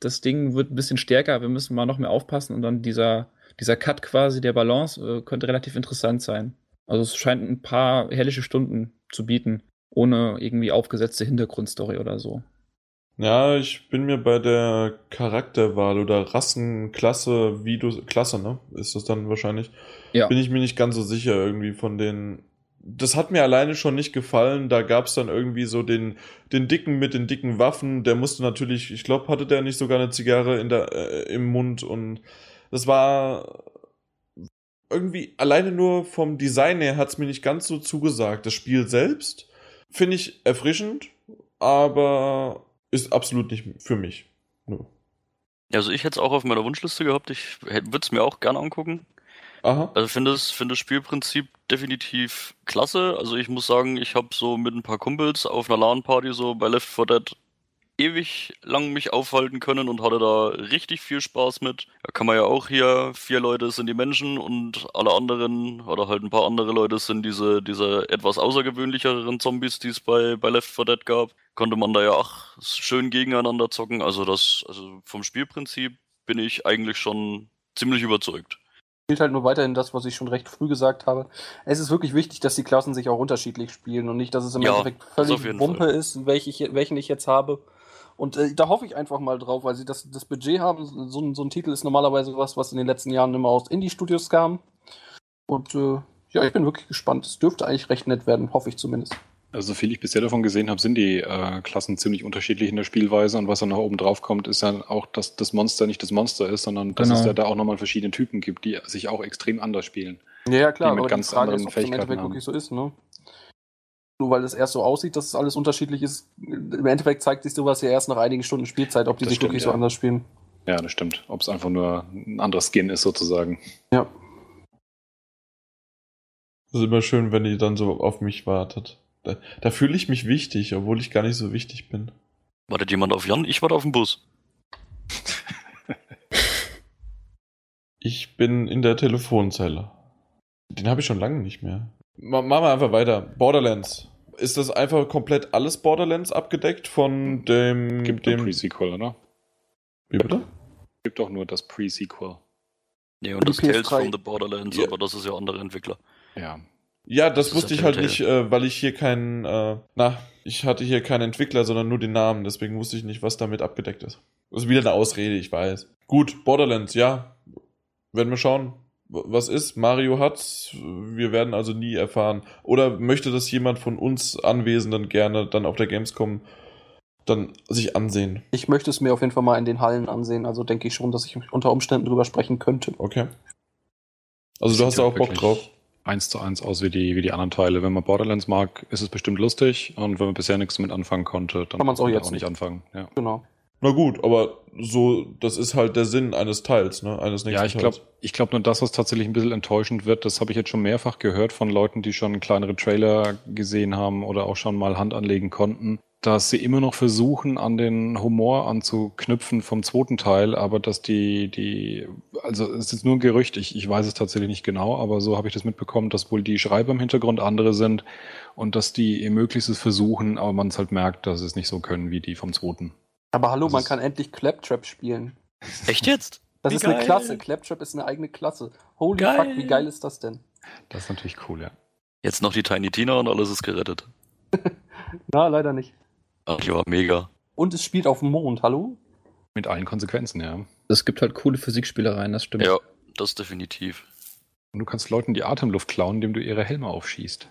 [SPEAKER 4] das Ding wird ein bisschen stärker, wir müssen mal noch mehr aufpassen und dann dieser, dieser Cut quasi der Balance äh, könnte relativ interessant sein. Also es scheint ein paar herrliche Stunden zu bieten, ohne irgendwie aufgesetzte Hintergrundstory oder so.
[SPEAKER 1] Ja, ich bin mir bei der Charakterwahl oder Rassenklasse, wie du, Klasse, ne? Ist das dann wahrscheinlich?
[SPEAKER 4] Ja.
[SPEAKER 1] Bin ich mir nicht ganz so sicher irgendwie von den. Das hat mir alleine schon nicht gefallen. Da gab's dann irgendwie so den, den Dicken mit den dicken Waffen. Der musste natürlich, ich glaube, hatte der nicht sogar eine Zigarre in der, äh, im Mund und das war irgendwie alleine nur vom Design her hat es mir nicht ganz so zugesagt. Das Spiel selbst finde ich erfrischend, aber ist absolut nicht für mich. No.
[SPEAKER 5] Also ich hätte es auch auf meiner Wunschliste gehabt. Ich würde es mir auch gerne angucken.
[SPEAKER 1] Aha.
[SPEAKER 5] Also finde das, finde das Spielprinzip definitiv klasse. Also ich muss sagen, ich habe so mit ein paar Kumpels auf einer LAN-Party so bei Left 4 Dead ewig lang mich aufhalten können und hatte da richtig viel Spaß mit. Da kann man ja auch hier, vier Leute sind die Menschen und alle anderen oder halt ein paar andere Leute sind diese, diese etwas außergewöhnlicheren Zombies, die es bei, bei Left 4 Dead gab. Konnte man da ja auch schön gegeneinander zocken. Also das, also vom Spielprinzip bin ich eigentlich schon ziemlich überzeugt
[SPEAKER 2] spielt halt nur weiterhin das, was ich schon recht früh gesagt habe. Es ist wirklich wichtig, dass die Klassen sich auch unterschiedlich spielen und nicht, dass es im
[SPEAKER 5] Ja,
[SPEAKER 2] Endeffekt völlig Wumpe ist, welche ich, welchen ich jetzt habe. Und äh, da hoffe ich einfach mal drauf, weil sie das, das Budget haben. So, ein- so ein Titel ist normalerweise was, was in den letzten Jahren immer aus Indie-Studios kam. Und äh, ja, ich bin wirklich gespannt. Es dürfte eigentlich recht nett werden, hoffe ich zumindest.
[SPEAKER 3] Also, so viel ich bisher davon gesehen habe, sind die äh, Klassen ziemlich unterschiedlich in der Spielweise und was dann noch oben drauf kommt, ist ja auch, dass das Monster nicht das Monster ist, sondern dass
[SPEAKER 4] Genau.
[SPEAKER 3] es ja da auch nochmal verschiedene Typen gibt, die sich auch extrem anders spielen.
[SPEAKER 2] Ja, ja klar,
[SPEAKER 3] Die mit
[SPEAKER 2] aber
[SPEAKER 3] ganz
[SPEAKER 2] die Frage
[SPEAKER 3] anderen
[SPEAKER 2] ist, ob es im Endeffekt
[SPEAKER 3] haben.
[SPEAKER 2] wirklich so ist, ne? Nur weil es erst so aussieht, dass es alles unterschiedlich ist, im Endeffekt zeigt sich sowas ja erst nach einigen Stunden Spielzeit, ob die
[SPEAKER 3] Das
[SPEAKER 2] sich
[SPEAKER 3] stimmt,
[SPEAKER 2] wirklich
[SPEAKER 3] ja.
[SPEAKER 2] so anders spielen.
[SPEAKER 3] Ja, das stimmt. Ob es einfach nur ein anderer Skin ist, sozusagen.
[SPEAKER 2] Ja.
[SPEAKER 1] Das ist immer schön, wenn die dann so auf mich wartet. Da, da fühle ich mich wichtig, obwohl ich gar nicht so wichtig bin.
[SPEAKER 5] Wartet jemand auf Jan? Ich warte auf den Bus.
[SPEAKER 1] Ich bin in der Telefonzelle. Den habe ich schon lange nicht mehr. Ma machen wir einfach weiter. Borderlands. Ist das einfach komplett alles Borderlands abgedeckt von dem.
[SPEAKER 3] Gibt dem Pre-Sequel, oder?
[SPEAKER 1] Wie bitte?
[SPEAKER 3] Gibt doch nur das Pre-Sequel.
[SPEAKER 5] Nee, und das Tales
[SPEAKER 2] PS3.
[SPEAKER 5] from the Borderlands,
[SPEAKER 1] Ja.
[SPEAKER 5] aber das ist ja andere Entwickler.
[SPEAKER 3] Ja.
[SPEAKER 1] Ja, das
[SPEAKER 5] Das
[SPEAKER 1] wusste ich halt nicht, äh, weil ich hier keinen. Äh, na, ich hatte hier keinen Entwickler, sondern nur den Namen. Deswegen wusste ich nicht, was damit abgedeckt ist. Das ist wieder eine Ausrede, ich weiß. Gut, Borderlands, ja. Werden wir schauen, was ist. Mario hat's. Wir werden also nie erfahren. Oder möchte das jemand von uns Anwesenden gerne dann auf der Gamescom dann sich ansehen?
[SPEAKER 2] Ich möchte es mir auf jeden Fall mal in den Hallen ansehen, also denke ich schon, dass ich unter Umständen drüber sprechen könnte.
[SPEAKER 1] Okay. Also du hast da auch Bock drauf.
[SPEAKER 3] Eins zu eins aus wie die, wie die anderen Teile. Wenn man Borderlands mag, ist es bestimmt lustig. Und wenn man bisher nichts damit anfangen konnte, dann
[SPEAKER 2] Kann man's auch
[SPEAKER 3] man
[SPEAKER 2] jetzt
[SPEAKER 3] auch nicht
[SPEAKER 2] nicht.
[SPEAKER 3] anfangen. Ja,
[SPEAKER 2] Genau.
[SPEAKER 1] Na gut, aber so, das ist halt der Sinn eines Teils, ne? Eines nächsten
[SPEAKER 3] ja ich glaube ich glaub nur das, was tatsächlich ein bisschen enttäuschend wird, das habe ich jetzt schon mehrfach gehört von Leuten, die schon kleinere Trailer gesehen haben oder auch schon mal Hand anlegen konnten, dass sie immer noch versuchen, an den Humor anzuknüpfen vom zweiten Teil, aber dass die, die, also es ist nur ein Gerücht, ich, ich weiß es tatsächlich nicht genau, aber so habe ich das mitbekommen, dass wohl die Schreiber im Hintergrund andere sind und dass die ihr Möglichstes versuchen, aber man es halt merkt, dass sie es nicht so können wie die vom zweiten.
[SPEAKER 2] Aber hallo,
[SPEAKER 3] Das
[SPEAKER 2] man kann endlich Claptrap spielen.
[SPEAKER 5] Echt jetzt?
[SPEAKER 2] Das
[SPEAKER 5] Wie
[SPEAKER 2] ist eine
[SPEAKER 5] geil.
[SPEAKER 2] Klasse. Claptrap ist eine eigene Klasse. Holy
[SPEAKER 5] Geil.
[SPEAKER 2] fuck, wie geil ist das denn?
[SPEAKER 3] Das ist natürlich cool, ja.
[SPEAKER 5] Jetzt noch die Tiny Tina und alles ist gerettet.
[SPEAKER 2] Na, leider nicht.
[SPEAKER 5] Ach, die war mega.
[SPEAKER 2] Und es spielt auf dem Mond, hallo?
[SPEAKER 3] Mit allen Konsequenzen, ja.
[SPEAKER 4] Es gibt halt coole Physikspielereien, das stimmt.
[SPEAKER 5] Ja, das definitiv.
[SPEAKER 3] Und du kannst Leuten die Atemluft klauen, indem du ihre Helme aufschießt.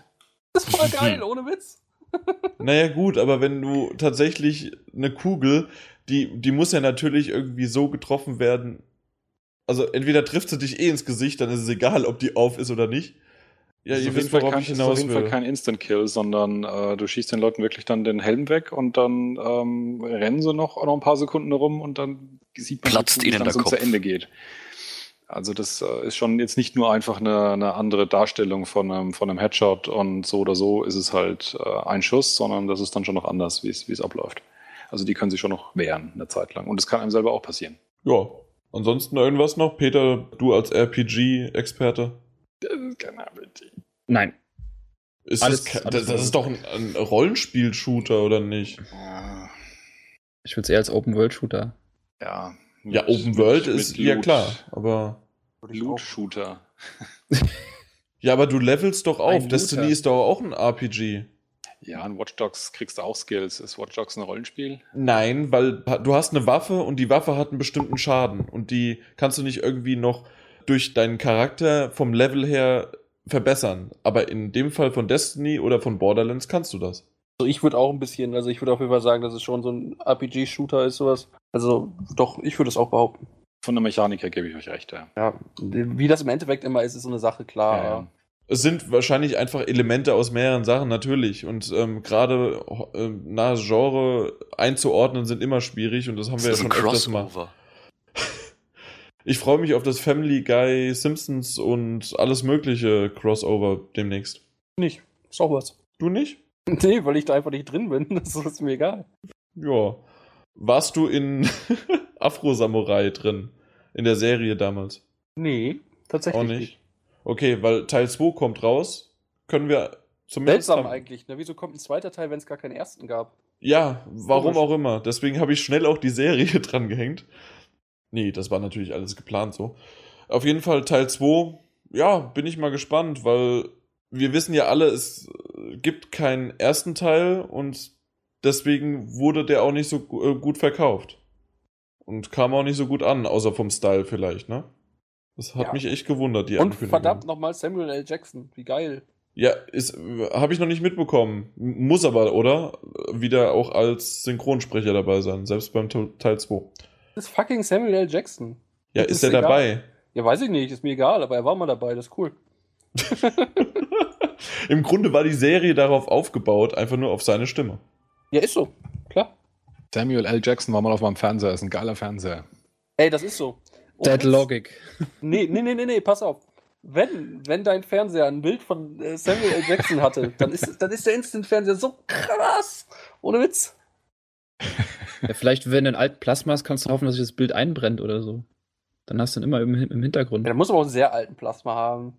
[SPEAKER 2] Das ist voll geil, ohne Witz.
[SPEAKER 1] Naja, gut, aber wenn du tatsächlich eine Kugel, die, die muss ja natürlich irgendwie so getroffen werden. Also entweder trifft sie dich eh ins Gesicht, dann ist es egal, ob die auf ist oder nicht. Ja,
[SPEAKER 3] Das ist
[SPEAKER 1] ihr
[SPEAKER 3] auf
[SPEAKER 1] wisst,
[SPEAKER 3] jeden Fall
[SPEAKER 1] worauf
[SPEAKER 3] kein,
[SPEAKER 1] ich
[SPEAKER 3] ist auf
[SPEAKER 1] hinaus
[SPEAKER 3] jeden Fall kein Instant-Kill, sondern äh, du schießt den Leuten wirklich dann den Helm weg und dann ähm, rennen sie noch, noch ein paar Sekunden rum und dann sieht man,
[SPEAKER 5] Platzt
[SPEAKER 3] wie es zu
[SPEAKER 5] Kopf.
[SPEAKER 3] Ende geht. Also das äh, ist schon jetzt nicht nur einfach eine, eine andere Darstellung von einem, von einem Headshot und so oder so ist es halt äh, ein Schuss, sondern das ist dann schon noch anders, wie es wie es abläuft. Also die können sich schon noch wehren eine Zeit lang. Und es kann einem selber auch passieren.
[SPEAKER 1] Ja. Ansonsten irgendwas noch? Peter, du als RPG-Experte?
[SPEAKER 3] Das ist kein RPG.
[SPEAKER 4] Nein.
[SPEAKER 1] Ist
[SPEAKER 4] Alles-
[SPEAKER 1] das,
[SPEAKER 4] alles
[SPEAKER 1] das, das ist doch ein, ein Rollenspiel-Shooter, oder nicht?
[SPEAKER 4] Ich würde es eher als Open-World-Shooter.
[SPEAKER 3] ja.
[SPEAKER 1] Ja,
[SPEAKER 3] Mit-
[SPEAKER 1] Open World
[SPEAKER 3] mit-
[SPEAKER 1] ist, ja klar, aber.
[SPEAKER 3] Loot-Shooter.
[SPEAKER 1] Ja, aber du levelst doch auf.
[SPEAKER 4] Ein
[SPEAKER 1] Destiny
[SPEAKER 4] Looter.
[SPEAKER 1] ist doch auch ein RPG.
[SPEAKER 3] Ja, in Watch Dogs kriegst du auch Skills. Ist Watch Dogs ein Rollenspiel?
[SPEAKER 1] Nein, weil du hast eine Waffe und die Waffe hat einen bestimmten Schaden und die kannst du nicht irgendwie noch durch deinen Charakter vom Level her verbessern. Aber in dem Fall von Destiny oder von Borderlands kannst du das.
[SPEAKER 2] Also ich würde auch ein bisschen, also ich würde auf jeden Fall sagen, dass es schon so ein RPG-Shooter ist, sowas. Also doch, ich würde es auch behaupten.
[SPEAKER 3] Von der Mechanik her gebe ich euch recht, ja.
[SPEAKER 2] Ja, wie das im Endeffekt immer ist, ist so eine Sache, klar.
[SPEAKER 3] Ja, ja.
[SPEAKER 1] Es sind wahrscheinlich einfach Elemente aus mehreren Sachen, natürlich. Und ähm, gerade äh, na, Genre einzuordnen sind immer schwierig und das haben
[SPEAKER 5] Das
[SPEAKER 1] wir ja
[SPEAKER 5] ist ein
[SPEAKER 1] schon öfters mal. Ich freue mich auf das Family Guy, Simpsons und alles mögliche Crossover demnächst.
[SPEAKER 2] Nicht. Ist auch was.
[SPEAKER 1] Du nicht?
[SPEAKER 2] Nee, weil ich da einfach nicht drin bin. Das ist mir egal.
[SPEAKER 1] Ja. Warst du in Afro Samurai drin? In der Serie damals?
[SPEAKER 2] Nee, tatsächlich
[SPEAKER 1] Auch nicht. Okay, weil Teil 2 kommt raus. Können wir zumindest.
[SPEAKER 2] Seltsam
[SPEAKER 1] haben-
[SPEAKER 2] eigentlich. Ne? Wieso kommt ein zweiter Teil, wenn es gar keinen ersten gab?
[SPEAKER 1] Ja, warum auch immer. Deswegen habe ich schnell auch die Serie dran gehängt. Nee, das war natürlich alles geplant so. Auf jeden Fall Teil 2, ja, bin ich mal gespannt, weil wir wissen ja alle, es äh, gibt keinen ersten Teil und deswegen wurde der auch nicht so äh, gut verkauft. Und kam auch nicht so gut an, außer vom Style vielleicht, ne? Das hat
[SPEAKER 2] Ja.
[SPEAKER 1] mich echt gewundert, die
[SPEAKER 2] Und
[SPEAKER 1] Ankündigung.
[SPEAKER 2] verdammt nochmal Samuel L. Jackson. Wie geil.
[SPEAKER 1] Ja, ist habe ich noch nicht mitbekommen. Muss aber, oder? Wieder auch als Synchronsprecher dabei sein, selbst beim Te- Teil 2.
[SPEAKER 2] Das ist fucking Samuel L. Jackson.
[SPEAKER 1] Ja,
[SPEAKER 2] Das
[SPEAKER 1] ist
[SPEAKER 2] ist
[SPEAKER 1] er
[SPEAKER 2] egal.
[SPEAKER 1] dabei?
[SPEAKER 2] Ja, weiß ich nicht. Ist mir egal, aber er war mal dabei. Das ist cool.
[SPEAKER 1] Im Grunde war die Serie darauf aufgebaut, einfach nur auf seine Stimme.
[SPEAKER 2] Ja, ist so. Klar.
[SPEAKER 3] Samuel L. Jackson war mal auf meinem Fernseher, ist ein geiler Fernseher.
[SPEAKER 2] Ey, das ist so. Und
[SPEAKER 4] Dead Logic.
[SPEAKER 2] Nee, nee, nee, nee, nee, pass auf. Wenn, wenn dein Fernseher ein Bild von äh, Samuel L. Jackson hatte, dann ist, dann ist der Instant-Fernseher so krass. Ohne Witz.
[SPEAKER 4] Ja, vielleicht, wenn du ein alten Plasma hast, kannst du hoffen, dass sich das Bild einbrennt oder so. Dann hast du ihn immer im, im Hintergrund.
[SPEAKER 2] Ja, der muss aber auch einen sehr alten Plasma haben.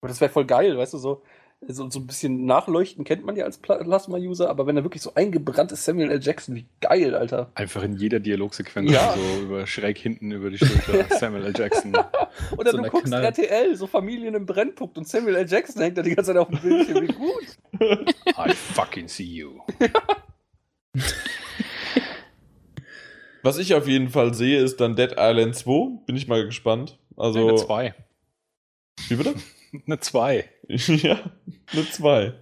[SPEAKER 2] Aber das wäre voll geil, weißt du, so, so, so ein bisschen nachleuchten kennt man ja als Pla- Plasma-User, aber wenn er wirklich so eingebrannt ist, Samuel L. Jackson, wie geil, Alter.
[SPEAKER 3] Einfach in jeder Dialogsequenz
[SPEAKER 2] Ja.
[SPEAKER 3] so über schräg hinten über die Schulter. Samuel L. Jackson.
[SPEAKER 2] Oder
[SPEAKER 4] So
[SPEAKER 2] du guckst
[SPEAKER 4] Knall.
[SPEAKER 2] RTL, so Familien im Brennpunkt und Samuel L. Jackson hängt da die ganze Zeit auf dem Bildschirm, wie gut.
[SPEAKER 3] I fucking see you.
[SPEAKER 1] Was ich auf jeden Fall sehe, ist dann Dead Island 2. Bin ich mal gespannt. Also.
[SPEAKER 3] Eine 2.
[SPEAKER 1] Wie bitte?
[SPEAKER 3] Eine 2.
[SPEAKER 1] ja, eine 2.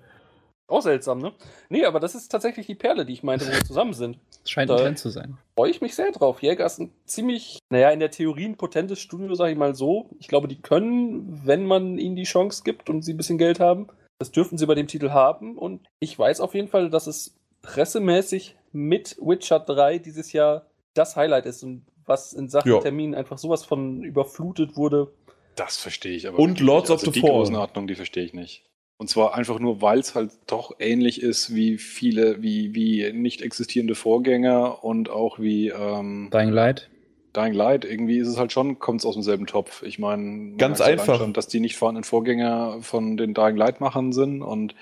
[SPEAKER 2] Auch seltsam, ne? Nee, aber das ist tatsächlich die Perle, die ich meinte, wo wir zusammen sind.
[SPEAKER 4] Das scheint
[SPEAKER 2] Da-
[SPEAKER 4] ein Trend zu sein.
[SPEAKER 2] freue ich mich sehr drauf. Jäger ist ein ziemlich, naja, in der Theorie ein potentes Studio, sage ich mal so. Ich glaube, die können, wenn man ihnen die Chance gibt und sie ein bisschen Geld haben, das dürften sie bei dem Titel haben. Und ich weiß auf jeden Fall, dass es pressemäßig mit Witcher 3 dieses Jahr das Highlight ist und was in Sachen
[SPEAKER 1] Ja.
[SPEAKER 2] Termin einfach sowas von überflutet wurde.
[SPEAKER 3] Das verstehe ich aber.
[SPEAKER 1] Und Lords
[SPEAKER 3] nicht.
[SPEAKER 1] of
[SPEAKER 3] also
[SPEAKER 1] the
[SPEAKER 3] die
[SPEAKER 1] Fallen.
[SPEAKER 3] Größenordnung, die verstehe ich nicht. Und zwar einfach nur, weil es halt doch ähnlich ist wie viele, wie, wie nicht existierende Vorgänger und auch wie ähm,
[SPEAKER 4] Dying Light.
[SPEAKER 3] Dying Light. Irgendwie ist es halt schon, kommt es aus demselben Topf. Ich meine,
[SPEAKER 1] Ganz einfach.
[SPEAKER 3] Schon, dass die nicht vorhandenen Vorgänger von den Dying Light-Machern sind und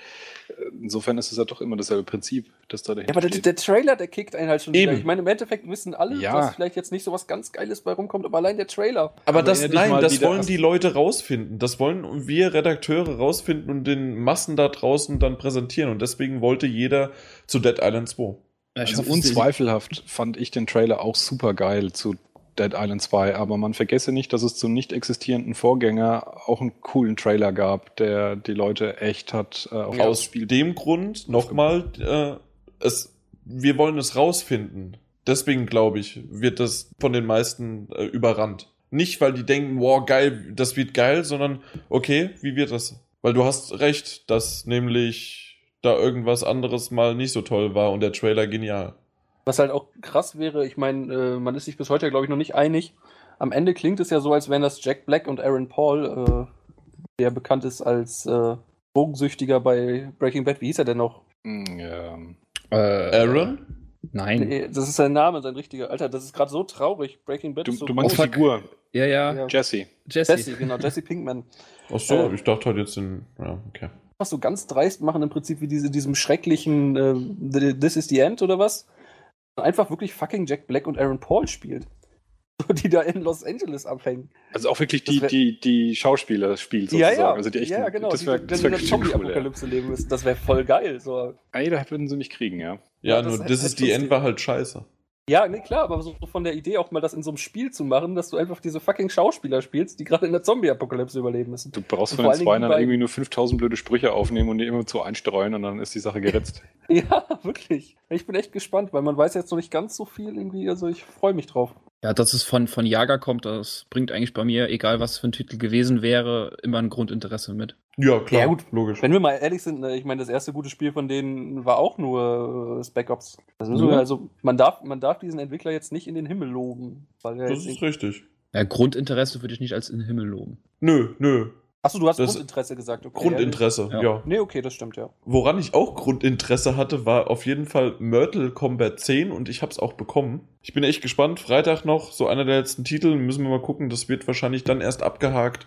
[SPEAKER 3] äh, insofern ist es ja doch immer dasselbe Prinzip, das da
[SPEAKER 2] Ja,
[SPEAKER 3] dahinter
[SPEAKER 2] aber der,
[SPEAKER 3] steht.
[SPEAKER 2] der Trailer, der kickt einen halt schon
[SPEAKER 1] Eben.
[SPEAKER 2] wieder. Ich meine, im Endeffekt wissen alle,
[SPEAKER 3] Ja.
[SPEAKER 2] dass vielleicht jetzt nicht so was ganz Geiles bei rumkommt, aber allein der Trailer.
[SPEAKER 1] Aber,
[SPEAKER 3] Aber
[SPEAKER 1] das, nein, das wollen die Leute rausfinden. Das wollen wir Redakteure rausfinden und den Massen da draußen dann präsentieren. Und deswegen wollte jeder zu Dead Island 2.
[SPEAKER 4] Ja, ich
[SPEAKER 3] Also unzweifelhaft fand ich den Trailer auch super geil zu Dead Island 2, aber man vergesse nicht, dass es zum nicht existierenden Vorgänger auch einen coolen Trailer gab, der die Leute echt hat äh, auf
[SPEAKER 1] Aus
[SPEAKER 3] Spiel.
[SPEAKER 1] dem Grund nochmal, äh, es, wir wollen es rausfinden. Deswegen glaube ich, wird das von den meisten äh, überrannt. Nicht, weil die denken, wow, geil, das wird geil, sondern okay, wie wird das? Weil du hast recht, dass nämlich da irgendwas anderes mal nicht so toll war und der Trailer genial.
[SPEAKER 2] Was halt auch krass wäre, ich meine, äh, man ist sich bis heute, glaube ich, noch nicht einig. Am Ende klingt es ja so, als wären das Jack Black und Aaron Paul, äh, der bekannt ist als äh, Drogensüchtiger bei Breaking Bad. Wie hieß er denn noch?
[SPEAKER 3] Hm, ja.
[SPEAKER 4] äh,
[SPEAKER 1] Aaron?
[SPEAKER 4] Nein.
[SPEAKER 2] Nee, das ist sein Name, sein richtiger. Alter, das ist gerade so traurig. Breaking Bad
[SPEAKER 3] Du,
[SPEAKER 2] ist so
[SPEAKER 3] du meinst die Figur,
[SPEAKER 4] Ja, ja.
[SPEAKER 2] Ja.
[SPEAKER 3] Jesse.
[SPEAKER 4] Jesse.
[SPEAKER 2] Jesse, genau, Jesse Pinkman.
[SPEAKER 1] Ach so,
[SPEAKER 2] Äh.
[SPEAKER 1] ich dachte halt jetzt in, ja, okay.
[SPEAKER 2] Was so ganz dreist machen im Prinzip wie diese, diesem schrecklichen äh, This is the End oder was? Einfach wirklich fucking Jack Black und Aaron Paul spielt. So, die da in Los Angeles abhängen.
[SPEAKER 3] Also auch wirklich
[SPEAKER 2] Das
[SPEAKER 3] die,
[SPEAKER 2] wär-
[SPEAKER 3] die, die Schauspieler spielt
[SPEAKER 2] Ja,
[SPEAKER 3] sozusagen.
[SPEAKER 2] ja.
[SPEAKER 3] Also die echten,
[SPEAKER 2] ja, genau.
[SPEAKER 3] Das wäre das wär. Ja.
[SPEAKER 2] Zombie-Apokalypse leben müssen. Das wäre voll geil. So.
[SPEAKER 3] Ey, da würden sie mich kriegen, ja.
[SPEAKER 1] Ja,
[SPEAKER 2] Ja, das
[SPEAKER 1] nur das
[SPEAKER 2] halt
[SPEAKER 1] ist die. End war halt scheiße.
[SPEAKER 2] Ja, nee, klar, aber so von der Idee auch mal das in so einem Spiel zu machen, dass du einfach diese fucking Schauspieler spielst, die gerade in der Zombie-Apokalypse überleben müssen.
[SPEAKER 3] Du brauchst
[SPEAKER 2] Und
[SPEAKER 3] von den
[SPEAKER 2] allen
[SPEAKER 3] zwei
[SPEAKER 2] Dingen
[SPEAKER 3] dann
[SPEAKER 2] bei-
[SPEAKER 3] irgendwie nur 5000 blöde Sprüche aufnehmen und die immer zu einstreuen und dann ist die Sache geritzt.
[SPEAKER 2] Ja, wirklich. Ich bin echt gespannt, weil man weiß jetzt noch nicht ganz so viel irgendwie. Also ich freue mich drauf.
[SPEAKER 4] Ja, dass es von, von Jager kommt, das bringt eigentlich bei mir, egal was für ein Titel gewesen wäre, immer ein Grundinteresse mit.
[SPEAKER 1] Ja, klar,
[SPEAKER 2] Ja, gut.
[SPEAKER 1] logisch.
[SPEAKER 2] Wenn wir mal ehrlich sind, ne, ich meine, das erste gute Spiel von denen war auch nur äh, Spec Ops. Wir,
[SPEAKER 4] Nur?
[SPEAKER 2] also, man darf, man darf diesen Entwickler jetzt nicht in den Himmel loben. Weil er
[SPEAKER 1] Das ist richtig.
[SPEAKER 4] Ja, Grundinteresse würde ich nicht als in den Himmel loben.
[SPEAKER 1] Nö, nö.
[SPEAKER 2] Achso, du hast
[SPEAKER 1] Das-
[SPEAKER 2] Grundinteresse gesagt. Okay,
[SPEAKER 1] Grundinteresse,
[SPEAKER 4] Ja.
[SPEAKER 1] ja.
[SPEAKER 2] Nee, okay, das stimmt, ja.
[SPEAKER 1] Woran ich auch Grundinteresse hatte, war auf jeden Fall Myrtle Combat 10 und ich habe es auch bekommen. Ich bin echt gespannt. Freitag noch, so einer der letzten Titel. Müssen wir mal gucken. Das wird wahrscheinlich dann erst abgehakt,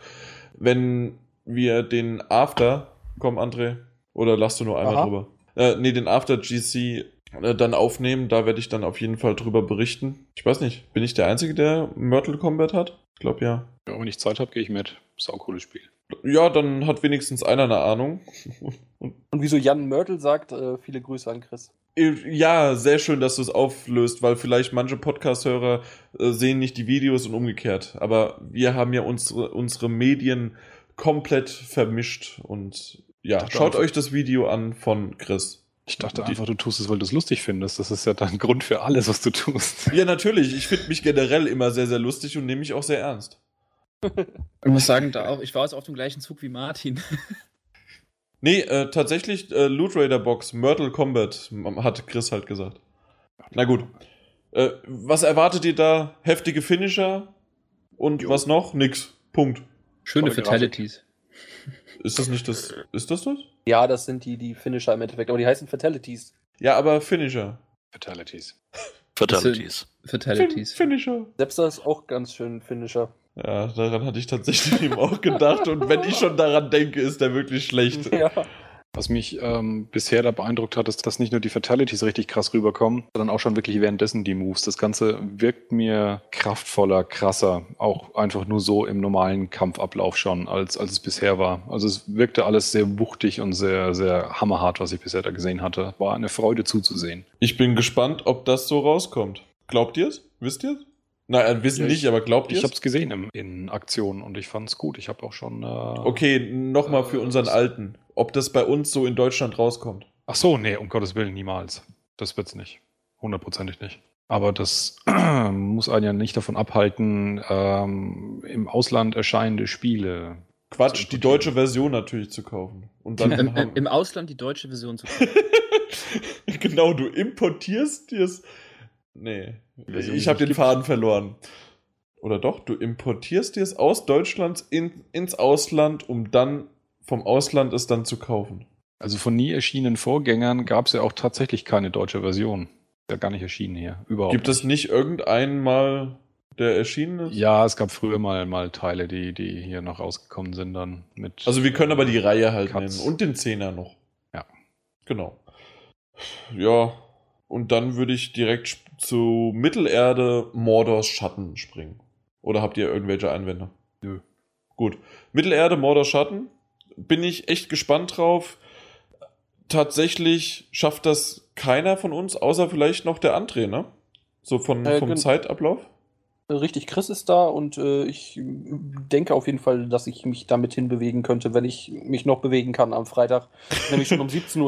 [SPEAKER 1] wenn wir den After. Komm, André. Oder lachst du nur einmal
[SPEAKER 2] Aha.
[SPEAKER 1] drüber? Äh, nee, den After GC äh, dann aufnehmen. Da werde ich dann auf jeden Fall drüber berichten. Ich weiß nicht, bin ich der Einzige, der Myrtle Combat hat? Ich glaube ja.
[SPEAKER 3] Ja, wenn ich Zeit habe, gehe ich mit. Sau cooles Spiel.
[SPEAKER 1] Ja, dann hat wenigstens einer eine Ahnung.
[SPEAKER 2] Und wieso Jan Mörtel sagt, äh, viele Grüße an Chris.
[SPEAKER 1] Ja, sehr schön, dass du es auflöst, weil vielleicht manche Podcast-Hörer äh, sehen nicht die Videos und umgekehrt. Aber wir haben ja unsere, unsere Medien komplett vermischt und ja, schaut
[SPEAKER 3] einfach-
[SPEAKER 1] euch das Video an von Chris.
[SPEAKER 3] Ich dachte
[SPEAKER 1] Die-
[SPEAKER 3] einfach, du tust es, weil du es lustig findest. Das ist ja dein Grund für alles, was du tust.
[SPEAKER 1] Ja, natürlich. Ich finde mich generell immer sehr, sehr lustig und nehme mich auch sehr ernst.
[SPEAKER 4] Ich muss sagen, da auch, ich war jetzt auf dem gleichen Zug wie Martin.
[SPEAKER 1] Nee, äh, tatsächlich äh, Loot Raider Box, Myrtle Combat, hat Chris halt gesagt. Na gut. Äh, was erwartet ihr da? Heftige Finisher? Und
[SPEAKER 3] Jo.
[SPEAKER 1] was noch? Nix. Punkt.
[SPEAKER 4] Schöne Fatalities.
[SPEAKER 1] Ist das nicht das? Ist das das?
[SPEAKER 2] Ja, das sind die, die Finisher im Endeffekt, aber die heißen Fatalities.
[SPEAKER 1] Ja, aber Finisher.
[SPEAKER 3] Fatalities.
[SPEAKER 5] Fatalities.
[SPEAKER 1] Fin
[SPEAKER 4] Fatalities.
[SPEAKER 1] Finisher.
[SPEAKER 2] Selbst das ist auch ganz schön Finisher.
[SPEAKER 1] Ja, daran hatte ich tatsächlich eben auch gedacht. Und wenn ich schon daran denke, ist der wirklich schlecht.
[SPEAKER 2] Ja.
[SPEAKER 3] Was mich ähm, bisher da beeindruckt hat, ist, dass nicht nur die Fatalities richtig krass rüberkommen, sondern auch schon wirklich währenddessen die Moves. Das Ganze wirkt mir kraftvoller, krasser, auch einfach nur so im normalen Kampfablauf schon, als, als es bisher war. Also es wirkte alles sehr wuchtig und sehr, sehr hammerhart, was ich bisher da gesehen hatte. War eine Freude zuzusehen.
[SPEAKER 1] Ich bin gespannt, ob das so rauskommt. Glaubt ihr es? Wisst ihr es? Nein, äh, wissen
[SPEAKER 3] Ja, ich-
[SPEAKER 1] nicht, aber glaubt ihr
[SPEAKER 3] Ich habe es gesehen im, in Aktion und ich fand es gut. Ich habe auch schon. Äh,
[SPEAKER 1] Okay, nochmal für
[SPEAKER 3] Äh,
[SPEAKER 1] unseren
[SPEAKER 3] das-
[SPEAKER 1] Alten. Ob das bei uns so in Deutschland rauskommt.
[SPEAKER 3] Ach so, nee, um Gottes Willen, niemals. Das wird's nicht. Hundertprozentig nicht. Aber das muss einen ja nicht davon abhalten, ähm, im Ausland erscheinende Spiele.
[SPEAKER 1] Quatsch, die deutsche Version natürlich zu kaufen. Und dann
[SPEAKER 4] Im, im, Im Ausland die deutsche Version zu kaufen.
[SPEAKER 1] genau, du importierst dir's. Nee,
[SPEAKER 3] Version,
[SPEAKER 1] ich habe
[SPEAKER 3] es
[SPEAKER 1] den. Faden verloren. Oder doch, du importierst dir es aus Deutschland in, ins Ausland, um dann vom Ausland es dann zu kaufen.
[SPEAKER 3] Also von nie erschienenen Vorgängern gab es ja auch tatsächlich keine deutsche Version. Ist ja gar nicht erschienen hier. Überhaupt.
[SPEAKER 1] Gibt es nicht irgendeinen mal, der erschienen ist?
[SPEAKER 3] Ja, es gab früher mal, mal Teile, die, die hier noch rausgekommen sind dann mit.
[SPEAKER 1] Also wir können aber die Reihe halt
[SPEAKER 3] Cuts.
[SPEAKER 1] nennen und den Zehner noch.
[SPEAKER 3] Ja.
[SPEAKER 1] Genau. Ja, und dann würde ich direkt zu Mittelerde Mordors Schatten springen. Oder habt ihr irgendwelche Einwände?
[SPEAKER 3] Nö.
[SPEAKER 1] Gut. Mittelerde Mordors Schatten. Bin ich echt gespannt drauf. Tatsächlich schafft das keiner von uns, außer vielleicht noch der André, ne? So von,
[SPEAKER 2] Äh,
[SPEAKER 1] vom Zeitablauf.
[SPEAKER 2] Richtig, Chris ist da und äh, ich denke auf jeden Fall, dass ich mich damit hinbewegen könnte, wenn ich mich noch bewegen kann am Freitag. Nämlich schon um 17.30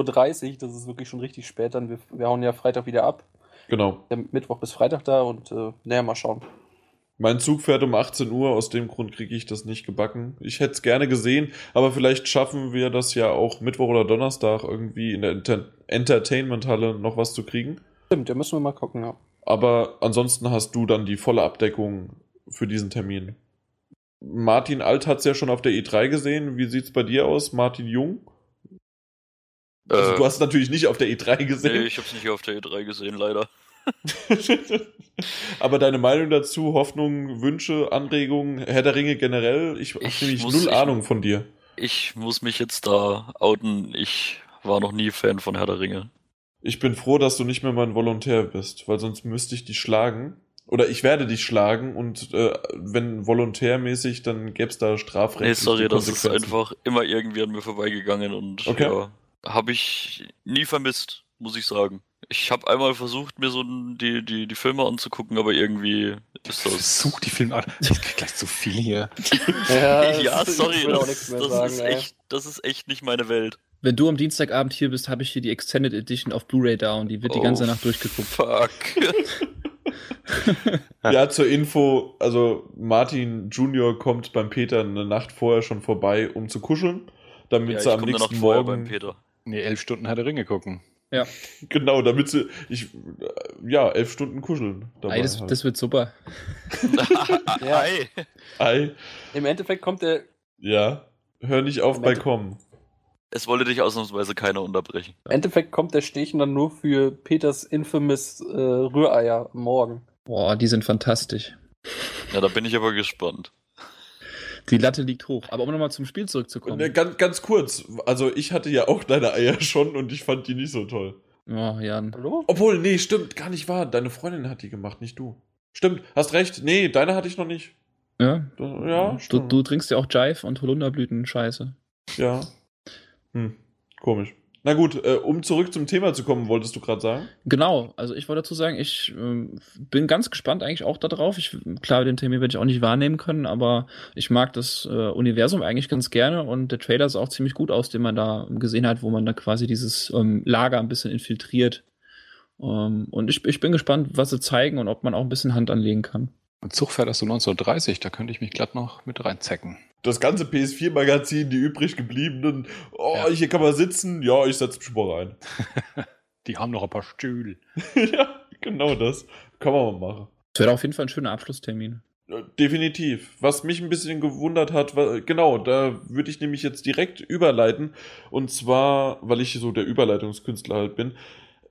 [SPEAKER 2] Uhr, das ist wirklich schon richtig spät, dann wir, wir hauen ja Freitag wieder ab.
[SPEAKER 1] Genau.
[SPEAKER 2] Der Mittwoch bis Freitag da und äh, naja, mal schauen.
[SPEAKER 1] Mein Zug fährt um 18 Uhr, aus dem Grund kriege ich das nicht gebacken. Ich hätte es gerne gesehen, aber vielleicht schaffen wir das ja auch Mittwoch oder Donnerstag irgendwie in der Enter Entertainment-Halle noch was zu kriegen.
[SPEAKER 2] Stimmt, da müssen wir mal gucken, ja.
[SPEAKER 1] Aber ansonsten hast du dann die volle Abdeckung für diesen Termin. Martin Alt hat es ja schon auf der E3 gesehen. Wie sieht's bei dir aus, Martin Jung? Also,
[SPEAKER 5] Äh,
[SPEAKER 1] du hast es natürlich nicht auf der E3
[SPEAKER 5] Nee,
[SPEAKER 1] gesehen.
[SPEAKER 5] ich hab's nicht auf der E3 gesehen, leider.
[SPEAKER 1] Aber deine Meinung dazu, Hoffnungen, Wünsche, Anregungen, Herr der Ringe generell? Ich habe
[SPEAKER 5] Ich
[SPEAKER 1] nämlich
[SPEAKER 5] muss-
[SPEAKER 1] null
[SPEAKER 5] ich-
[SPEAKER 1] Ahnung von dir.
[SPEAKER 5] Ich muss mich jetzt da outen. Ich war noch nie Fan von Herr der Ringe.
[SPEAKER 1] Ich bin froh, dass du nicht mehr mein Volontär bist, weil sonst müsste ich dich schlagen. Oder ich werde dich schlagen und äh, wenn volontärmäßig, dann gäbe es da Strafrecht.
[SPEAKER 5] Nee, sorry, das ist einfach immer irgendwie an mir vorbeigegangen und
[SPEAKER 1] Okay.
[SPEAKER 5] ja, habe ich nie vermisst, muss ich sagen. Ich habe einmal versucht, mir so die, die, die Filme anzugucken, aber irgendwie ist das.
[SPEAKER 3] Such die Filme an. Ich krieg gleich zu viel hier.
[SPEAKER 5] ja,
[SPEAKER 2] das-
[SPEAKER 5] sorry, das, das,
[SPEAKER 2] sagen,
[SPEAKER 5] ist echt, das ist echt nicht meine Welt.
[SPEAKER 4] Wenn du am Dienstagabend hier bist, habe ich hier die Extended Edition auf Blu-ray da und die wird die
[SPEAKER 5] Oh,
[SPEAKER 4] ganze Nacht durchgeguckt.
[SPEAKER 5] Fuck.
[SPEAKER 1] ja, zur Info, also Martin Junior kommt beim Peter eine Nacht vorher schon vorbei, um zu kuscheln, damit
[SPEAKER 5] Ja,
[SPEAKER 1] sie am nächsten Morgen
[SPEAKER 5] beim Peter.
[SPEAKER 3] Nee, elf Stunden Herr der Ringe gucken.
[SPEAKER 1] genau, damit sie ich äh, ja elf Stunden kuscheln. Dabei
[SPEAKER 4] Ey, das,
[SPEAKER 1] halt.
[SPEAKER 4] das wird super.
[SPEAKER 2] Ja.
[SPEAKER 5] Ei.
[SPEAKER 1] Ei,
[SPEAKER 2] Im Endeffekt kommt der.
[SPEAKER 1] ja, hör nicht auf bei kommen.
[SPEAKER 5] Es wollte dich ausnahmsweise keiner unterbrechen.
[SPEAKER 2] Im Endeffekt kommt der Stechen dann nur für Peters infamous äh, Rühreier morgen.
[SPEAKER 4] Boah, die sind fantastisch.
[SPEAKER 5] Ja, da bin ich aber gespannt.
[SPEAKER 4] Die Latte liegt hoch. Aber um nochmal zum Spiel zurückzukommen.
[SPEAKER 1] äh, ganz, ganz kurz, also ich hatte ja auch deine Eier schon und ich fand die nicht so toll.
[SPEAKER 4] Oh, Jan.
[SPEAKER 2] Hallo?
[SPEAKER 1] Obwohl, nee, stimmt, gar nicht wahr. Deine Freundin hat die gemacht, nicht du. Stimmt, hast recht. Nee, deine hatte ich noch nicht.
[SPEAKER 4] Ja,
[SPEAKER 1] Ja,
[SPEAKER 4] du,
[SPEAKER 1] stimmt.
[SPEAKER 4] du trinkst ja auch Jive und Holunderblüten-Scheiße.
[SPEAKER 1] Ja. Hm, komisch. Na gut, äh, um zurück zum Thema zu kommen, wolltest du gerade sagen?
[SPEAKER 4] Genau, also ich wollte dazu sagen, ich ähm, bin ganz gespannt eigentlich auch darauf. Klar, den Termin werde ich auch nicht wahrnehmen können, aber ich mag das äh, Universum eigentlich ganz gerne und der Trailer sah auch ziemlich gut aus, den man da gesehen hat, wo man da quasi dieses ähm, Lager ein bisschen infiltriert. Ähm, und ich, ich bin gespannt, was sie zeigen und ob man auch ein bisschen Hand anlegen kann.
[SPEAKER 3] Mit Zugpferd hast du 1930, da könnte ich mich glatt noch mit reinzecken.
[SPEAKER 1] Das ganze PS4-Magazin, die übrig gebliebenen. Oh,
[SPEAKER 3] Ja.
[SPEAKER 1] hier kann man sitzen. Ja, ich setze mich mal rein.
[SPEAKER 3] Die haben noch ein paar Stühle.
[SPEAKER 1] ja, genau das. Kann man mal machen.
[SPEAKER 4] Das wäre auf jeden Fall ein schöner Abschlusstermin.
[SPEAKER 1] Definitiv. Was mich ein bisschen gewundert hat, war, genau, da würde ich nämlich jetzt direkt überleiten. Und zwar, weil ich so der Überleitungskünstler halt bin.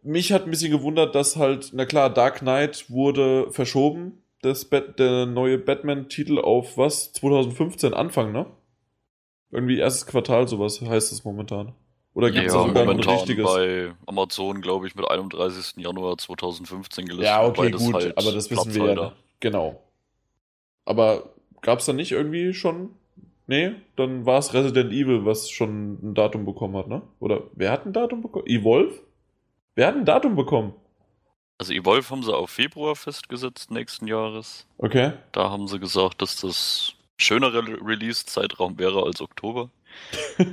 [SPEAKER 1] Mich hat ein bisschen gewundert, dass halt, na klar, Dark Knight wurde verschoben. Das Bat der neue Batman-Titel auf was? 2015 Anfang, ne? Irgendwie erstes Quartal, sowas heißt es momentan. Oder gibt es
[SPEAKER 5] ja,
[SPEAKER 1] da sogar noch ein
[SPEAKER 5] momentan
[SPEAKER 1] richtiges?
[SPEAKER 5] bei Amazon, glaube ich, mit 31. Januar 2015 gelistet.
[SPEAKER 1] Ja, okay, gut,
[SPEAKER 5] halt
[SPEAKER 1] aber das wissen wir ja. Genau. Aber gab es da nicht irgendwie schon? Nee, dann war es Resident Evil, was schon ein Datum bekommen hat, ne? Oder wer hat ein Datum bekommen? Evolve? Wer hat ein Datum bekommen?
[SPEAKER 5] Also Evolve haben sie auf Februar festgesetzt nächsten Jahres.
[SPEAKER 1] Okay.
[SPEAKER 5] Da haben sie gesagt, dass das schönere Release-Zeitraum wäre als Oktober.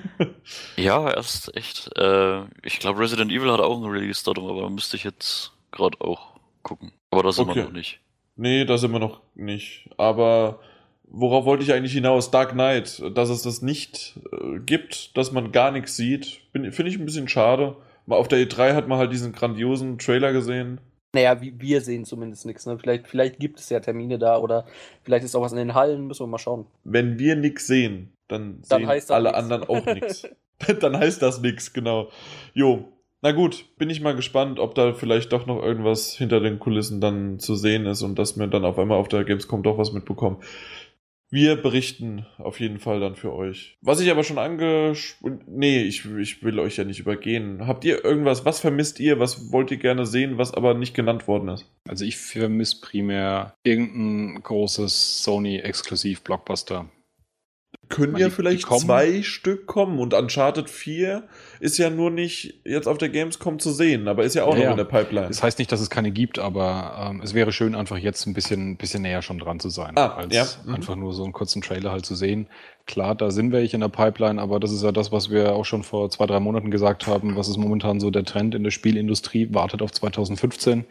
[SPEAKER 5] Ja, erst echt. Äh, ich glaube, Resident Evil hat auch ein Release-Datum, aber da müsste ich jetzt gerade auch gucken. Aber das sind
[SPEAKER 1] Okay.
[SPEAKER 5] wir noch nicht.
[SPEAKER 1] nee, da sind wir noch nicht. Aber worauf wollte ich eigentlich hinaus? Dark Knight, dass es das nicht äh, gibt, dass man gar nichts sieht, finde ich ein bisschen schade. Mal auf der E3 hat man halt diesen grandiosen Trailer gesehen.
[SPEAKER 2] Naja, wir sehen zumindest nichts. Ne? Vielleicht, vielleicht gibt es ja Termine da oder vielleicht ist auch was in den Hallen, müssen wir mal schauen.
[SPEAKER 1] wenn wir nix sehen, dann,
[SPEAKER 2] Dann
[SPEAKER 1] sehen alle
[SPEAKER 2] nix.
[SPEAKER 1] anderen auch nix. dann heißt das nix, genau. Jo, na gut, bin ich mal gespannt, ob da vielleicht doch noch irgendwas hinter den Kulissen dann zu sehen ist und dass wir dann auf einmal auf der Gamescom doch was mitbekommen. Wir berichten auf jeden Fall dann für euch. Was ich aber schon angesch... Nee, ich, ich will euch ja nicht übergehen. Habt ihr irgendwas, was vermisst ihr, was wollt ihr gerne sehen, was aber nicht genannt worden ist?
[SPEAKER 3] Also ich vermisse primär irgendein großes Sony-Exklusiv-Blockbuster.
[SPEAKER 1] Können ja vielleicht zwei Stück kommen und Uncharted 4 ist ja nur nicht jetzt auf der Gamescom zu sehen, aber ist ja auch
[SPEAKER 3] Ja,
[SPEAKER 1] noch in der Pipeline.
[SPEAKER 3] Das heißt nicht, dass es keine gibt, aber ähm, es wäre schön, einfach jetzt ein bisschen, bisschen näher schon dran zu sein,
[SPEAKER 1] Ah,
[SPEAKER 3] als
[SPEAKER 1] ja. Mhm.
[SPEAKER 3] einfach nur so einen kurzen Trailer halt zu sehen. Klar, da sind welche in der Pipeline, aber das ist ja das, was wir auch schon vor zwei, drei Monaten gesagt haben, was ist momentan so der Trend in der Spielindustrie, wartet auf 2015.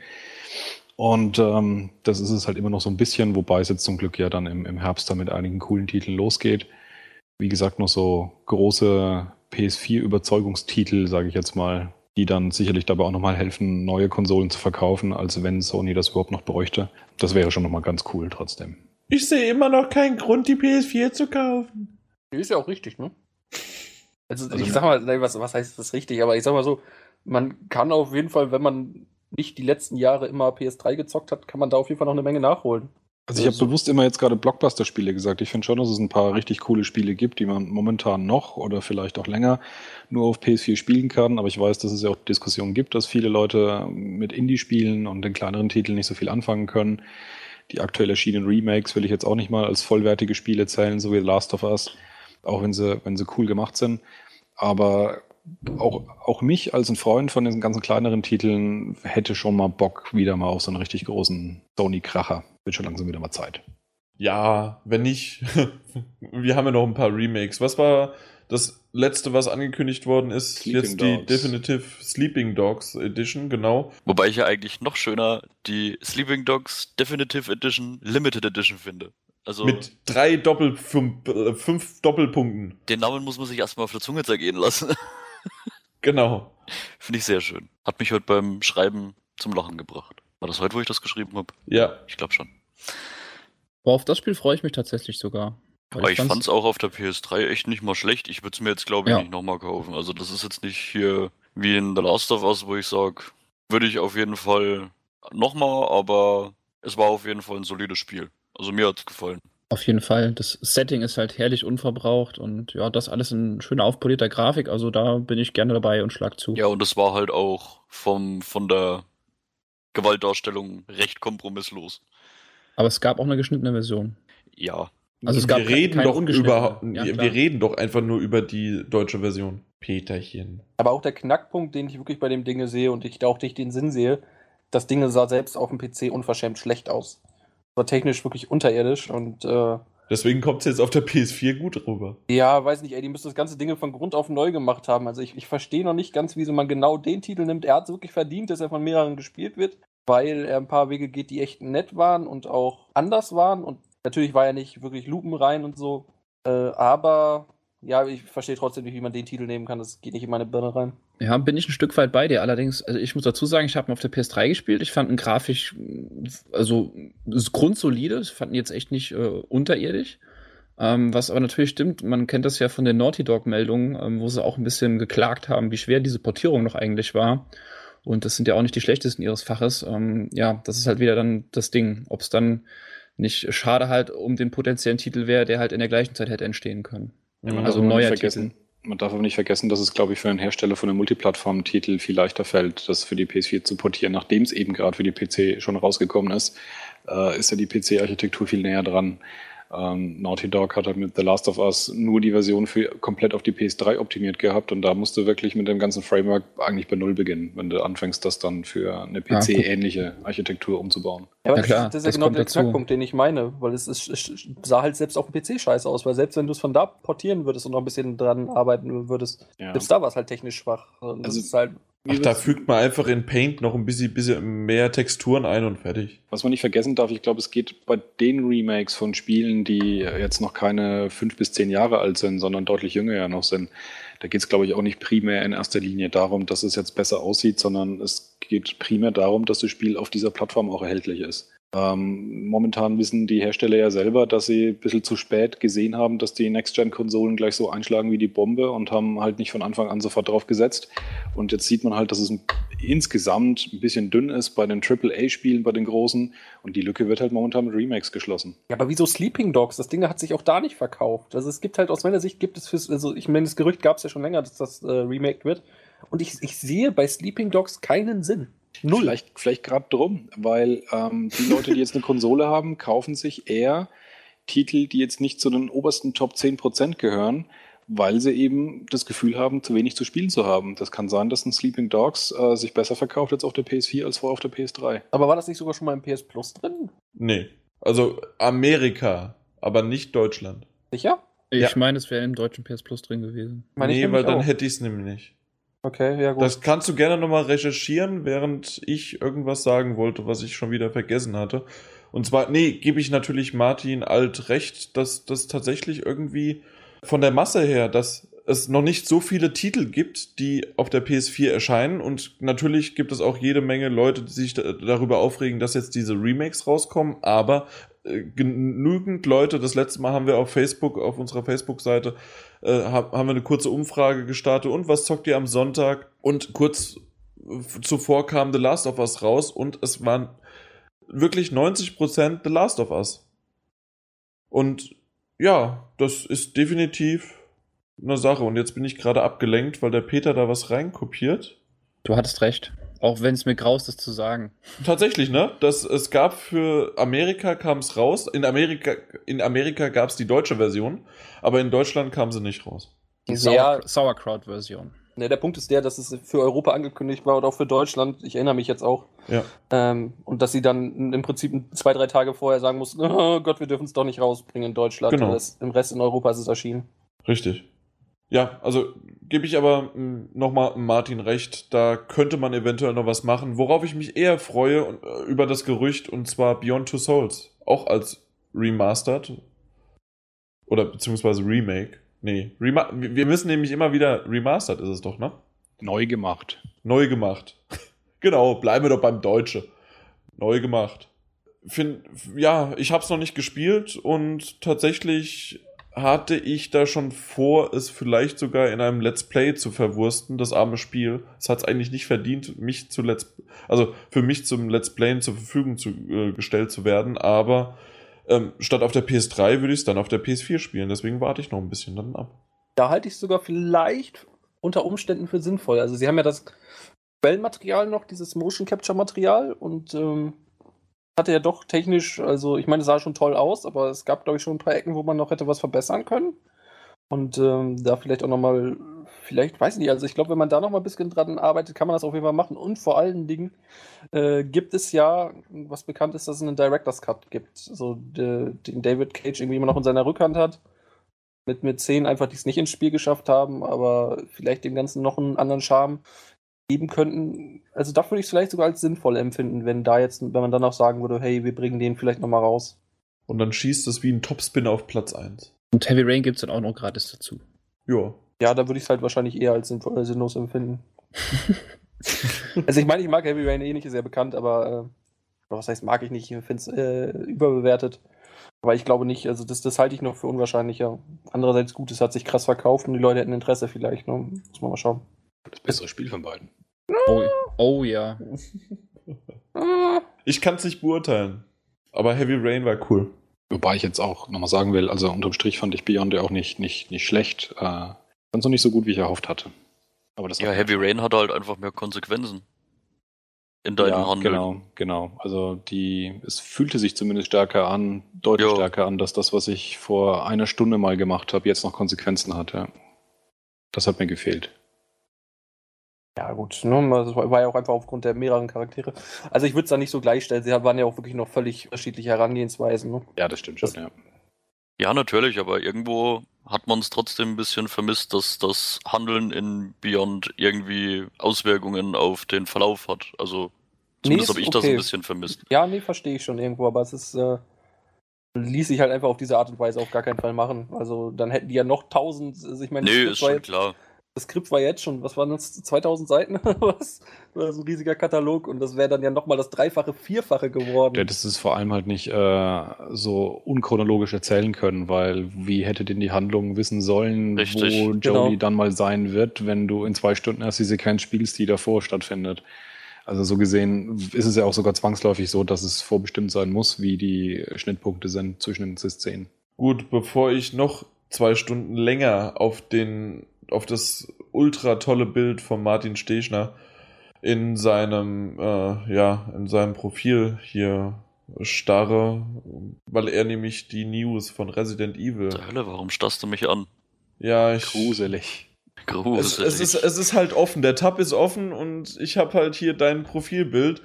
[SPEAKER 3] Und ähm, das ist es halt immer noch so ein bisschen, wobei es jetzt zum Glück ja dann im, im Herbst dann mit einigen coolen Titeln losgeht. Wie gesagt, noch so große PS4-Überzeugungstitel, sage ich jetzt mal, die dann sicherlich dabei auch nochmal helfen, neue Konsolen zu verkaufen, als wenn Sony das überhaupt noch bräuchte. Das wäre schon nochmal ganz cool trotzdem.
[SPEAKER 1] Ich sehe immer noch keinen Grund, die PS4 zu kaufen.
[SPEAKER 2] Ist ja auch richtig, ne? Also,
[SPEAKER 3] Also-
[SPEAKER 2] ich sag mal, was, was heißt das richtig? Aber ich sag mal so, man kann auf jeden Fall, wenn man nicht die letzten Jahre immer PS3 gezockt hat, kann man da auf jeden Fall noch eine Menge nachholen.
[SPEAKER 3] Also ich habe bewusst immer jetzt gerade Blockbuster-Spiele gesagt. Ich finde schon, dass es ein paar richtig coole Spiele gibt, die man momentan noch oder vielleicht auch länger nur auf PS4 spielen kann. Aber ich weiß, dass es ja auch Diskussionen gibt, dass viele Leute mit Indie-Spielen und den kleineren Titeln nicht so viel anfangen können. Die aktuell erschienenen Remakes will ich jetzt auch nicht mal als vollwertige Spiele zählen, so wie The Last of Us, auch wenn sie, wenn sie cool gemacht sind. Aber auch, auch mich als ein Freund von diesen ganzen kleineren Titeln hätte schon mal Bock wieder mal auf so einen richtig großen Sony-Kracher. Wird schon langsam wieder mal Zeit.
[SPEAKER 1] Ja, wenn nicht. Wir haben ja noch ein paar Remakes. Was war Das letzte, was angekündigt worden ist,
[SPEAKER 3] Sleeping
[SPEAKER 1] jetzt die
[SPEAKER 3] Dogs.
[SPEAKER 1] Definitive Sleeping Dogs Edition, genau.
[SPEAKER 5] Wobei ich ja eigentlich noch schöner die Sleeping Dogs Definitive Edition Limited Edition finde. Also
[SPEAKER 1] Mit drei Doppel fünf, äh, fünf Doppelpunkten.
[SPEAKER 5] den Namen muss man sich erstmal auf der Zunge zergehen lassen.
[SPEAKER 1] Genau.
[SPEAKER 5] finde ich sehr schön. Hat mich heute beim Schreiben zum Lachen gebracht. War das heute, wo ich das geschrieben habe?
[SPEAKER 1] Ja.
[SPEAKER 5] Ich glaube schon.
[SPEAKER 4] Aber auf das Spiel freue ich mich tatsächlich sogar.
[SPEAKER 5] Aber ich
[SPEAKER 4] fand's-
[SPEAKER 5] fand's auch auf der PS3 echt nicht mal schlecht. Ich würde es mir jetzt, glaube ich,
[SPEAKER 4] Ja.
[SPEAKER 5] nicht nochmal kaufen. Also das ist jetzt nicht hier wie in The Last of Us, wo ich sage, würde ich auf jeden Fall nochmal, aber es war auf jeden Fall ein solides Spiel. Also mir hat's gefallen.
[SPEAKER 4] Auf jeden Fall. Das Setting ist halt herrlich unverbraucht und ja, das alles in schöner aufpolierter Grafik. Also da bin ich gerne dabei und schlag zu.
[SPEAKER 5] Ja, und es war halt auch vom, von der Gewaltdarstellung recht kompromisslos.
[SPEAKER 4] Aber es gab auch eine geschnittene Version.
[SPEAKER 5] Ja,
[SPEAKER 4] Also es gab
[SPEAKER 1] wir
[SPEAKER 4] ke-
[SPEAKER 1] reden
[SPEAKER 4] keine
[SPEAKER 1] doch
[SPEAKER 4] ungeschnittene.
[SPEAKER 1] über,
[SPEAKER 4] Ja,
[SPEAKER 1] wir, reden doch einfach nur über die deutsche Version. Peterchen.
[SPEAKER 2] Aber auch der Knackpunkt, den ich wirklich bei dem Dinge sehe und ich da auch nicht den Sinn sehe, das Ding sah selbst auf dem PC unverschämt schlecht aus. War technisch wirklich unterirdisch und äh,
[SPEAKER 1] Deswegen kommt es jetzt auf der PS4 gut rüber.
[SPEAKER 2] ja, weiß nicht, ey, die müssen das ganze Ding von Grund auf neu gemacht haben. Also ich, ich verstehe noch nicht ganz, wieso man genau den Titel nimmt. Er hat es wirklich verdient, dass er von mehreren gespielt wird, weil er ein paar Wege geht, die echt nett waren und auch anders waren. Und natürlich war er nicht wirklich lupenrein und so. Äh, aber ja, ich verstehe trotzdem nicht, wie man den Titel nehmen kann. Das geht nicht in meine Birne rein.
[SPEAKER 4] Ja, bin ich ein Stück weit bei dir. Allerdings, also ich muss dazu sagen, ich habe ihn auf der PS3 gespielt. Ich fand ihn grafisch, also grundsolide. Ich fand ihn jetzt echt nicht äh, unterirdisch. Ähm, was aber natürlich stimmt, man kennt das ja von den Naughty Dog-Meldungen, ähm, wo sie auch ein bisschen geklagt haben, wie schwer diese Portierung noch eigentlich war. Und das sind ja auch nicht die schlechtesten ihres Faches. Ähm, ja, das ist halt wieder dann das Ding. Ob es dann nicht schade halt um den potenziellen Titel wäre, der halt in der gleichen Zeit hätte entstehen können.
[SPEAKER 3] Ja,
[SPEAKER 4] Also neuer
[SPEAKER 3] vergessen, Man darf aber nicht vergessen, dass es, glaube ich, für einen Hersteller von einem Multiplattform-Titel viel leichter fällt, das für die PS4 zu portieren, nachdem es eben gerade für die PC schon rausgekommen ist, äh, ist ja die PC-Architektur viel näher dran. Ähm, Naughty Dog hat halt mit The Last of Us nur die Version für komplett auf die PS3 optimiert gehabt und da musst du wirklich mit dem ganzen Framework eigentlich bei Null beginnen, wenn du anfängst, das dann für eine. PC-ähnliche Architektur umzubauen.
[SPEAKER 2] Ja, aber
[SPEAKER 4] Ja,
[SPEAKER 2] das,
[SPEAKER 4] klar,
[SPEAKER 2] ist- das ist ja
[SPEAKER 4] das
[SPEAKER 2] genau der. Knackpunkt, den ich meine, weil es, ist, es sah halt selbst auf dem PC scheiße aus, weil selbst wenn du es von da portieren würdest und noch ein bisschen dran arbeiten würdest,
[SPEAKER 3] Ja.
[SPEAKER 2] selbst da war es halt technisch schwach. Und das
[SPEAKER 3] Also-
[SPEAKER 2] ist halt,
[SPEAKER 1] Ach, da fügt man einfach in Paint noch ein bisschen, bisschen mehr Texturen ein und fertig.
[SPEAKER 3] Was man nicht vergessen darf, ich glaube, es geht bei den Remakes von Spielen, die jetzt noch keine fünf bis zehn Jahre alt sind, sondern deutlich jünger ja noch sind. Da geht es, glaube ich, auch nicht primär in erster Linie darum, dass es jetzt besser aussieht, sondern es geht primär darum, dass das Spiel auf dieser Plattform auch erhältlich ist. Ähm, momentan wissen die Hersteller ja selber, dass sie ein bisschen zu spät gesehen haben, dass die Next-Gen-Konsolen gleich so einschlagen wie die Bombe und haben halt nicht von Anfang an sofort drauf gesetzt. Und jetzt sieht man halt, dass es insgesamt ein bisschen dünn ist bei den AAA-Spielen, bei den großen. Und die Lücke wird halt momentan mit Remakes geschlossen.
[SPEAKER 2] ja, aber wieso Sleeping Dogs? Das Ding hat sich auch da nicht verkauft. Also es gibt halt aus meiner Sicht gibt es fürs, also ich meine, das Gerücht gab es ja schon länger, dass das äh, remaked wird. Und ich, ich sehe bei Sleeping Dogs keinen Sinn. Null.
[SPEAKER 3] Vielleicht, vielleicht gerade drum, weil ähm, die Leute, die jetzt eine Konsole haben, kaufen sich eher Titel, die jetzt nicht zu den obersten Top 10% gehören, weil sie eben das Gefühl haben, zu wenig zu spielen zu haben. Das kann sein, dass ein Sleeping Dogs äh, sich besser verkauft jetzt auf der PS4 als vorher auf der PS3.
[SPEAKER 2] Aber war das nicht sogar schon mal im PS Plus drin?
[SPEAKER 1] Nee. Also Amerika, aber nicht Deutschland.
[SPEAKER 2] Sicher?
[SPEAKER 4] Ich
[SPEAKER 1] Ja.
[SPEAKER 4] meine, es wäre im deutschen PS Plus drin gewesen.
[SPEAKER 2] Meine
[SPEAKER 1] nee, weil dann
[SPEAKER 2] auch.
[SPEAKER 1] hätte ich es nämlich nicht.
[SPEAKER 2] Okay, ja gut.
[SPEAKER 1] Das kannst du gerne nochmal recherchieren, während ich irgendwas sagen wollte, was ich schon wieder vergessen hatte. Und zwar, nee, gebe ich natürlich Martin Alt recht, dass das tatsächlich irgendwie von der Masse her, dass es noch nicht so viele Titel gibt, die auf der PS4 erscheinen. Und natürlich gibt es auch jede Menge Leute, die sich da- darüber aufregen, dass jetzt diese Remakes rauskommen. Aber genügend Leute, das letzte Mal haben wir auf Facebook, auf unserer Facebook-Seite, äh, ha- haben wir eine kurze Umfrage gestartet. Und was zockt ihr am Sonntag? Und kurz äh, zuvor kam The Last of Us raus und es waren wirklich 90% The Last of Us. Und ja, das ist definitiv eine Sache. Und jetzt bin ich gerade abgelenkt, weil der Peter da was reinkopiert.
[SPEAKER 4] Du hattest recht. Auch wenn es mir graust, das zu sagen.
[SPEAKER 1] Tatsächlich, ne? Das, es gab für Amerika kam es raus. In Amerika, in Amerika gab es die deutsche Version, aber in Deutschland kam sie nicht raus.
[SPEAKER 4] Die. Sauer Sauerkraut-Version.
[SPEAKER 2] Ne, der Punkt ist der, dass es für Europa angekündigt war und auch für Deutschland. Ich erinnere mich jetzt auch.
[SPEAKER 1] Ja.
[SPEAKER 2] Ähm, und dass sie dann im Prinzip zwei, drei Tage vorher sagen mussten, oh Gott, wir dürfen es doch nicht rausbringen in Deutschland.
[SPEAKER 1] Genau.
[SPEAKER 2] Das, Im Rest in Europa ist es erschienen.
[SPEAKER 1] Richtig. Ja, also gebe ich aber nochmal Martin recht, da könnte man eventuell noch was machen. Worauf ich mich eher freue und, äh, über das Gerücht, und zwar Beyond Two Souls. Auch als Remastered. Oder beziehungsweise Remake. Nee, Rema wir müssen nämlich immer wieder Remastered ist es doch, ne?
[SPEAKER 3] Neu gemacht.
[SPEAKER 1] Neu gemacht. genau, bleiben wir doch beim Deutsche. Neu gemacht. Find, ja, ich habe es noch nicht gespielt und tatsächlich hatte ich da schon vor, es vielleicht sogar in einem Let's Play zu verwursten, das arme Spiel. Es hat es eigentlich nicht verdient, mich zu Let's, also für mich zum Let's Playen zur Verfügung zu, äh, gestellt zu werden, aber ähm, statt auf der PS3 würde ich es dann auf der PS4 spielen, deswegen warte ich noch ein bisschen dann ab.
[SPEAKER 2] Da halte ich es sogar vielleicht unter Umständen für sinnvoll. Also sie haben ja das Quellenmaterial noch, dieses Motion Capture Material und ähm, hatte ja doch technisch, also ich meine, es sah schon toll aus, aber es gab, glaube ich, schon ein paar Ecken, wo man noch hätte was verbessern können. Und ähm, da vielleicht auch nochmal, vielleicht, weiß ich nicht, also ich glaube, wenn man da nochmal ein bisschen dran arbeitet, kann man das auf jeden Fall machen. Und vor allen Dingen äh, gibt es ja, was bekannt ist, dass es einen Director's Cut gibt. So de, den David Cage irgendwie immer noch in seiner Rückhand hat. Mit, mit Szenen einfach, die es nicht ins Spiel geschafft haben, aber vielleicht dem Ganzen noch einen anderen Charme geben könnten. Also da würde ich es vielleicht sogar als sinnvoll empfinden, wenn da jetzt, wenn man dann auch sagen würde, hey, wir bringen den vielleicht nochmal raus.
[SPEAKER 1] Und dann schießt es wie ein Topspin auf Platz 1.
[SPEAKER 4] Und Heavy Rain gibt es dann auch noch gratis dazu.
[SPEAKER 1] Ja.
[SPEAKER 2] Ja, da würde ich es halt wahrscheinlich eher als sinnvoll, sinnlos empfinden. also ich meine, ich mag Heavy Rain eh nicht, ist ja bekannt, aber äh, was heißt mag ich nicht, ich finde es äh, überbewertet. Aber ich glaube nicht, also das, das halte ich noch für unwahrscheinlicher. Andererseits gut, es hat sich krass verkauft und die Leute hätten Interesse vielleicht, ne? Muss man mal schauen.
[SPEAKER 3] Das bessere Spiel von beiden.
[SPEAKER 4] Oh, oh ja.
[SPEAKER 1] Ich kann es nicht beurteilen. Aber Heavy Rain war cool.
[SPEAKER 3] Wobei ich jetzt auch nochmal sagen will, also unterm Strich fand ich Beyond ja auch nicht, nicht, nicht schlecht. Äh, ganz noch nicht so gut, wie ich erhofft hatte.
[SPEAKER 5] Aber das ja, Heavy Rain hatte halt einfach mehr Konsequenzen. In deinem ja, Handeln.
[SPEAKER 3] Genau, genau. Also die, es fühlte sich zumindest stärker an, deutlich jo. stärker an, dass das, was ich vor einer Stunde mal gemacht habe, jetzt noch Konsequenzen hatte. Das hat mir gefehlt.
[SPEAKER 2] Ja, gut, ne? das war ja auch einfach aufgrund der mehreren Charaktere. Also ich würde es da nicht so gleichstellen. Sie waren ja auch wirklich noch völlig unterschiedliche Herangehensweisen. Ne?
[SPEAKER 3] Ja, das stimmt schon, das, ja.
[SPEAKER 5] Ja, natürlich, aber irgendwo hat man es trotzdem ein bisschen vermisst, dass das Handeln in Beyond irgendwie Auswirkungen auf den Verlauf hat. Also zumindest nee, habe ich okay. das ein bisschen vermisst.
[SPEAKER 2] Ja, nee, verstehe ich schon irgendwo, aber es ist, äh, ließ sich halt einfach auf diese Art und Weise auf gar keinen Fall machen. Also dann hätten die ja noch tausend, also ich meine,
[SPEAKER 5] nee, ist schon klar
[SPEAKER 2] das Skript war jetzt schon, was waren das, 2000 Seiten oder was? Oder so ein riesiger Katalog und das wäre dann ja nochmal das Dreifache, Vierfache geworden.
[SPEAKER 3] Ja, das ist vor allem halt nicht äh, so unchronologisch erzählen können, weil wie hätte denn die Handlung wissen sollen, Richtig. wo Jodie genau. dann mal sein wird, wenn du in zwei Stunden erst die Sequenz spielst, die davor stattfindet. Also so gesehen ist es ja auch sogar zwangsläufig so, dass es vorbestimmt sein muss, wie die Schnittpunkte sind zwischen den Szenen.
[SPEAKER 1] Gut, bevor ich noch zwei Stunden länger auf den auf das ultra tolle Bild von Martin Stechner in seinem, äh, ja, in seinem Profil hier starre, weil er nämlich die News von Resident Evil.
[SPEAKER 5] Der Hölle, warum starrst du mich an?
[SPEAKER 1] Ja, ich.
[SPEAKER 3] Gruselig.
[SPEAKER 1] Gruselig. Es, es, ist, es ist halt offen, der Tab ist offen und ich habe halt hier dein Profilbild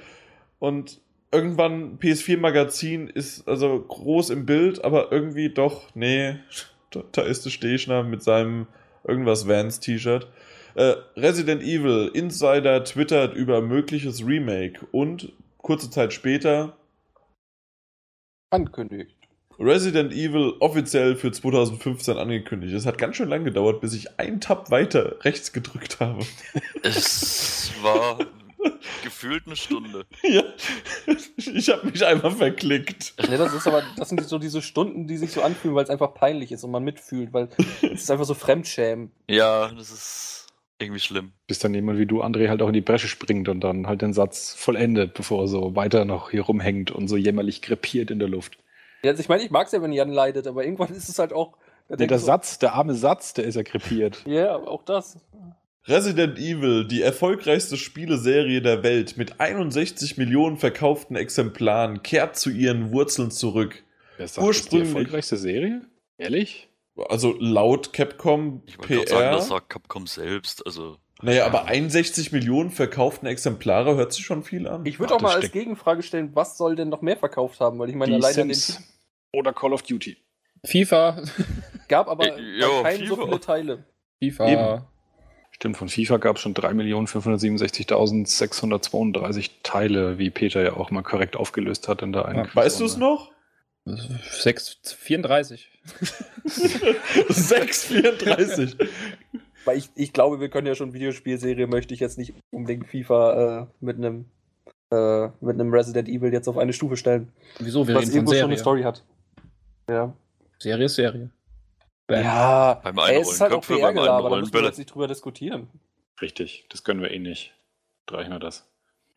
[SPEAKER 1] und irgendwann PS4 Magazin ist also groß im Bild, aber irgendwie doch, nee, da, da ist der Stechner mit seinem irgendwas Vans T-Shirt. Äh, Resident Evil Insider twittert über mögliches Remake und kurze Zeit später
[SPEAKER 2] angekündigt.
[SPEAKER 1] Resident Evil offiziell für 2015 angekündigt. Es hat ganz schön lang gedauert, bis ich einen Tab weiter rechts gedrückt habe.
[SPEAKER 5] Es war gefühlt eine Stunde.
[SPEAKER 1] Ja, ich habe mich einmal verklickt.
[SPEAKER 2] Ja, das ist aber, das sind so diese Stunden, die sich so anfühlen, weil es einfach peinlich ist und man mitfühlt, weil es ist einfach so Fremdschämen.
[SPEAKER 5] Ja, das ist irgendwie schlimm.
[SPEAKER 3] Bis dann jemand wie du, André, halt auch in die Bresche springt und dann halt den Satz vollendet, bevor er so weiter noch hier rumhängt und so jämmerlich krepiert in der Luft.
[SPEAKER 2] Ja, also ich meine, ich mag es ja, wenn Jan leidet, aber irgendwann ist es halt auch.
[SPEAKER 3] Ja, der so, Satz, der arme Satz, der ist ja krepiert.
[SPEAKER 2] Ja, auch das.
[SPEAKER 1] Resident Evil, die erfolgreichste Spieleserie der Welt mit 61 Millionen verkauften Exemplaren, kehrt zu ihren Wurzeln zurück.
[SPEAKER 3] Wer sagt, Ursprünglich, die erfolgreichste Serie? Ehrlich?
[SPEAKER 1] Also laut Capcom
[SPEAKER 5] ich PR. Sagen, das sagt Capcom selbst. Also
[SPEAKER 1] naja, aber 61 Millionen verkauften Exemplare hört sich schon viel an.
[SPEAKER 2] Ich würde auch mal als Gegenfrage stellen, was soll denn noch mehr verkauft haben? Weil ich meine,
[SPEAKER 3] die alleine Sims den oder Call of Duty.
[SPEAKER 4] FIFA.
[SPEAKER 2] Gab aber äh, jo, keine FIFA. so viele Teile.
[SPEAKER 4] FIFA.
[SPEAKER 1] Eben.
[SPEAKER 3] Stimmt, von FIFA gab es schon 3.567.632 Teile, wie Peter ja auch mal korrekt aufgelöst hat in der einen
[SPEAKER 4] Ja.
[SPEAKER 1] Weißt du es noch?
[SPEAKER 4] 6, 34.
[SPEAKER 1] 6,34.
[SPEAKER 2] Weil ich, ich glaube, wir können ja schon Videospielserie, möchte ich jetzt nicht unbedingt FIFA äh, mit einem äh, mit einem Resident Evil jetzt auf eine Stufe stellen.
[SPEAKER 4] Wieso? Wir
[SPEAKER 2] was
[SPEAKER 4] reden von
[SPEAKER 2] irgendwo schon eine
[SPEAKER 4] Serie.
[SPEAKER 2] Story hat. Ja.
[SPEAKER 4] Serie ist Serie. Bam.
[SPEAKER 2] Ja,
[SPEAKER 5] Beim
[SPEAKER 2] ey, es ist halt auch
[SPEAKER 5] Einrollen Köpfe, beim
[SPEAKER 2] PR-Gelaber, da
[SPEAKER 5] Einrollen
[SPEAKER 2] müssen wir jetzt nicht drüber diskutieren.
[SPEAKER 3] Richtig, das können wir eh nicht. Reichen wir das.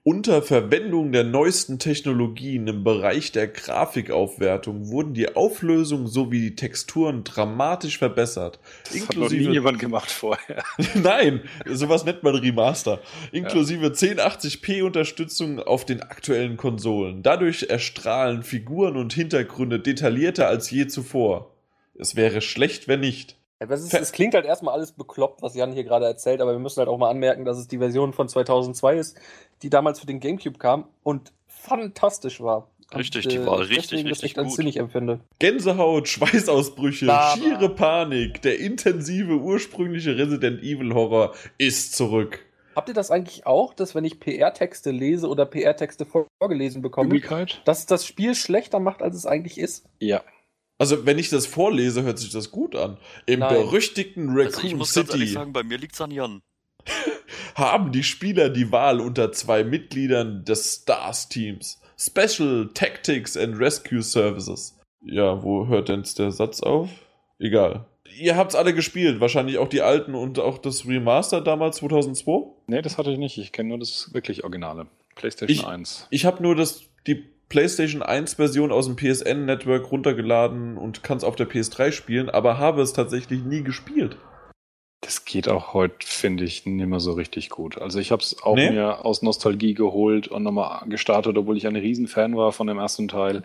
[SPEAKER 1] Unter Verwendung der neuesten Technologien im Bereich der Grafikaufwertung wurden die Auflösung sowie die Texturen dramatisch verbessert.
[SPEAKER 3] Das hat noch nie jemand gemacht vorher.
[SPEAKER 1] Nein, sowas nennt man Remaster. Inklusive 1080p-Unterstützung auf den aktuellen Konsolen. Dadurch erstrahlen Figuren und Hintergründe detaillierter als je zuvor. Es wäre schlecht, wenn nicht. Ver-
[SPEAKER 2] es klingt halt erstmal alles bekloppt, was Jan hier gerade erzählt, aber wir müssen halt auch mal anmerken, dass es die Version von 2002 ist, die damals für den Gamecube kam und fantastisch war.
[SPEAKER 5] Richtig,
[SPEAKER 2] und,
[SPEAKER 5] die war richtig,
[SPEAKER 2] das
[SPEAKER 5] richtig
[SPEAKER 2] echt als
[SPEAKER 5] gut.
[SPEAKER 2] sinnig empfinde.
[SPEAKER 1] Gänsehaut, Schweißausbrüche,
[SPEAKER 2] Aber-
[SPEAKER 1] schiere Panik, der intensive ursprüngliche Resident Evil Horror ist zurück.
[SPEAKER 2] Habt ihr das eigentlich auch, dass wenn ich PR-Texte lese oder PR-Texte vorgelesen bekomme,
[SPEAKER 3] Übelkeit?
[SPEAKER 2] dass das Spiel schlechter macht, als es eigentlich ist?
[SPEAKER 3] Ja.
[SPEAKER 1] Also, wenn ich das vorlese, hört sich das gut an. Im
[SPEAKER 2] Nein.
[SPEAKER 1] berüchtigten
[SPEAKER 5] Also ich
[SPEAKER 1] Raccoon
[SPEAKER 5] muss ganz ehrlich
[SPEAKER 1] City
[SPEAKER 5] sagen, bei mir liegt's an Jan.
[SPEAKER 1] haben die Spieler die Wahl unter zwei Mitgliedern des Stars-Teams. Special Tactics and Rescue Services. Ja, wo hört denn der Satz auf? Egal. Ihr habt's alle gespielt, wahrscheinlich auch die alten und auch das Remaster damals 2002?
[SPEAKER 3] Nee, das hatte ich nicht. Ich kenne nur das wirklich Originale. PlayStation
[SPEAKER 1] Ich-
[SPEAKER 3] 1.
[SPEAKER 1] Ich habe nur das, die PlayStation 1 Version aus dem PSN Network runtergeladen und kann es auf der PS3 spielen, aber habe es tatsächlich nie gespielt.
[SPEAKER 3] Das geht auch heute, finde ich, nicht mehr so richtig gut. Also ich habe es auch
[SPEAKER 1] Nee?
[SPEAKER 3] mir aus Nostalgie geholt und nochmal gestartet, obwohl ich ein Riesenfan war von dem ersten Teil.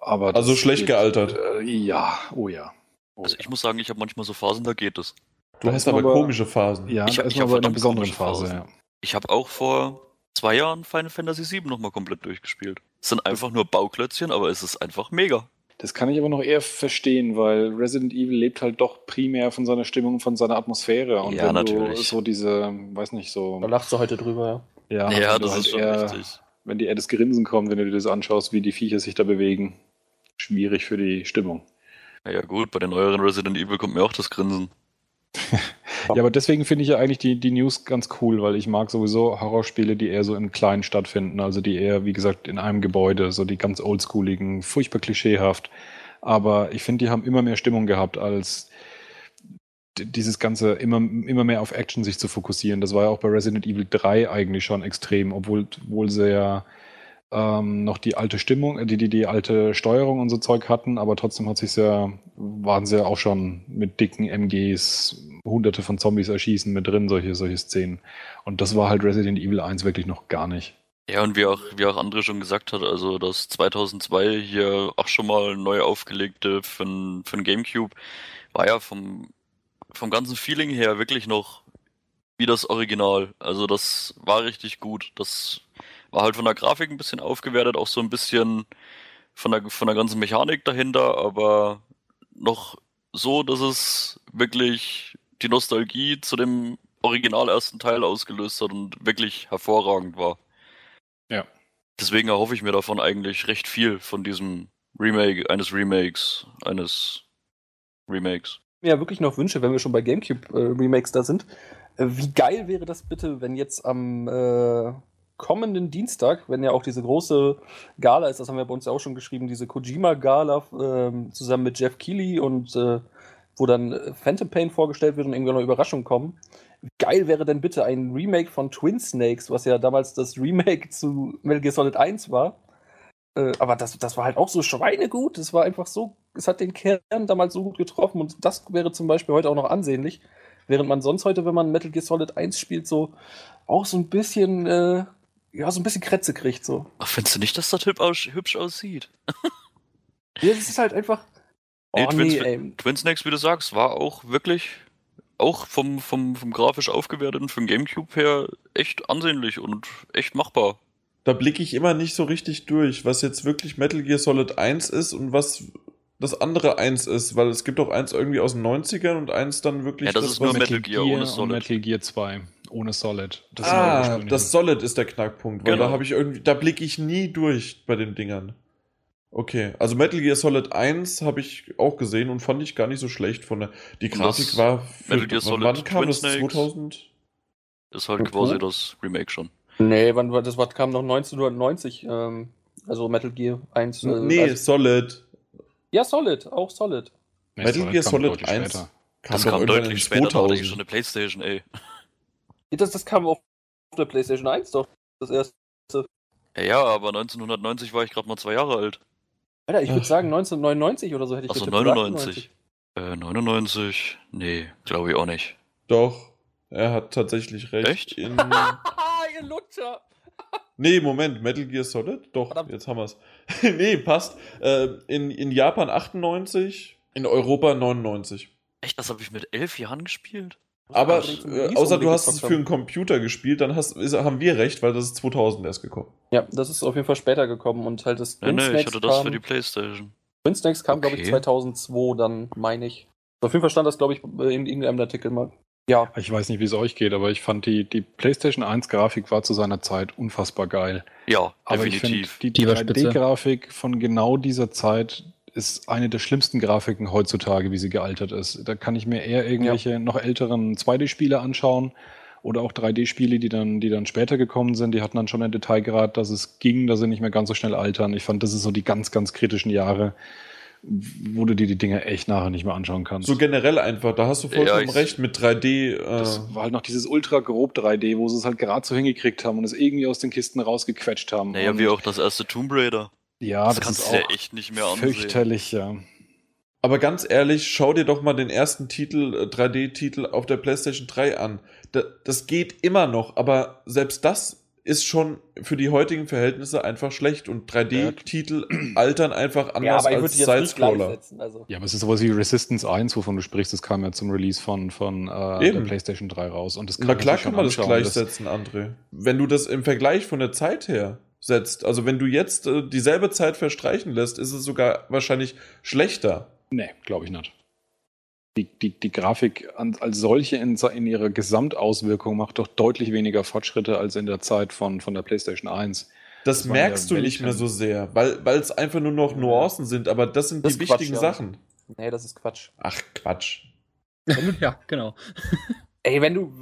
[SPEAKER 3] Aber
[SPEAKER 1] Also schlecht gealtert.
[SPEAKER 3] Äh, ja, oh ja. Oh
[SPEAKER 5] Also
[SPEAKER 3] ja.
[SPEAKER 5] ich muss sagen, ich habe manchmal so Phasen, da geht es.
[SPEAKER 1] Du
[SPEAKER 3] Da
[SPEAKER 1] hast aber
[SPEAKER 3] aber-
[SPEAKER 1] komische Phasen.
[SPEAKER 3] Ja,
[SPEAKER 5] Ich ich
[SPEAKER 3] man
[SPEAKER 5] hab
[SPEAKER 3] aber in einer
[SPEAKER 5] verdammt
[SPEAKER 3] besonderen
[SPEAKER 5] komische
[SPEAKER 3] Phase.
[SPEAKER 5] Phasen.
[SPEAKER 3] Ja.
[SPEAKER 5] Ich habe auch vor zwei Jahren Final Fantasy VII nochmal komplett durchgespielt. Es sind einfach nur Bauklötzchen, aber es ist einfach mega.
[SPEAKER 3] Das kann ich aber noch eher verstehen, weil Resident Evil lebt halt doch primär von seiner Stimmung, von seiner Atmosphäre. Und
[SPEAKER 5] Ja,
[SPEAKER 3] wenn du
[SPEAKER 5] natürlich.
[SPEAKER 3] so diese, weiß nicht, so.
[SPEAKER 2] Da lachst du heute drüber, ja.
[SPEAKER 3] Ja,
[SPEAKER 5] Ja,
[SPEAKER 3] du
[SPEAKER 5] das
[SPEAKER 3] halt
[SPEAKER 5] ist schon
[SPEAKER 3] eher,
[SPEAKER 5] richtig.
[SPEAKER 3] Wenn dir eher das Grinsen kommt, wenn du dir das anschaust, wie die Viecher sich da bewegen. Schwierig für die Stimmung.
[SPEAKER 5] Naja gut, bei den neueren Resident Evil kommt mir auch das Grinsen.
[SPEAKER 3] Ja, aber deswegen finde ich ja eigentlich die, die News ganz cool, weil ich mag sowieso Horrorspiele, die eher so im Kleinen stattfinden, also die eher, wie gesagt, in einem Gebäude, so die ganz oldschooligen, furchtbar klischeehaft. Aber ich finde, die haben immer mehr Stimmung gehabt, als dieses Ganze immer, immer mehr auf Action sich zu fokussieren. Das war ja auch bei Resident Evil 3 eigentlich schon extrem, obwohl, obwohl sie ja ähm, noch die alte Stimmung, äh, die, die, die alte Steuerung und so Zeug hatten, aber trotzdem hat sich ja, waren sie ja auch schon mit dicken MGs, hunderte von Zombies erschießen mit drin, solche, solche Szenen. Und das war halt Resident Evil 1 wirklich noch gar nicht.
[SPEAKER 5] Ja, und wie auch, wie auch André schon gesagt hat, also das 2002 hier auch schon mal neu aufgelegte für ein Gamecube war ja vom, vom ganzen Feeling her wirklich noch wie das Original. Also das war richtig gut. Das war halt von der Grafik ein bisschen aufgewertet, auch so ein bisschen von der, von der ganzen Mechanik dahinter, aber noch so, dass es wirklich die Nostalgie zu dem Original ersten Teil ausgelöst hat und wirklich hervorragend war.
[SPEAKER 3] Ja.
[SPEAKER 5] Deswegen erhoffe ich mir davon eigentlich recht viel von diesem Remake, eines Remakes, eines Remakes.
[SPEAKER 2] mir ja wirklich noch wünsche, wenn wir schon bei GameCube-Remakes da sind. Äh, wie geil wäre das bitte, wenn jetzt am äh, kommenden Dienstag, wenn ja auch diese große Gala ist, das haben wir bei uns ja auch schon geschrieben, diese Kojima-Gala ähm, zusammen mit Jeff Keighley und äh, wo dann äh, Phantom Pain vorgestellt wird und irgendwann noch Überraschungen kommen. Geil wäre denn bitte ein Remake von Twin Snakes, was ja damals das Remake zu Metal Gear Solid 1 war. Äh, aber das, das war halt auch so schweinegut. Das war einfach so, es hat den Kern damals so gut getroffen und das wäre zum Beispiel heute auch noch ansehnlich. Während man sonst heute, wenn man Metal Gear Solid 1 spielt, so auch so ein bisschen, äh, ja, so ein bisschen Krätze kriegt. So.
[SPEAKER 5] Ach, findest du nicht, dass das hübsch, aus, hübsch aussieht?
[SPEAKER 2] Ja, das ist halt einfach. Oh
[SPEAKER 5] Nee, Twin,
[SPEAKER 2] nee, ey.
[SPEAKER 5] Twin Snakes, wie du sagst, war auch wirklich, auch vom, vom, vom grafisch aufgewerteten für den Gamecube her echt ansehnlich und echt machbar.
[SPEAKER 1] Da blicke ich immer nicht so richtig durch, was jetzt wirklich Metal Gear Solid 1 ist und was das andere eins ist, weil es gibt auch eins irgendwie aus den 90ern und eins dann wirklich.
[SPEAKER 5] Ja, das ist nur
[SPEAKER 1] was-
[SPEAKER 5] Metal Gear ohne
[SPEAKER 3] und
[SPEAKER 5] Solid.
[SPEAKER 3] Metal Gear 2 ohne Solid. Das
[SPEAKER 1] Ah, das Solid ist der Knackpunkt, weil
[SPEAKER 5] Genau.
[SPEAKER 1] da habe ich irgendwie, da blicke ich nie durch bei den Dingern. Okay, also Metal Gear Solid 1 habe ich auch gesehen und fand ich gar nicht so schlecht von der. Die Grafik
[SPEAKER 5] das
[SPEAKER 1] war. Für,
[SPEAKER 5] Metal Gear Solid
[SPEAKER 1] wann kam
[SPEAKER 5] Twin
[SPEAKER 1] das?
[SPEAKER 5] Snakes?
[SPEAKER 1] 2000?
[SPEAKER 5] Ist halt
[SPEAKER 2] Und
[SPEAKER 5] quasi das Remake schon.
[SPEAKER 2] Nee, wann war das? war- kam noch 1990, ähm, also Metal Gear 1. Äh,
[SPEAKER 1] nee,
[SPEAKER 2] also,
[SPEAKER 1] Solid.
[SPEAKER 2] ja, Solid, auch Solid.
[SPEAKER 3] Nee,
[SPEAKER 1] Metal Gear
[SPEAKER 3] kam
[SPEAKER 1] Solid
[SPEAKER 3] deutlich
[SPEAKER 1] 1
[SPEAKER 3] später.
[SPEAKER 1] Kam
[SPEAKER 5] Das
[SPEAKER 1] doch
[SPEAKER 5] kam deutlich später, da hatte ich
[SPEAKER 1] 2000.
[SPEAKER 5] schon eine Playstation, ey.
[SPEAKER 2] Das, das kam auf der PlayStation 1 doch. Das erste.
[SPEAKER 5] Ja, aber 1990 war ich gerade mal zwei Jahre alt.
[SPEAKER 2] Alter, ich würde sagen 1999 oder so hätte ich oder
[SPEAKER 5] 99. Äh, 99? Nee, glaube ich auch nicht.
[SPEAKER 1] Doch, er hat tatsächlich recht.
[SPEAKER 5] Echt?
[SPEAKER 1] In,
[SPEAKER 2] Haha, ihr Lutscher!
[SPEAKER 1] nee, Moment, Metal Gear Solid? Doch,
[SPEAKER 2] Verdammt.
[SPEAKER 1] jetzt haben wir es. nee, passt. Äh, in, in Japan 98, in Europa 99.
[SPEAKER 5] Echt, das habe ich mit elf Jahren gespielt?
[SPEAKER 1] Aber
[SPEAKER 2] ich
[SPEAKER 1] äh, außer du hast es für einen Computer gespielt, dann hast, ist, haben wir recht, weil das ist 2000 erst gekommen.
[SPEAKER 2] Ja, das ist auf jeden Fall später gekommen und halt das
[SPEAKER 5] Nee, nee, ich hatte das für
[SPEAKER 2] kam,
[SPEAKER 5] die Playstation.
[SPEAKER 2] Twin Snakes kam, glaube ich,
[SPEAKER 5] Okay.
[SPEAKER 2] 2002, dann meine ich. Auf jeden Fall stand das, glaube ich, in irgendeinem Artikel mal. Ja,
[SPEAKER 3] Ich weiß nicht, wie es euch geht, aber ich fand die, die PlayStation 1 Grafik war zu seiner Zeit unfassbar geil.
[SPEAKER 5] Ja,
[SPEAKER 3] Aber ich finde,
[SPEAKER 5] definitiv.
[SPEAKER 3] die
[SPEAKER 4] Die war spitze.
[SPEAKER 3] 3D-Grafik von genau dieser Zeit ist eine der schlimmsten Grafiken heutzutage, wie sie gealtert ist. Da kann ich mir eher irgendwelche noch älteren 2D-Spiele anschauen oder auch 3D-Spiele, die dann, die dann später gekommen sind. Die hatten dann schon einen Detailgrad, dass es ging, dass sie nicht mehr ganz so schnell altern. Ich fand, das ist so die ganz, ganz kritischen Jahre, wo du dir die Dinge echt nachher nicht mehr anschauen kannst.
[SPEAKER 1] So generell einfach, da hast du vollkommen
[SPEAKER 5] Ja,
[SPEAKER 1] recht mit 3D.
[SPEAKER 3] Das
[SPEAKER 1] Äh,
[SPEAKER 3] war halt noch dieses ultra grob 3D, wo sie es halt gerade so hingekriegt haben und es irgendwie aus den Kisten rausgequetscht haben.
[SPEAKER 5] Naja,
[SPEAKER 3] und
[SPEAKER 5] wie auch das erste Tomb Raider.
[SPEAKER 3] Ja,
[SPEAKER 5] das,
[SPEAKER 3] das,
[SPEAKER 5] kannst
[SPEAKER 3] ist
[SPEAKER 5] du
[SPEAKER 3] auch
[SPEAKER 5] dir echt nicht mehr ansehen.
[SPEAKER 3] fürchterlich, ja.
[SPEAKER 1] aber ganz ehrlich, schau dir doch mal den ersten Titel, äh, 3D-Titel auf der PlayStation 3 an. Da, das geht immer noch, aber selbst das ist schon für die heutigen Verhältnisse einfach schlecht und 3D-Titel altern einfach
[SPEAKER 2] ja
[SPEAKER 1] anders
[SPEAKER 2] aber ich würde
[SPEAKER 1] als
[SPEAKER 2] die jetzt nicht
[SPEAKER 1] Sidescroller.
[SPEAKER 2] gleichsetzen. Also.
[SPEAKER 3] Ja, aber es ist sowas wie Resistance 1, wovon du sprichst, das kam ja zum Release von, von äh, der. PlayStation 3 raus. Und das
[SPEAKER 1] Na klar kann man das gleichsetzen, André. Wenn du das im Vergleich von der Zeit her setzt, also wenn du jetzt äh, dieselbe Zeit verstreichen lässt, ist es sogar wahrscheinlich schlechter.
[SPEAKER 3] Nee, glaube ich nicht. Die, die, die Grafik an, als solche in, in ihrer Gesamtauswirkung macht doch deutlich weniger Fortschritte als in der Zeit von, von der PlayStation 1.
[SPEAKER 1] Das,
[SPEAKER 3] Das
[SPEAKER 1] merkst
[SPEAKER 3] ja
[SPEAKER 1] du nicht mehr so sehr, weil es einfach nur noch Nuancen sind, aber das sind
[SPEAKER 2] Das
[SPEAKER 1] die
[SPEAKER 2] ist Quatsch,
[SPEAKER 1] wichtigen
[SPEAKER 2] ja.
[SPEAKER 1] Sachen.
[SPEAKER 2] Nee, das ist Quatsch.
[SPEAKER 1] Ach Quatsch.
[SPEAKER 4] ja, genau.
[SPEAKER 2] Ey, wenn du.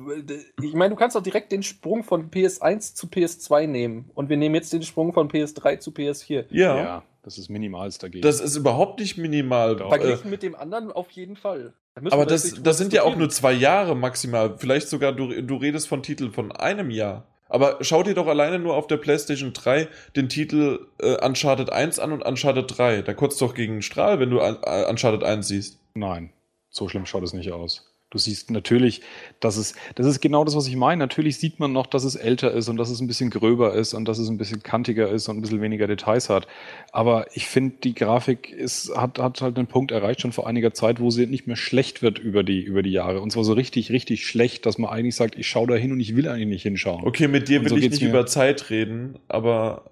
[SPEAKER 2] Ich meine, du kannst doch direkt den Sprung von PS1 zu PS2 nehmen. Und wir nehmen jetzt den Sprung von PS3 zu PS4.
[SPEAKER 1] Ja,
[SPEAKER 3] das ist minimalst dagegen.
[SPEAKER 1] das ist überhaupt nicht minimal.
[SPEAKER 3] Doch.
[SPEAKER 1] Äh,
[SPEAKER 2] Verglichen mit dem anderen auf jeden Fall. Da
[SPEAKER 1] aber das, das sind ja auch nur zwei Jahre maximal. Vielleicht sogar, du, du redest von Titeln von einem Jahr. Aber schau dir doch alleine nur auf der PlayStation 3 den Titel äh, Uncharted 1 an und Uncharted 3. Da kotzt doch gegen Strahl, wenn du äh, Uncharted 1 siehst.
[SPEAKER 3] Nein, so schlimm schaut es nicht aus. Du siehst natürlich, dass es, das ist genau das, was ich meine. Natürlich sieht man noch, dass es älter ist und dass es ein bisschen gröber ist und dass es ein bisschen kantiger ist und ein bisschen weniger Details hat. Aber ich finde, die Grafik ist, hat, hat halt einen Punkt erreicht schon vor einiger Zeit, wo sie nicht mehr schlecht wird über die, über die Jahre. Und zwar so richtig, richtig schlecht, dass man eigentlich sagt, ich schaue da hin und ich will eigentlich nicht hinschauen.
[SPEAKER 1] Okay, mit dir will
[SPEAKER 3] so
[SPEAKER 1] ich nicht über Zeit reden, aber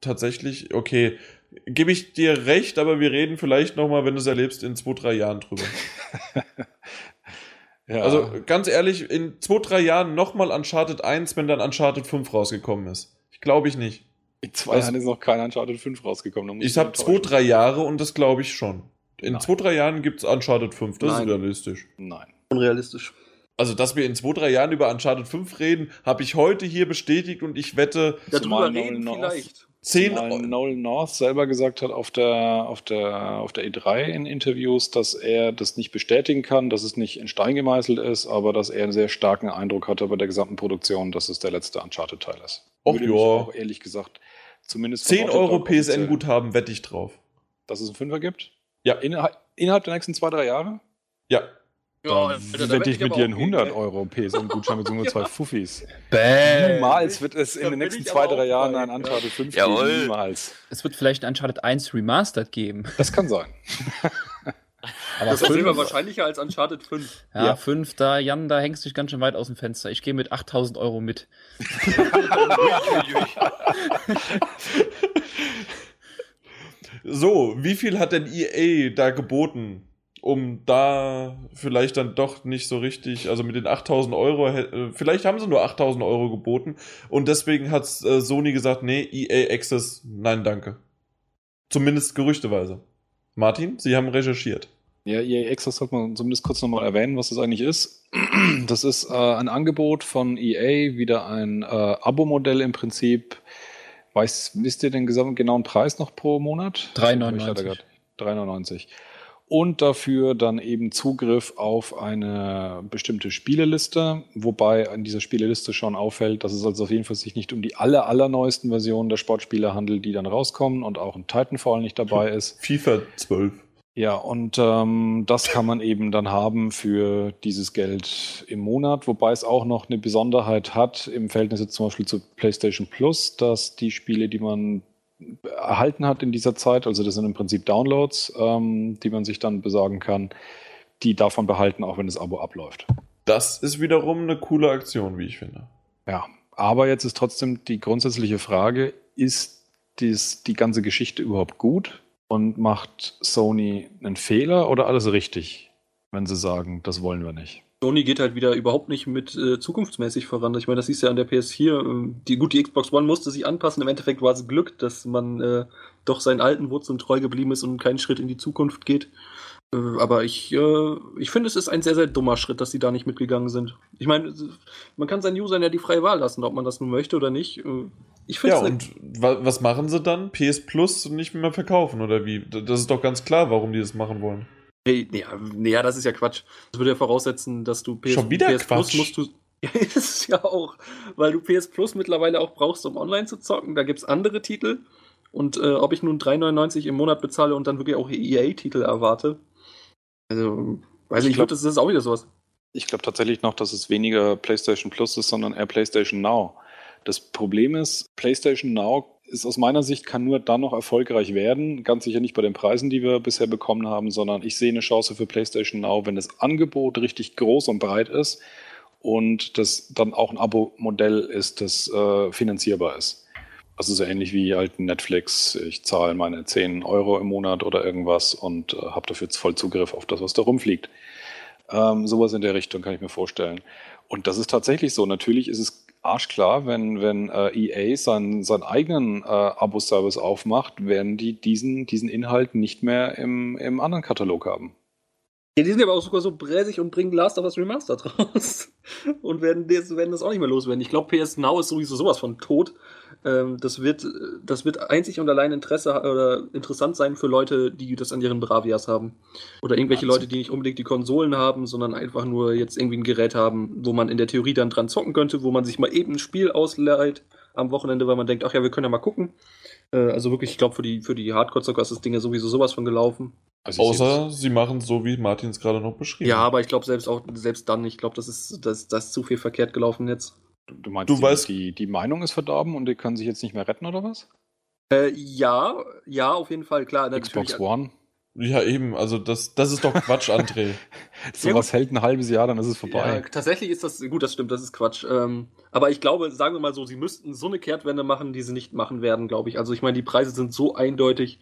[SPEAKER 1] tatsächlich, okay, gebe ich dir recht, aber wir reden vielleicht nochmal, wenn du es erlebst, in zwei, drei Jahren drüber.
[SPEAKER 3] Ja.
[SPEAKER 1] Also ganz ehrlich, in zwei, drei Jahren nochmal Uncharted 1, wenn dann Uncharted 5 rausgekommen ist. Ich glaube ich nicht.
[SPEAKER 3] in zwei
[SPEAKER 1] das-
[SPEAKER 3] Jahren ist noch kein Uncharted 5 rausgekommen.
[SPEAKER 1] Ich habe zwei, drei Jahre und das glaube ich schon. In
[SPEAKER 3] Nein.
[SPEAKER 1] zwei, drei Jahren gibt es Uncharted 5, das
[SPEAKER 2] Nein.
[SPEAKER 1] ist realistisch.
[SPEAKER 3] Nein.
[SPEAKER 2] Unrealistisch.
[SPEAKER 1] Also, dass wir in zwei, drei Jahren über Uncharted 5 reden, habe ich heute hier bestätigt und ich wette,
[SPEAKER 2] Darüber reden vielleicht.
[SPEAKER 1] 10
[SPEAKER 3] Zumal Nolan North selber gesagt hat auf der, auf, der, auf der E3 in Interviews, dass er das nicht bestätigen kann, dass es nicht in Stein gemeißelt ist, aber dass er einen sehr starken Eindruck hatte bei der gesamten Produktion, dass es der letzte Uncharted-Teil ist.
[SPEAKER 1] Och
[SPEAKER 3] Würde auch ehrlich gesagt zumindest
[SPEAKER 1] 10
[SPEAKER 3] von Naughty
[SPEAKER 1] Euro PSN-Guthaben wette ich drauf.
[SPEAKER 3] Dass es einen Fünfer gibt?
[SPEAKER 1] Ja.
[SPEAKER 3] Innerhalb, innerhalb der nächsten zwei, drei Jahre?
[SPEAKER 1] Ja.
[SPEAKER 3] Dann wette ich mit dir einen 100 Euro PSN-Gutschein mit so nur zwei Fuffis.
[SPEAKER 4] Bäh.
[SPEAKER 3] Niemals wird es
[SPEAKER 2] da
[SPEAKER 3] in den nächsten zwei, drei Jahren ein Uncharted 5
[SPEAKER 5] Jawohl.
[SPEAKER 3] geben. Niemals.
[SPEAKER 4] Es wird vielleicht ein Uncharted 1 Remastered geben.
[SPEAKER 3] Das kann sein.
[SPEAKER 4] Aber
[SPEAKER 2] Das ist wahrscheinlicher als Uncharted 5.
[SPEAKER 4] ja,
[SPEAKER 3] Ja.
[SPEAKER 4] fünf, da, Jan, da hängst du dich ganz schön weit aus dem Fenster. Ich gehe mit 8000 Euro mit.
[SPEAKER 1] So, wie viel hat denn EA da geboten? Um da vielleicht dann doch nicht so richtig, also mit den 8000 Euro, äh, vielleicht haben sie nur 8000 Euro geboten und deswegen hat äh, Sony gesagt, nee, EA Access, nein, danke. Zumindest gerüchteweise. Martin, Sie haben recherchiert.
[SPEAKER 3] Ja, EA Access sollte man zumindest kurz nochmal erwähnen, was das eigentlich ist. Das ist äh, ein Angebot von EA, wieder ein äh, Abo-Modell im Prinzip. Weiß, wisst ihr den genauen Preis noch pro Monat?
[SPEAKER 4] 3,99.
[SPEAKER 3] 3,99. Und dafür dann eben Zugriff auf eine bestimmte Spieleliste, wobei an dieser Spieleliste schon auffällt, dass es also auf jeden Fall sich nicht um die aller, allerneuesten Versionen der Sportspiele handelt, die dann rauskommen und auch ein Titanfall nicht dabei ist.
[SPEAKER 1] FIFA 12.
[SPEAKER 3] Ja, und ähm, das kann man eben dann haben für dieses Geld im Monat, wobei es auch noch eine Besonderheit hat im Verhältnis jetzt zum Beispiel zu PlayStation Plus, dass die Spiele, die man erhalten hat in dieser Zeit, also das sind im Prinzip Downloads, ähm, die man sich dann besorgen kann, die davon behalten, auch wenn das Abo abläuft.
[SPEAKER 1] Das ist wiederum eine coole Aktion, wie ich finde.
[SPEAKER 3] Ja, aber jetzt ist trotzdem die grundsätzliche Frage, ist dies, die ganze Geschichte überhaupt gut? Und macht Sony einen Fehler oder alles richtig, wenn sie sagen, das wollen wir nicht?
[SPEAKER 2] Sony geht halt wieder überhaupt nicht mit äh, zukunftsmäßig voran. Ich meine, das ist ja an der PS4. Ähm, die, gut, die Xbox One musste sich anpassen. Im Endeffekt war es Glück, dass man äh, doch seinen alten Wurzeln treu geblieben ist und keinen Schritt in die Zukunft geht. Äh, aber ich, äh, ich finde, es ist ein sehr, sehr dummer Schritt, dass sie da nicht mitgegangen sind. Ich meine, man kann seinen Usern ja die freie Wahl lassen, ob man das nun möchte oder nicht. Äh, ich
[SPEAKER 1] ja, und was machen sie dann? PS Plus nicht mehr verkaufen oder wie? Das ist doch ganz klar, warum die das machen wollen.
[SPEAKER 2] Hey, ja, ja, das ist ja Quatsch. Das würde ja voraussetzen, dass du
[SPEAKER 1] PS, Schon wieder
[SPEAKER 2] PS
[SPEAKER 1] Quatsch.
[SPEAKER 2] Plus musst du. Ja, das ist ja auch, weil du PS Plus mittlerweile auch brauchst, um online zu zocken. Da gibt es andere Titel. Und äh, ob ich nun 3,99 im Monat bezahle und dann wirklich auch EA-Titel erwarte, also, weiß ich, ich glaube, das ist auch wieder sowas.
[SPEAKER 3] Ich glaube tatsächlich noch, dass es weniger PlayStation Plus ist, sondern eher PlayStation Now. Das Problem ist, PlayStation Now ist aus meiner Sicht, kann nur dann noch erfolgreich werden. Ganz sicher nicht bei den Preisen, die wir bisher bekommen haben, sondern ich sehe eine Chance für PlayStation Now, wenn das Angebot richtig groß und breit ist und das dann auch ein Abo-Modell ist, das äh, finanzierbar ist. Also so ähnlich wie halt Netflix. Ich zahle meine 10 Euro im Monat oder irgendwas und äh, habe dafür voll Zugriff auf das, was da rumfliegt. Ähm, sowas in der Richtung kann ich mir vorstellen. Und das ist tatsächlich so. Natürlich ist es arschklar, wenn, wenn äh, EA seinen, seinen eigenen äh, Abo-Service aufmacht, werden die diesen, diesen Inhalt nicht mehr im, im anderen Katalog haben.
[SPEAKER 2] Ja, die sind aber auch sogar so bräsig und bringen Last of Us Remastered raus. und werden das, werden das auch nicht mehr loswerden. Ich glaube, PS Now ist sowieso sowas von tot. Ähm, das, wird, das wird einzig und allein Interesse oder interessant sein für Leute, die das an ihren Bravias haben. Oder irgendwelche Leute, die nicht unbedingt die Konsolen haben, sondern einfach nur jetzt irgendwie ein Gerät haben, wo man in der Theorie dann dran zocken könnte, wo man sich mal eben ein Spiel ausleiht am Wochenende, weil man denkt, ach ja, wir können ja mal gucken. Äh, also wirklich, ich glaube, für die, für die Hardcore-Zocker ist das Ding ja sowieso sowas von gelaufen.
[SPEAKER 1] Also Außer sie machen es so, wie Martin es gerade noch beschrieben
[SPEAKER 2] hat. Ja, aber ich glaube selbst auch, selbst dann, ich glaube, das ist, das, das ist zu viel verkehrt gelaufen jetzt.
[SPEAKER 3] Du meinst,
[SPEAKER 1] du
[SPEAKER 3] die,
[SPEAKER 1] weißt,
[SPEAKER 3] die, die Meinung ist verdorben und die können sich jetzt nicht mehr retten, oder was?
[SPEAKER 2] Äh, ja, ja, auf jeden Fall, klar.
[SPEAKER 3] Xbox One?
[SPEAKER 1] Ja, eben, also das, das ist doch Quatsch, André.
[SPEAKER 3] so ja, was hält ein halbes Jahr, dann ist es vorbei.
[SPEAKER 2] Ja, tatsächlich ist das, gut, das stimmt, das ist Quatsch. Ähm, aber ich glaube, sagen wir mal so, sie müssten so eine Kehrtwende machen, die sie nicht machen werden, glaube ich. Also ich meine, die Preise sind so eindeutig,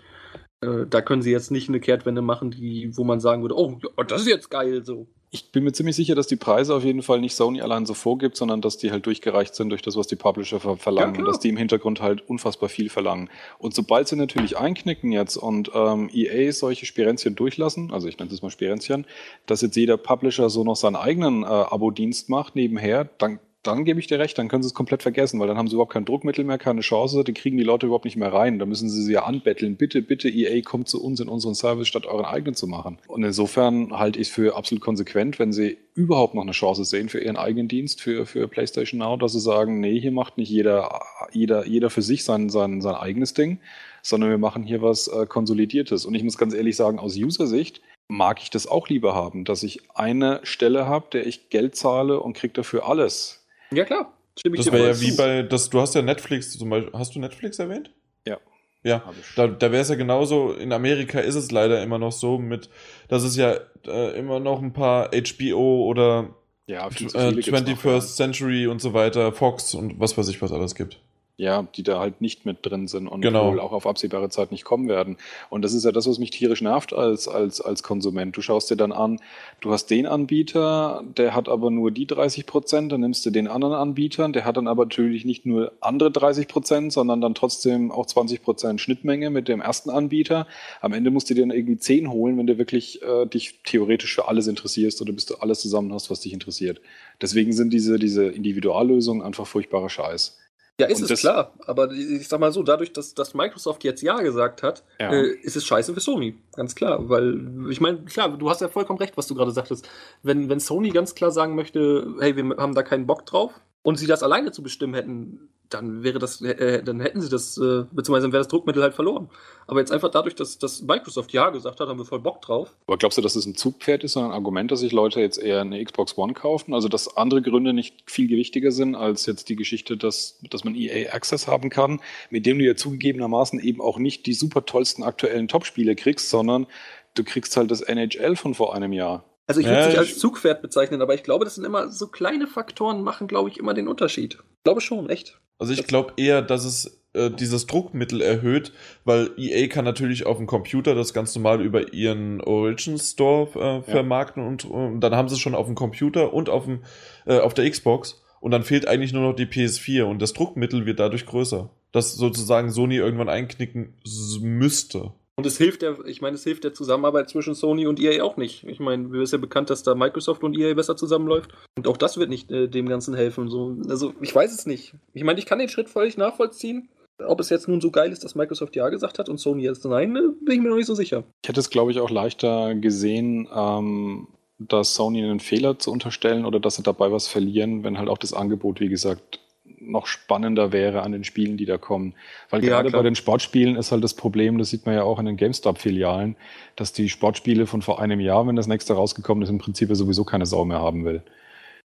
[SPEAKER 2] äh, da können sie jetzt nicht eine Kehrtwende machen, die, wo man sagen würde, oh, das ist jetzt geil, so.
[SPEAKER 3] Ich bin mir ziemlich sicher, dass die Preise auf jeden Fall nicht Sony allein so vorgibt, sondern dass die halt durchgereicht sind durch das, was die Publisher ver verlangen ja, und dass die im Hintergrund halt unfassbar viel verlangen. Und sobald sie natürlich einknicken jetzt und ähm, EA solche Spirenzchen durchlassen, also ich nenne es mal Spirenzchen, dass jetzt jeder Publisher so noch seinen eigenen äh, Abo-Dienst macht nebenher, dann dann gebe ich dir recht, dann können sie es komplett vergessen, weil dann haben sie überhaupt kein Druckmittel mehr, keine Chance, die kriegen die Leute überhaupt nicht mehr rein. Da müssen sie sie ja anbetteln. Bitte, bitte, EA, kommt zu uns in unseren Service, statt euren eigenen zu machen. Und insofern halte ich es für absolut konsequent, wenn sie überhaupt noch eine Chance sehen für ihren eigenen Dienst, für, für PlayStation Now, dass sie sagen, nee, hier macht nicht jeder, jeder, jeder für sich sein, sein, sein eigenes Ding, sondern wir machen hier was äh, Konsolidiertes. Und ich muss ganz ehrlich sagen, aus User-Sicht, mag ich das auch lieber haben, dass ich eine Stelle habe, der ich Geld zahle und kriege dafür alles.
[SPEAKER 2] Ja, klar.
[SPEAKER 1] das wäre ja wie bei, das, du hast ja Netflix zum Beispiel, hast du Netflix erwähnt?
[SPEAKER 3] Ja.
[SPEAKER 1] Ja, da, da wäre es ja genauso, in Amerika ist es leider immer noch so mit, dass es ja äh, immer noch ein paar HBO oder
[SPEAKER 3] ja,
[SPEAKER 1] äh, 21st noch, Century und so weiter, Fox und was weiß ich was alles gibt.
[SPEAKER 3] Ja, die da halt nicht mit drin sind und
[SPEAKER 1] Genau.
[SPEAKER 3] wohl auch auf absehbare Zeit nicht kommen werden. Und das ist ja das, was mich tierisch nervt als, als, als Konsument. Du schaust dir dann an, du hast den Anbieter, der hat aber nur die 30 Prozent, dann nimmst du den anderen Anbieter, der hat dann aber natürlich nicht nur andere 30 Prozent, sondern dann trotzdem auch 20 Prozent Schnittmenge mit dem ersten Anbieter. Am Ende musst du dir dann irgendwie 10 holen, wenn du wirklich äh, dich theoretisch für alles interessierst oder bis du alles zusammen hast, was dich interessiert. Deswegen sind diese, diese Individuallösungen einfach furchtbarer Scheiß.
[SPEAKER 2] Ja, ist
[SPEAKER 3] Und
[SPEAKER 2] es
[SPEAKER 3] das-
[SPEAKER 2] klar. Aber ich sag mal so, dadurch, dass, dass Microsoft jetzt Ja gesagt hat,
[SPEAKER 3] Ja.
[SPEAKER 2] äh, ist es scheiße für Sony. Ganz klar. Weil, ich meine, klar, du hast ja vollkommen recht, was du gerade sagtest. Wenn, wenn Sony ganz klar sagen möchte, hey, wir haben da keinen Bock drauf und sie das alleine zu bestimmen hätten, dann wäre das, äh, dann hätten sie das, äh, beziehungsweise dann wäre das Druckmittel halt verloren. Aber jetzt einfach dadurch, dass, dass Microsoft Ja gesagt hat, haben wir voll Bock drauf.
[SPEAKER 3] Aber glaubst du, dass es ein Zugpferd ist, sondern ein Argument, dass sich Leute jetzt eher eine Xbox One kaufen? Also, dass andere Gründe nicht viel gewichtiger sind als jetzt die Geschichte, dass, dass man EA Access haben kann, mit dem du ja zugegebenermaßen eben auch nicht die super tollsten aktuellen Top-Spiele kriegst, sondern du kriegst halt das NHL von vor einem Jahr.
[SPEAKER 2] Also ich würde es nicht
[SPEAKER 1] ich-
[SPEAKER 2] als Zugpferd bezeichnen, aber ich glaube, das sind immer so kleine Faktoren, machen, glaube ich, immer den Unterschied. Ich glaube schon, echt.
[SPEAKER 1] Also ich glaube eher, dass es äh, dieses Druckmittel erhöht, weil EA kann natürlich auf dem Computer das ganz normal über ihren Origin Store äh, vermarkten und, und dann haben sie es schon auf dem Computer und auf, dem, äh, auf der Xbox und dann fehlt eigentlich nur noch die PS4 und das Druckmittel wird dadurch größer, dass sozusagen Sony irgendwann einknicken müsste.
[SPEAKER 2] Und es hilft der, ich meine, es hilft der Zusammenarbeit zwischen Sony und EA auch nicht. Ich meine, mir ist ja bekannt, dass da Microsoft und EA besser zusammenläuft. Und auch das wird nicht äh, dem Ganzen helfen. So, also ich weiß es nicht. Ich meine, ich kann den Schritt völlig nachvollziehen. Ob es jetzt nun so geil ist, dass Microsoft ja gesagt hat und Sony jetzt nein, äh, bin ich mir noch nicht so sicher.
[SPEAKER 3] Ich hätte es, glaube ich, auch leichter gesehen, ähm, dass Sony einen Fehler zu unterstellen oder dass sie dabei was verlieren, wenn halt auch das Angebot, wie gesagt, noch spannender wäre an den Spielen, die da kommen. Weil
[SPEAKER 2] Ja,
[SPEAKER 3] gerade
[SPEAKER 2] klar.
[SPEAKER 3] bei den Sportspielen ist halt das Problem, das sieht man ja auch in den GameStop-Filialen, dass die Sportspiele von vor einem Jahr, wenn das nächste rausgekommen ist, im Prinzip ja sowieso keine Sau mehr haben will.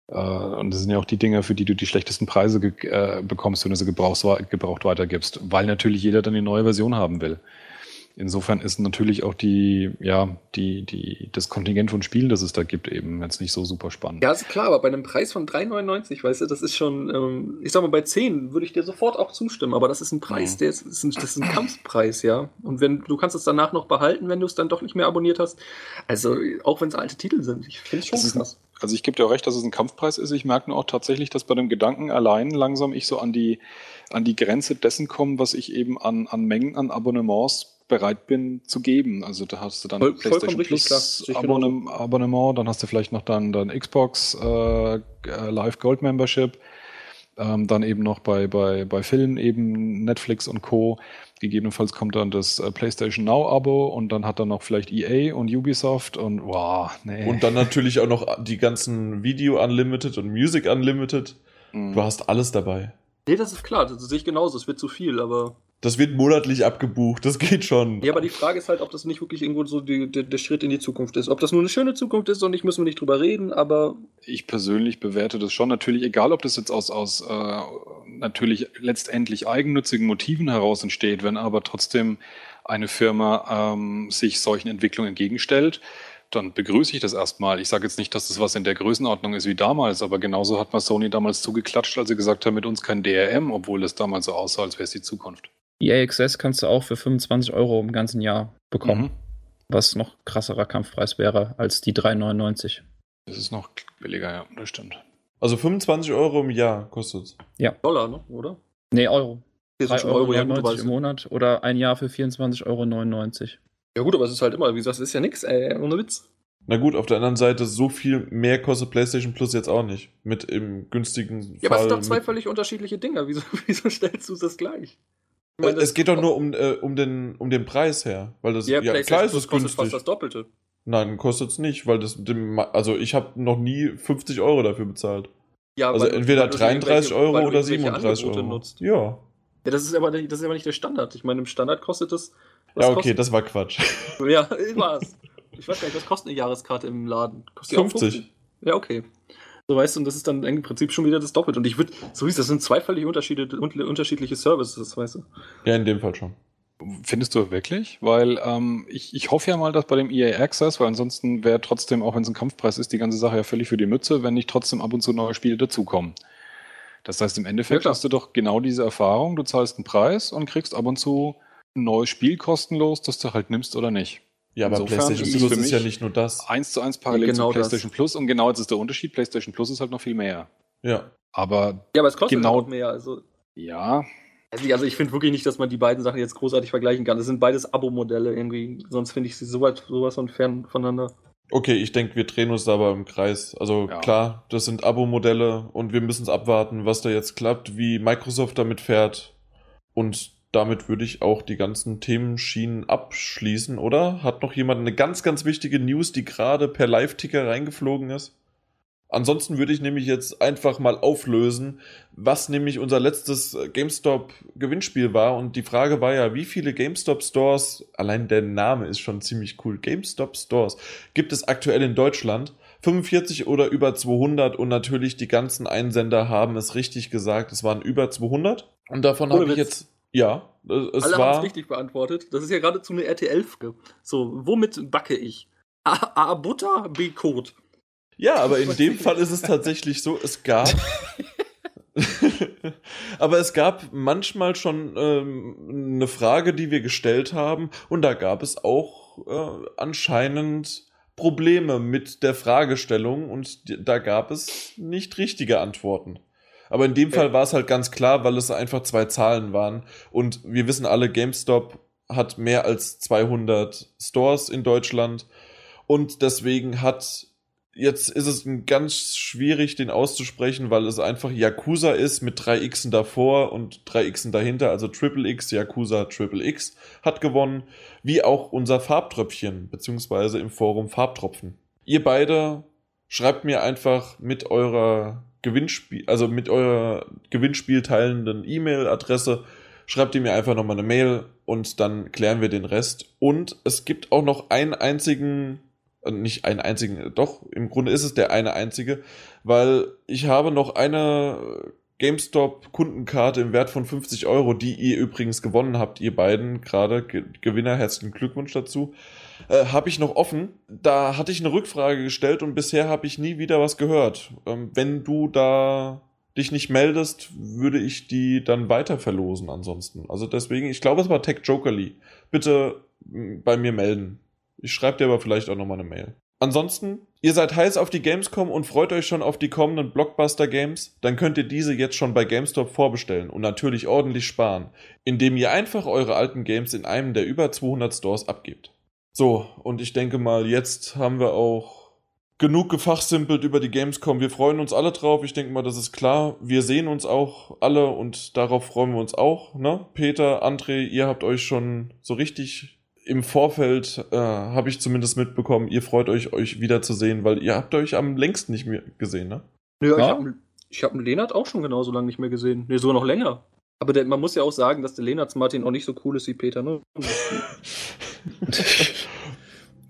[SPEAKER 3] Äh, und das sind ja auch die Dinge, für die du die schlechtesten Preise äh, bekommst, wenn du sie gebraucht weitergibst, weil natürlich jeder dann die neue Version haben will. Insofern ist natürlich auch die, ja, die, die, das Kontingent von Spielen, das es da gibt, eben jetzt nicht so super spannend.
[SPEAKER 2] Ja, ist klar, aber bei einem Preis von 3,99, weißt du, das ist schon, ähm, ich sag mal, bei 10 würde ich dir sofort auch zustimmen, aber das ist ein Preis,
[SPEAKER 3] Mhm.
[SPEAKER 2] der ist, ist ein, das ist ein Kampfpreis, ja. Und wenn du kannst es danach noch behalten, wenn du es dann doch nicht mehr abonniert hast. Also, auch wenn es alte Titel sind, ich finde es schon
[SPEAKER 3] Das ein-
[SPEAKER 2] krass.
[SPEAKER 3] Also ich gebe dir auch recht, dass es ein Kampfpreis ist. Ich merke nur auch tatsächlich, dass bei dem Gedanken allein langsam ich so an die, an die Grenze dessen komme, was ich eben an, an Mengen an Abonnements bereit bin zu geben. Also da hast du dann
[SPEAKER 2] Voll- klar.
[SPEAKER 3] Plus Abonnem Abonnement, dann hast du vielleicht noch dann, dann Xbox äh, äh, Live Gold Membership, ähm, dann eben noch bei, bei, bei Filmen eben Netflix und Co. Gegebenenfalls kommt dann das äh, PlayStation Now Abo und dann hat er noch vielleicht EA und Ubisoft und wow, nee.
[SPEAKER 1] Und dann natürlich auch noch die ganzen Video Unlimited und Music Unlimited.
[SPEAKER 3] Mhm.
[SPEAKER 1] Du hast alles dabei.
[SPEAKER 2] Nee, das ist klar, das sehe ich genauso, es wird zu viel, aber.
[SPEAKER 1] Das wird monatlich abgebucht, das geht schon.
[SPEAKER 2] Ja, aber die Frage ist halt, ob das nicht wirklich irgendwo so die, der, der Schritt in die Zukunft ist. Ob das nur eine schöne Zukunft ist und ich müssen wir nicht drüber reden, aber
[SPEAKER 3] ich persönlich bewerte das schon natürlich, egal ob das jetzt aus, aus äh, natürlich letztendlich eigennützigen Motiven heraus entsteht, wenn aber trotzdem eine Firma ähm, sich solchen Entwicklungen entgegenstellt, dann begrüße ich das erstmal. Ich sage jetzt nicht, dass das was in der Größenordnung ist wie damals, aber genauso hat man Sony damals zugeklatscht, als sie gesagt haben, mit uns kein DRM, obwohl es damals so aussah, als wäre es die Zukunft.
[SPEAKER 4] EA Access kannst du auch für 25 Euro im ganzen Jahr bekommen,
[SPEAKER 3] Mhm.
[SPEAKER 4] was noch krasserer Kampfpreis wäre als die 3,99.
[SPEAKER 3] Das ist noch billiger, ja, das stimmt.
[SPEAKER 1] Also 25 Euro im Jahr kostet
[SPEAKER 2] Dollar, ne? Oder?
[SPEAKER 4] Nee, Euro.
[SPEAKER 2] Hier sind
[SPEAKER 4] 3,99
[SPEAKER 2] schon
[SPEAKER 4] Euro
[SPEAKER 2] Euro, ja, gut,
[SPEAKER 4] im
[SPEAKER 2] es-
[SPEAKER 4] Monat oder ein Jahr für 24,99 Euro.
[SPEAKER 2] ja gut, aber es ist halt immer, wie gesagt, es ist ja nix, ey, ohne Witz.
[SPEAKER 1] Na gut, auf der anderen Seite, so viel mehr kostet PlayStation Plus jetzt auch nicht. Mit im günstigen
[SPEAKER 2] Ja, aber es
[SPEAKER 1] Fall.
[SPEAKER 2] sind doch zwei völlig unterschiedliche Dinge. Wieso, wieso stellst du das gleich? Meine,
[SPEAKER 1] es geht doch nur um, äh, um, den, um den Preis her. Weil das,
[SPEAKER 2] Ja,
[SPEAKER 1] ja, klar ist es
[SPEAKER 2] kostet fast
[SPEAKER 1] günstig.
[SPEAKER 2] das Doppelte.
[SPEAKER 1] Nein, kostet es nicht, weil das dem, also ich habe noch nie 50 Euro dafür bezahlt.
[SPEAKER 2] Ja,
[SPEAKER 1] Also
[SPEAKER 2] weil
[SPEAKER 1] entweder
[SPEAKER 2] weil du
[SPEAKER 1] 33
[SPEAKER 2] irgendwelche-
[SPEAKER 1] Euro oder
[SPEAKER 2] irgendwelche
[SPEAKER 1] 37
[SPEAKER 2] Angebote
[SPEAKER 1] Euro.
[SPEAKER 2] Nutzt.
[SPEAKER 1] Ja.
[SPEAKER 2] Ja, das ist, aber, nicht- das ist aber nicht der Standard. Ich meine, im Standard kostet das.
[SPEAKER 1] Ja, okay,
[SPEAKER 2] kostet,
[SPEAKER 1] das war Quatsch.
[SPEAKER 2] Ja, war's. Ich weiß gar nicht, was kostet eine Jahreskarte im Laden? Kostet die auch
[SPEAKER 1] 50.
[SPEAKER 2] Ja, okay. So weißt du, und das ist dann im Prinzip schon wieder das Doppelte. Und ich würde, so wie es, das sind zwei völlig Unterschiede, un- unterschiedliche Services, weißt du.
[SPEAKER 1] Ja, in dem Fall schon.
[SPEAKER 3] Findest du wirklich? Weil ähm, ich, ich hoffe ja mal, dass bei dem EA Access, weil ansonsten wäre trotzdem, auch wenn es ein Kampfpreis ist, die ganze Sache ja völlig für die Mütze, wenn nicht trotzdem ab und zu neue Spiele dazukommen. Das heißt, im Endeffekt
[SPEAKER 2] klar.
[SPEAKER 3] hast du doch genau diese Erfahrung. Du zahlst einen Preis und kriegst ab und zu ein neues Spiel kostenlos, das du halt nimmst oder nicht.
[SPEAKER 1] Ja, aber
[SPEAKER 3] Insofern
[SPEAKER 1] PlayStation Plus
[SPEAKER 3] für
[SPEAKER 1] ist ja nicht nur das.
[SPEAKER 3] Eins zu eins parallel
[SPEAKER 2] Genau
[SPEAKER 3] zu
[SPEAKER 2] das.
[SPEAKER 3] PlayStation Plus und genau jetzt ist der Unterschied. PlayStation Plus ist halt noch viel mehr.
[SPEAKER 1] Ja.
[SPEAKER 3] Aber
[SPEAKER 2] Ja, aber es kostet
[SPEAKER 3] Genau.
[SPEAKER 2] auch mehr. Also,
[SPEAKER 3] ja,
[SPEAKER 2] also ich, also ich finde wirklich nicht, dass man die beiden Sachen jetzt großartig vergleichen kann. Das sind beides Abo-Modelle irgendwie. Sonst finde ich sie so weit, sowas von fern voneinander.
[SPEAKER 1] Okay, ich denke, wir drehen uns da aber im Kreis. Also
[SPEAKER 3] Ja.
[SPEAKER 1] klar, das sind Abo-Modelle und wir müssen es abwarten, was da jetzt klappt, wie Microsoft damit fährt. Und damit würde ich auch die ganzen Themenschienen abschließen, oder? Hat noch jemand eine ganz, ganz wichtige News, die gerade per Live-Ticker reingeflogen ist? Ansonsten würde ich nämlich jetzt einfach mal auflösen, was nämlich unser letztes GameStop-Gewinnspiel war. Und die Frage war ja, wie viele GameStop-Stores, allein der Name ist schon ziemlich cool, GameStop-Stores, gibt es aktuell in Deutschland? 45 oder über 200 und natürlich die ganzen Einsender haben es richtig gesagt, es waren über 200. Und davon habe ich jetzt, ja, es
[SPEAKER 2] Alle haben
[SPEAKER 1] war...
[SPEAKER 2] es richtig beantwortet. Das ist ja geradezu eine RTL-Frage. So, womit backe ich? A, A Butter, B Code.
[SPEAKER 1] Ja, aber in dem Fall ist es tatsächlich so, es gab. aber es gab manchmal schon ähm, eine Frage, die wir gestellt haben, und da gab es auch äh, anscheinend Probleme mit der Fragestellung und da gab es nicht richtige Antworten. Aber in dem
[SPEAKER 2] Okay.
[SPEAKER 1] Fall war es halt ganz klar, weil es einfach zwei Zahlen waren. Und wir wissen alle, GameStop hat mehr als 200 Stores in Deutschland. Und deswegen hat, jetzt ist es ganz schwierig, den auszusprechen, weil es einfach Yakuza ist mit drei Xen davor und drei Xen dahinter, also Triple X, Yakuza Triple X hat gewonnen, wie auch unser Farbtröpfchen, beziehungsweise im Forum Farbtropfen. Ihr beide schreibt mir einfach mit eurer Gewinnspiel, also mit eurer Gewinnspiel teilenden E-Mail-Adresse, schreibt ihr mir einfach nochmal eine Mail und dann klären wir den Rest. Und es gibt auch noch einen einzigen, äh, nicht einen einzigen, doch, im Grunde ist es der eine einzige, weil ich habe noch eine GameStop-Kundenkarte im Wert von 50 Euro, die ihr übrigens gewonnen habt, ihr beiden, gerade Ge Gewinner, herzlichen Glückwunsch dazu, äh, habe ich noch offen. Da hatte ich eine Rückfrage gestellt und bisher habe ich nie wieder was gehört. Ähm, wenn du da dich nicht meldest, würde ich die dann weiter verlosen ansonsten. Also deswegen, ich glaube, es war Tech Jokerly. Bitte bei mir melden. Ich schreibe dir aber vielleicht auch nochmal eine Mail. Ansonsten, ihr seid heiß auf die Gamescom und freut euch schon auf die kommenden Blockbuster-Games, dann könnt ihr diese jetzt schon bei GameStop vorbestellen und natürlich ordentlich sparen, indem ihr einfach eure alten Games in einem der über 200 Stores abgebt. So, und ich denke mal, jetzt haben wir auch genug gefachsimpelt über die Gamescom. Wir freuen uns alle drauf. Ich denke mal, das ist klar. Wir sehen uns auch alle und darauf freuen wir uns auch. Ne? Peter, André, ihr habt euch schon so richtig im Vorfeld, äh, habe ich zumindest mitbekommen, ihr freut euch, euch wiederzusehen, weil ihr habt euch am längsten nicht mehr gesehen, ne?
[SPEAKER 2] Ja, ich habe ich hab einen Lenart auch schon genauso lange nicht mehr gesehen. Nee, sogar noch länger. Aber der, man muss ja auch sagen, dass der Lenarts Martin auch nicht so cool ist wie Peter, ne?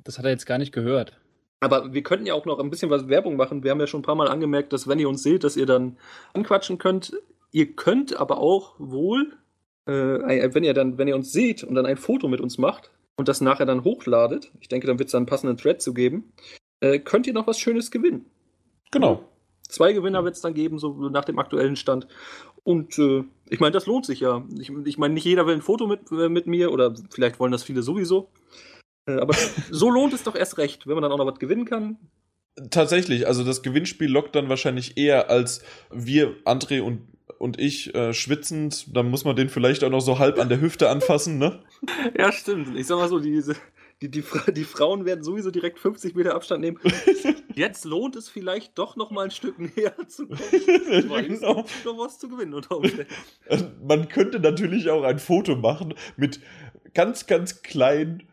[SPEAKER 4] Das hat er jetzt gar nicht gehört.
[SPEAKER 2] Aber wir könnten ja auch noch ein bisschen was Werbung machen. Wir haben ja schon ein paar Mal angemerkt, dass wenn ihr uns seht, dass ihr dann anquatschen könnt. Ihr könnt aber auch wohl, äh, wenn ihr dann, wenn ihr uns seht und dann ein Foto mit uns macht und das nachher dann hochladet, ich denke, dann wird es dann einen passenden Thread zu geben, äh, könnt ihr noch was Schönes gewinnen.
[SPEAKER 1] Genau.
[SPEAKER 2] Zwei Gewinner wird es dann geben, so nach dem aktuellen Stand. Und äh, ich meine, das lohnt sich ja. Ich, ich meine, nicht jeder will ein Foto mit, äh, mit mir oder vielleicht wollen das viele sowieso. Äh, aber so lohnt es doch erst recht, wenn man dann auch noch was gewinnen kann.
[SPEAKER 1] Tatsächlich, also das Gewinnspiel lockt dann wahrscheinlich eher als wir, André und, und ich, äh, schwitzend. Dann muss man den vielleicht auch noch so halb an der Hüfte anfassen, ne?
[SPEAKER 2] Ja, stimmt. Ich sag mal so, diese, die, die, die Frauen werden sowieso direkt 50 Meter Abstand nehmen. Jetzt lohnt es vielleicht doch noch mal ein Stück näher zu kommen. Weil es
[SPEAKER 1] Genau.
[SPEAKER 2] gibt noch was zu gewinnen unter Umständen.
[SPEAKER 1] Man könnte natürlich auch ein Foto machen mit ganz, ganz klein,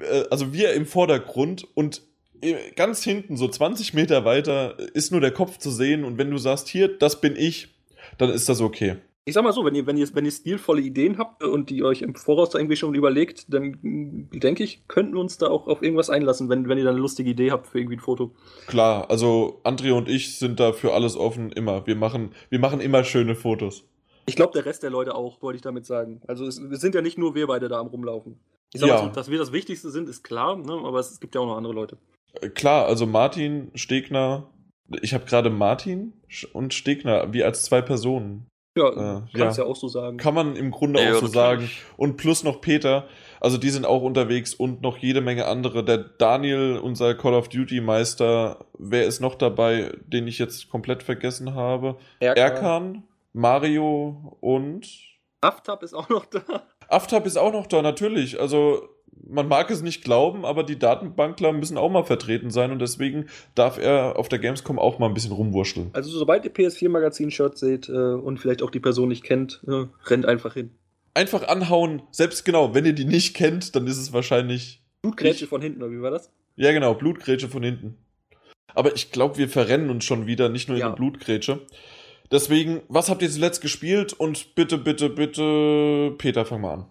[SPEAKER 1] äh, also wir im Vordergrund und äh, ganz hinten, so 20 Meter weiter, ist nur der Kopf zu sehen und wenn du sagst, hier, das bin ich, dann ist das okay.
[SPEAKER 2] Ich sag mal so, wenn ihr, wenn ihr, wenn ihr stilvolle Ideen habt und die euch im Voraus da irgendwie schon überlegt, dann denke ich, könnten wir uns da auch auf irgendwas einlassen, wenn, wenn ihr da eine lustige Idee habt für irgendwie ein Foto.
[SPEAKER 1] Klar, also André und ich sind da für alles offen, immer. Wir machen, wir machen immer schöne Fotos.
[SPEAKER 2] Ich glaube, der Rest der Leute auch, wollte ich damit sagen. Also es, es sind ja nicht nur wir beide da am rumlaufen. Ich sag
[SPEAKER 1] Ja.
[SPEAKER 2] mal so, dass wir das Wichtigste sind, ist klar, ne? aber es, gibt ja auch noch andere Leute.
[SPEAKER 1] Äh, Klar, also Martin Stegner Ich habe gerade Martin und Stegner wie als zwei Personen.
[SPEAKER 2] Ja,
[SPEAKER 1] Äh,
[SPEAKER 2] kannst
[SPEAKER 1] ja.
[SPEAKER 2] ja. auch so sagen.
[SPEAKER 1] Kann man im Grunde
[SPEAKER 5] Ja,
[SPEAKER 1] auch so sagen. Und plus noch Peter. Also die sind auch unterwegs und noch jede Menge andere. Der Daniel, unser Call of Duty Meister. Wer ist noch dabei, den ich jetzt komplett vergessen habe? Erkan, Mario und
[SPEAKER 2] Aftab ist auch noch da.
[SPEAKER 1] Aftab ist auch noch da, natürlich. Also man mag es nicht glauben, aber die Datenbankler müssen auch mal vertreten sein und deswegen darf er auf der Gamescom auch mal ein bisschen rumwurschteln.
[SPEAKER 2] Also sobald ihr PS4-Magazin-Shirt seht äh, und vielleicht auch die Person nicht kennt, äh, rennt einfach hin.
[SPEAKER 1] Einfach anhauen, selbst genau, wenn ihr die nicht kennt, dann ist es wahrscheinlich
[SPEAKER 2] Blutgrätsche von hinten, oder wie war das?
[SPEAKER 1] Ja, genau, Blutgrätsche von hinten. Aber ich glaube, wir verrennen uns schon wieder, nicht nur in
[SPEAKER 2] Ja.
[SPEAKER 1] der Blutgrätsche. Deswegen, was habt ihr zuletzt gespielt? Und bitte, bitte, bitte, Peter, fang mal an.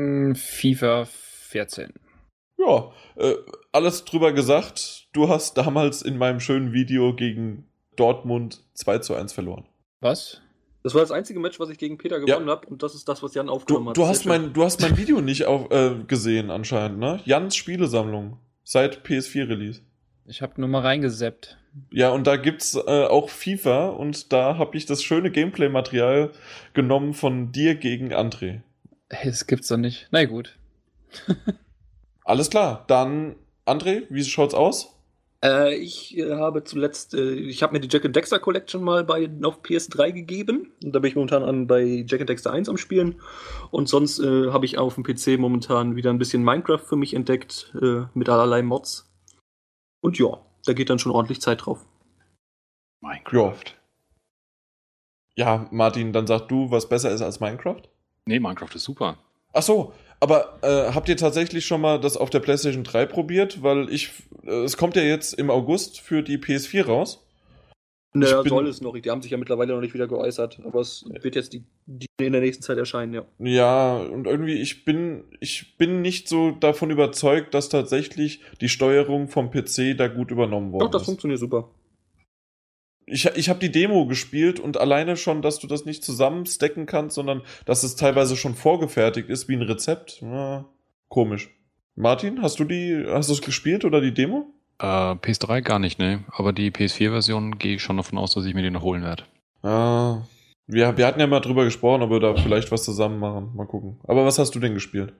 [SPEAKER 4] Mm, FIFA 14.
[SPEAKER 1] Ja, äh, alles drüber gesagt. Du hast damals in meinem schönen Video gegen Dortmund 2 zu 1 verloren.
[SPEAKER 4] Was?
[SPEAKER 2] Das war das einzige Match, was ich gegen Peter gewonnen habe und das ist das, was Jan
[SPEAKER 1] Du,
[SPEAKER 2] aufgenommen hat.
[SPEAKER 1] du, hast, mein, du hast mein Video nicht auf, äh, gesehen anscheinend, ne? Jans Spielesammlung seit PS4-Release.
[SPEAKER 4] Ich habe nur mal reingeseppt.
[SPEAKER 1] Ja, und da gibt's äh, auch FIFA und da habe ich das schöne Gameplay-Material genommen von dir gegen André.
[SPEAKER 4] Hey, das gibt's doch nicht. Na gut.
[SPEAKER 1] Alles klar, dann André, wie schaut's aus?
[SPEAKER 2] Äh, ich äh, habe zuletzt, äh, ich habe mir die Jack and Dexter Collection mal bei, auf PS3 gegeben. Und da bin ich momentan an bei Jack and Dexter 1 am Spielen. Und sonst äh, habe ich auf dem PC momentan wieder ein bisschen Minecraft für mich entdeckt, äh, mit allerlei Mods. Und ja, da geht dann schon ordentlich Zeit drauf.
[SPEAKER 3] Minecraft.
[SPEAKER 1] Ja, Martin, dann sag du, was besser ist als Minecraft?
[SPEAKER 3] Nee, Minecraft ist super.
[SPEAKER 1] Ach so, aber äh, habt ihr tatsächlich schon mal das auf der PlayStation 3 probiert? Weil ich, äh, es kommt ja jetzt im August für die PS4 raus.
[SPEAKER 2] Naja,
[SPEAKER 1] bin-
[SPEAKER 2] soll es noch. Die haben sich ja mittlerweile noch nicht wieder geäußert. Aber es wird jetzt die, die in der nächsten Zeit erscheinen, ja.
[SPEAKER 1] Ja, und irgendwie, ich bin, ich bin nicht so davon überzeugt, dass tatsächlich die Steuerung vom PC da gut übernommen worden
[SPEAKER 2] Doch, das
[SPEAKER 1] ist.
[SPEAKER 2] funktioniert super.
[SPEAKER 1] Ich, ich habe die Demo gespielt und alleine schon, dass du das nicht zusammen stacken kannst, sondern dass es teilweise schon vorgefertigt ist wie ein Rezept. Ja, komisch. Martin, hast du die, hast du es gespielt oder die Demo?
[SPEAKER 3] Äh, PS3 gar nicht, ne? Aber die PS4-Version gehe ich schon davon aus, dass ich mir die noch holen werde.
[SPEAKER 1] Ah, wir, wir hatten ja mal drüber gesprochen, ob wir da vielleicht was zusammen machen. Mal gucken. Aber was hast du denn gespielt?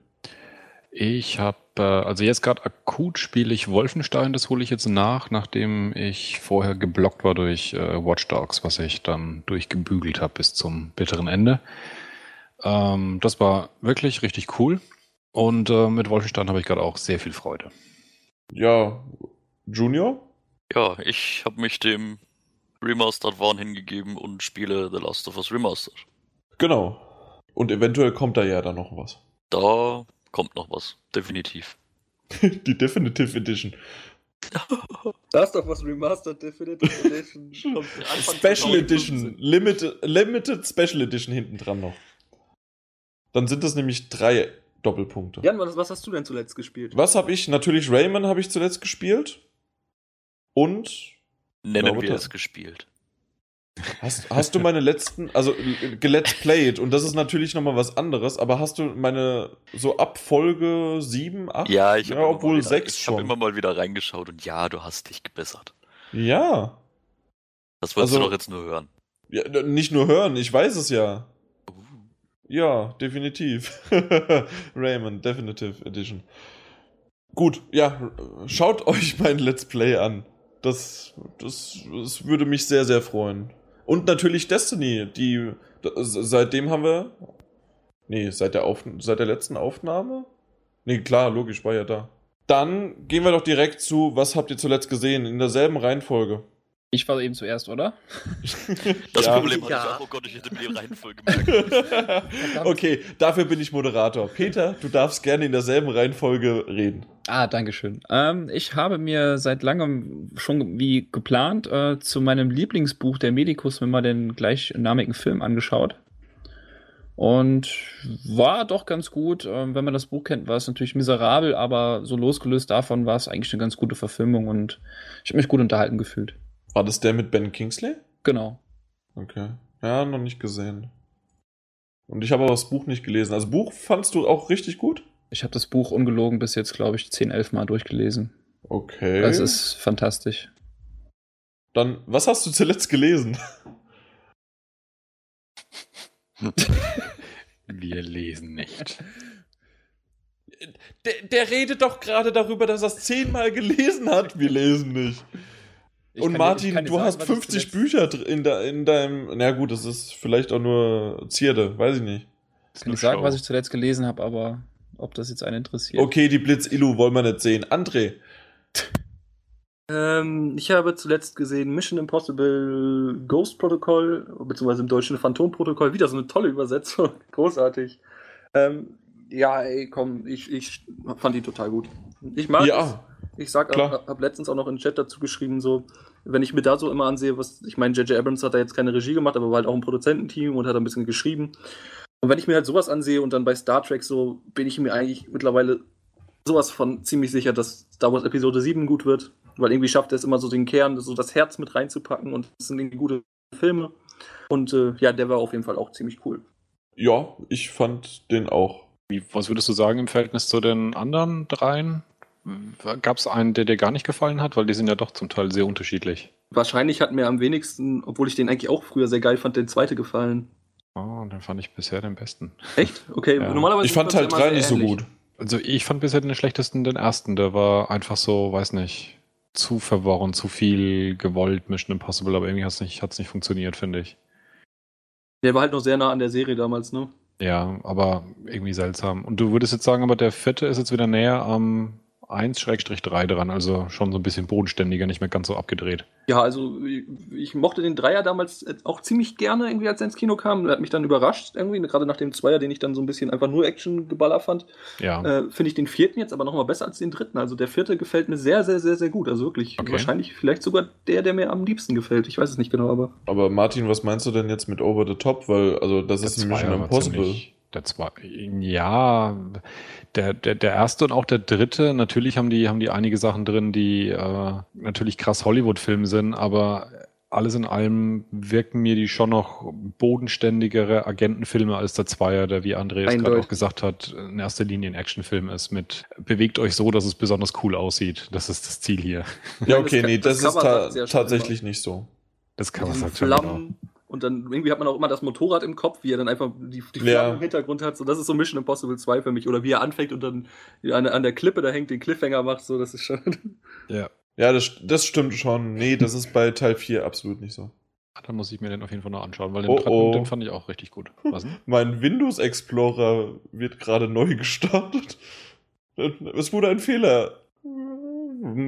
[SPEAKER 3] Ich habe, äh, also jetzt gerade akut spiele ich Wolfenstein, das hole ich jetzt nach, nachdem ich vorher geblockt war durch äh, Watch Dogs, was ich dann durchgebügelt habe bis zum bitteren Ende. Ähm, das war wirklich richtig cool. Und äh, mit Wolfenstein habe ich gerade auch sehr viel Freude.
[SPEAKER 1] Ja, Junior?
[SPEAKER 5] Ja, ich habe mich dem Remastered Wahn hingegeben und spiele The Last of Us Remastered.
[SPEAKER 1] Genau. Und eventuell kommt da ja dann noch was.
[SPEAKER 5] Da kommt noch was, definitiv.
[SPEAKER 1] die Definitive Edition.
[SPEAKER 2] Da ist doch was Remastered Definitive Edition.
[SPEAKER 1] Special
[SPEAKER 2] 2015.
[SPEAKER 1] Edition. Limited, Limited Special Edition hinten dran noch. Dann sind das nämlich drei Doppelpunkte.
[SPEAKER 2] Jan, was, was hast du denn zuletzt gespielt?
[SPEAKER 1] Was habe ich? Natürlich Rayman habe ich zuletzt gespielt. Und
[SPEAKER 5] Nennen
[SPEAKER 1] Glaube,
[SPEAKER 5] wir es gespielt.
[SPEAKER 1] Hast, hast du meine letzten, also gelet's played und das ist natürlich nochmal was anderes, aber hast du meine so ab Folge 7, 8?
[SPEAKER 5] Ja, ich
[SPEAKER 1] ja,
[SPEAKER 5] habe
[SPEAKER 1] obwohl
[SPEAKER 5] wieder,
[SPEAKER 1] 6
[SPEAKER 5] ich habe
[SPEAKER 1] schon.
[SPEAKER 5] immer mal wieder reingeschaut und ja, du hast dich gebessert.
[SPEAKER 1] Ja.
[SPEAKER 5] Das wolltest
[SPEAKER 1] Also-
[SPEAKER 5] du doch jetzt nur hören.
[SPEAKER 1] ja. Nicht nur hören, ich weiß es ja.
[SPEAKER 5] Uh.
[SPEAKER 1] Ja, definitiv. Rayman, Definitive Edition. Gut, ja, schaut euch mein Let's Play an. Das, das, das würde mich sehr, sehr freuen. Und natürlich Destiny, die seitdem haben wir. Nee, seit der, Auf, seit der letzten Aufnahme? Nee, klar, logisch, war ja da. Dann gehen wir doch direkt zu, was habt ihr zuletzt gesehen? In derselben Reihenfolge.
[SPEAKER 4] Ich war eben zuerst, oder?
[SPEAKER 5] Das
[SPEAKER 1] Ja.
[SPEAKER 5] Problem hatte
[SPEAKER 2] Ja.
[SPEAKER 5] ich auch, oh Gott, ich hätte mir die Reihenfolge merken.
[SPEAKER 1] okay, dafür bin ich Moderator. Peter, du darfst gerne in derselben Reihenfolge reden.
[SPEAKER 4] Ah, Dankeschön. Ähm, ich habe mir seit langem schon wie geplant äh, zu meinem Lieblingsbuch der Medikus mir mal den gleichnamigen Film angeschaut. Und war doch ganz gut. Ähm, wenn man das Buch kennt, war es natürlich miserabel, aber so losgelöst davon war es eigentlich eine ganz gute Verfilmung und ich habe mich gut unterhalten gefühlt.
[SPEAKER 1] War das der mit Ben Kingsley?
[SPEAKER 4] Genau.
[SPEAKER 1] Okay. Ja, noch nicht gesehen. Und ich habe aber das Buch nicht gelesen. Also Buch fandst du auch richtig gut?
[SPEAKER 4] Ich habe das Buch ungelogen bis jetzt, glaube ich, 10, 11 Mal durchgelesen.
[SPEAKER 1] Okay.
[SPEAKER 4] Das ist fantastisch.
[SPEAKER 1] Dann, was hast du zuletzt gelesen?
[SPEAKER 3] Wir lesen nicht.
[SPEAKER 1] Der, der redet doch gerade darüber, dass er es zehnmal gelesen hat. Wir lesen nicht.
[SPEAKER 4] Ich
[SPEAKER 1] Und
[SPEAKER 4] ich
[SPEAKER 1] Martin,
[SPEAKER 4] dir
[SPEAKER 1] du
[SPEAKER 4] sagen,
[SPEAKER 1] hast
[SPEAKER 4] was ich
[SPEAKER 1] 50
[SPEAKER 4] zuletzt-
[SPEAKER 1] Bücher in, de, in deinem. Na gut, das ist vielleicht auch nur Zierde, weiß ich nicht.
[SPEAKER 3] Ist
[SPEAKER 4] kann nicht sagen, was ich zuletzt gelesen habe, aber ob das jetzt einen interessiert.
[SPEAKER 1] Okay, die Blitz-Illu wollen wir nicht sehen. André,
[SPEAKER 2] Ähm, ich habe zuletzt gesehen Mission Impossible Ghost Protocol, beziehungsweise im Deutschen Phantom Protokoll. Wieder so eine tolle Übersetzung. Großartig. Ähm, ja, ey, komm, ich, ich fand die total gut. Ich mag es.
[SPEAKER 1] ja,
[SPEAKER 2] Ich sag,
[SPEAKER 1] Klar.
[SPEAKER 2] hab, hab letztens auch noch in den Chat dazu geschrieben, so, wenn ich mir da so immer ansehe, was, ich meine, J.J. Abrams hat da jetzt keine Regie gemacht, aber war halt auch ein Produzententeam und hat ein bisschen geschrieben. Und wenn ich mir halt sowas ansehe und dann bei Star Trek so, bin ich mir eigentlich mittlerweile sowas von ziemlich sicher, dass Star Wars Episode 7 gut wird, weil irgendwie schafft er es immer so den Kern, so das Herz mit reinzupacken und es sind irgendwie gute Filme. Und äh, ja, der war auf jeden Fall auch ziemlich cool.
[SPEAKER 1] ja, ich fand den auch.
[SPEAKER 3] Wie, was würdest du sagen im Verhältnis zu den anderen dreien? Gab es einen, der dir gar nicht gefallen hat? Weil die sind ja doch zum Teil sehr unterschiedlich.
[SPEAKER 2] Wahrscheinlich hat mir am wenigsten, obwohl ich den eigentlich auch früher sehr geil fand, der zweite gefallen.
[SPEAKER 3] Oh, den fand ich bisher den besten.
[SPEAKER 2] Echt? Okay,
[SPEAKER 3] Ja.
[SPEAKER 2] normalerweise
[SPEAKER 1] Ich fand Teil
[SPEAKER 2] immer
[SPEAKER 1] 3
[SPEAKER 2] sehr
[SPEAKER 1] nicht so gut.
[SPEAKER 3] Also ich fand bisher den schlechtesten den ersten. Der war einfach so, weiß nicht, zu verworren, zu viel gewollt, Mission Impossible, aber irgendwie hat es nicht, hat's nicht funktioniert, finde ich.
[SPEAKER 2] Der war halt noch sehr nah an der Serie damals, ne?
[SPEAKER 3] Ja, aber irgendwie seltsam. Und du würdest jetzt sagen, aber der vierte ist jetzt wieder näher am 1-3 dran, also schon so ein bisschen bodenständiger, nicht mehr ganz so abgedreht.
[SPEAKER 2] Ja, also ich, ich mochte den Dreier damals auch ziemlich gerne, irgendwie, als er ins Kino kam. Der hat mich dann überrascht, irgendwie, gerade nach dem Zweier, den ich dann so ein bisschen einfach nur Action-Geballer fand.
[SPEAKER 3] Ja.
[SPEAKER 2] Äh, Finde ich den vierten jetzt aber nochmal besser als den dritten. Also der vierte gefällt mir sehr, sehr, sehr, sehr gut. Also wirklich,
[SPEAKER 3] Okay.
[SPEAKER 2] wahrscheinlich vielleicht sogar der, der mir am liebsten gefällt. Ich weiß es nicht genau, aber.
[SPEAKER 1] Aber Martin, was meinst du denn jetzt mit Over the Top? Weil, also, das ist ein Mission
[SPEAKER 3] Zweier war
[SPEAKER 1] Impossible.
[SPEAKER 3] ziemlich- Der zwei, ja, der, der, der erste und auch der dritte, natürlich haben die, haben die einige Sachen drin, die äh, natürlich krass Hollywood-Film sind, aber alles in allem wirken mir die schon noch bodenständigere Agentenfilme als der Zweier, der, wie André es gerade auch gesagt hat, in erster Linie ein Actionfilm ist mit bewegt euch so, dass es besonders cool aussieht. Das ist das Ziel hier.
[SPEAKER 1] Ja, okay,
[SPEAKER 2] das-
[SPEAKER 1] nee,
[SPEAKER 2] das
[SPEAKER 1] das, ist ta tatsächlich nicht so.
[SPEAKER 3] Das kann man sagen. schon genau.
[SPEAKER 2] Und dann irgendwie hat man auch immer das Motorrad im Kopf, wie er dann einfach die, die Flammen
[SPEAKER 1] Ja.
[SPEAKER 2] im Hintergrund hat. So, das ist so Mission Impossible 2 für mich. Oder wie er anfängt und dann an, an der Klippe da hängt, den Cliffhanger macht. So, das ist schon.
[SPEAKER 3] Ja.
[SPEAKER 1] Ja, das, das stimmt schon. Nee, das ist bei Teil 4 absolut nicht so.
[SPEAKER 3] Dann muss ich mir den auf jeden Fall noch anschauen, weil den
[SPEAKER 1] Oh, oh.
[SPEAKER 3] den fand ich auch richtig gut. Was?
[SPEAKER 1] Mein Windows Explorer wird gerade neu gestartet. Es wurde ein Fehler.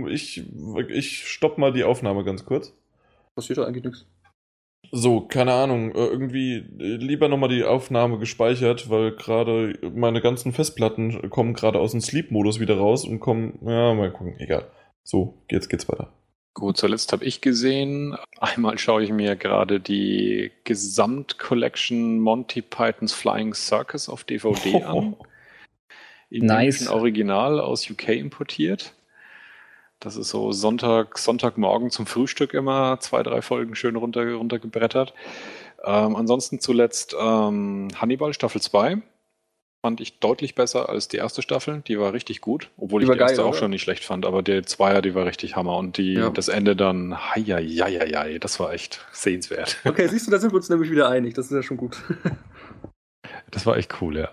[SPEAKER 1] Ich, ich stopp mal die Aufnahme ganz kurz.
[SPEAKER 2] Passiert da eigentlich nichts.
[SPEAKER 1] So, keine Ahnung, äh, irgendwie äh, lieber nochmal die Aufnahme gespeichert, weil gerade meine ganzen Festplatten kommen gerade aus dem Sleep-Modus wieder raus und kommen, ja, mal gucken, egal. So, jetzt geht's weiter.
[SPEAKER 3] Gut, zuletzt habe ich gesehen, einmal schaue ich mir gerade die Gesamtcollection Monty Pythons Flying Circus auf DVD an. Im
[SPEAKER 4] Nice.
[SPEAKER 3] Original aus UK importiert. Das ist so Sonntag, Sonntagmorgen zum Frühstück immer zwei, drei Folgen schön runter, runtergebrettert. Ähm, ansonsten zuletzt ähm, Hannibal Staffel 2. Fand ich deutlich besser als die erste Staffel. Die war richtig gut, obwohl
[SPEAKER 2] Die
[SPEAKER 3] ich die erste
[SPEAKER 2] geil,
[SPEAKER 3] auch
[SPEAKER 2] oder?
[SPEAKER 3] schon nicht schlecht fand. Aber der Zweier, die war richtig Hammer. Und die,
[SPEAKER 2] Ja.
[SPEAKER 3] das Ende dann, heieieiei, das war echt sehenswert.
[SPEAKER 2] Okay, siehst du, da sind wir uns nämlich wieder einig. Das ist ja schon gut.
[SPEAKER 3] Das war echt cool, ja.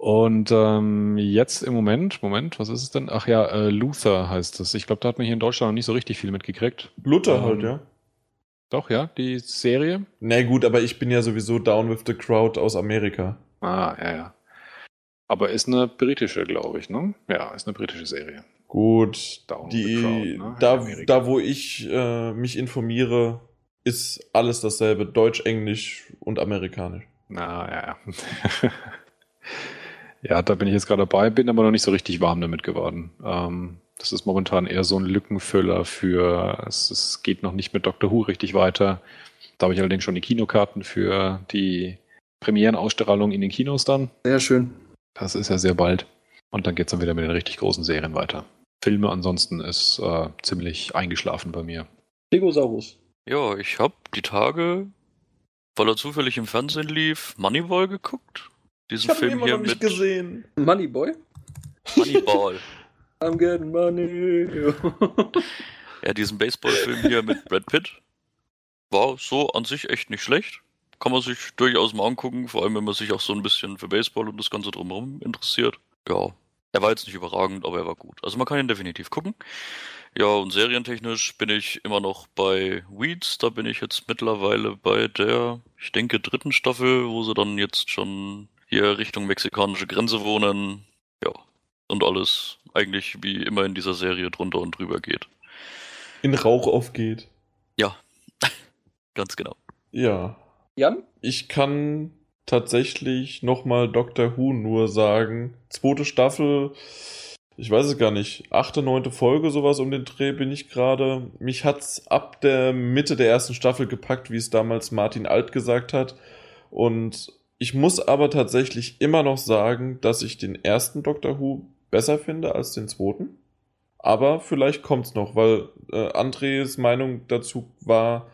[SPEAKER 3] Und ähm, jetzt im Moment, Moment, was ist es denn? Ach ja, äh, Luther heißt es. Ich glaube, da hat man hier in Deutschland noch nicht so richtig viel mitgekriegt.
[SPEAKER 1] Luther
[SPEAKER 3] Ähm,
[SPEAKER 1] halt, ja.
[SPEAKER 3] Doch, ja, die Serie.
[SPEAKER 1] Na gut, aber ich bin ja sowieso down with the crowd aus Amerika.
[SPEAKER 3] Ah, ja, ja. Aber ist eine britische, glaube ich, ne? Ja, ist eine britische Serie.
[SPEAKER 1] Gut,
[SPEAKER 3] Down with
[SPEAKER 1] die,
[SPEAKER 3] the crowd, ne?
[SPEAKER 1] da, da wo ich äh, mich informiere, ist alles dasselbe. Deutsch, Englisch und Amerikanisch.
[SPEAKER 3] Na, ja, ja. ja, da bin ich jetzt gerade dabei, bin aber noch nicht so richtig warm damit geworden. Ähm, das ist momentan eher so ein Lückenfüller für, es, es geht noch nicht mit Doctor Who richtig weiter. Da habe ich allerdings schon die Kinokarten für die Premierenausstrahlung in den Kinos dann.
[SPEAKER 2] Sehr schön.
[SPEAKER 3] Das ist ja sehr bald. Und dann geht's dann wieder mit den richtig großen Serien weiter. Filme ansonsten ist äh, ziemlich eingeschlafen bei mir.
[SPEAKER 2] Stegosaurus.
[SPEAKER 5] Ja, ich hab die Tage, weil er zufällig im Fernsehen lief, Moneyball geguckt. Diesen Film hier mit
[SPEAKER 1] gesehen.
[SPEAKER 2] Moneyboy?
[SPEAKER 5] Moneyball.
[SPEAKER 2] I'm getting money.
[SPEAKER 5] Ja, diesen Baseballfilm hier mit Brad Pitt war so an sich echt nicht schlecht. Kann man sich durchaus mal angucken, vor allem wenn man sich auch so ein bisschen für Baseball und das Ganze drumherum interessiert. Ja, er war jetzt nicht überragend, aber er war gut. Also man kann ihn definitiv gucken. Ja, und serientechnisch bin ich immer noch bei Weeds. Da bin ich jetzt mittlerweile bei der, ich denke, dritten Staffel, wo sie dann jetzt schon hier Richtung mexikanische Grenze wohnen. Ja, und alles eigentlich wie immer in dieser Serie drunter und drüber geht.
[SPEAKER 1] In Rauch aufgeht.
[SPEAKER 5] Ja, ganz genau.
[SPEAKER 1] Ja.
[SPEAKER 2] Jan?
[SPEAKER 1] Ich kann tatsächlich nochmal Doctor Who nur sagen. Zweite Staffel, ich weiß es gar nicht, achte, neunte Folge, sowas um den Dreh bin ich gerade. Mich hat's ab der Mitte der ersten Staffel gepackt, wie es damals Martin Alt gesagt hat. Und ich muss aber tatsächlich immer noch sagen, dass ich den ersten Doctor Who besser finde als den zweiten. Aber vielleicht kommt's noch, weil äh, Andres Meinung dazu war,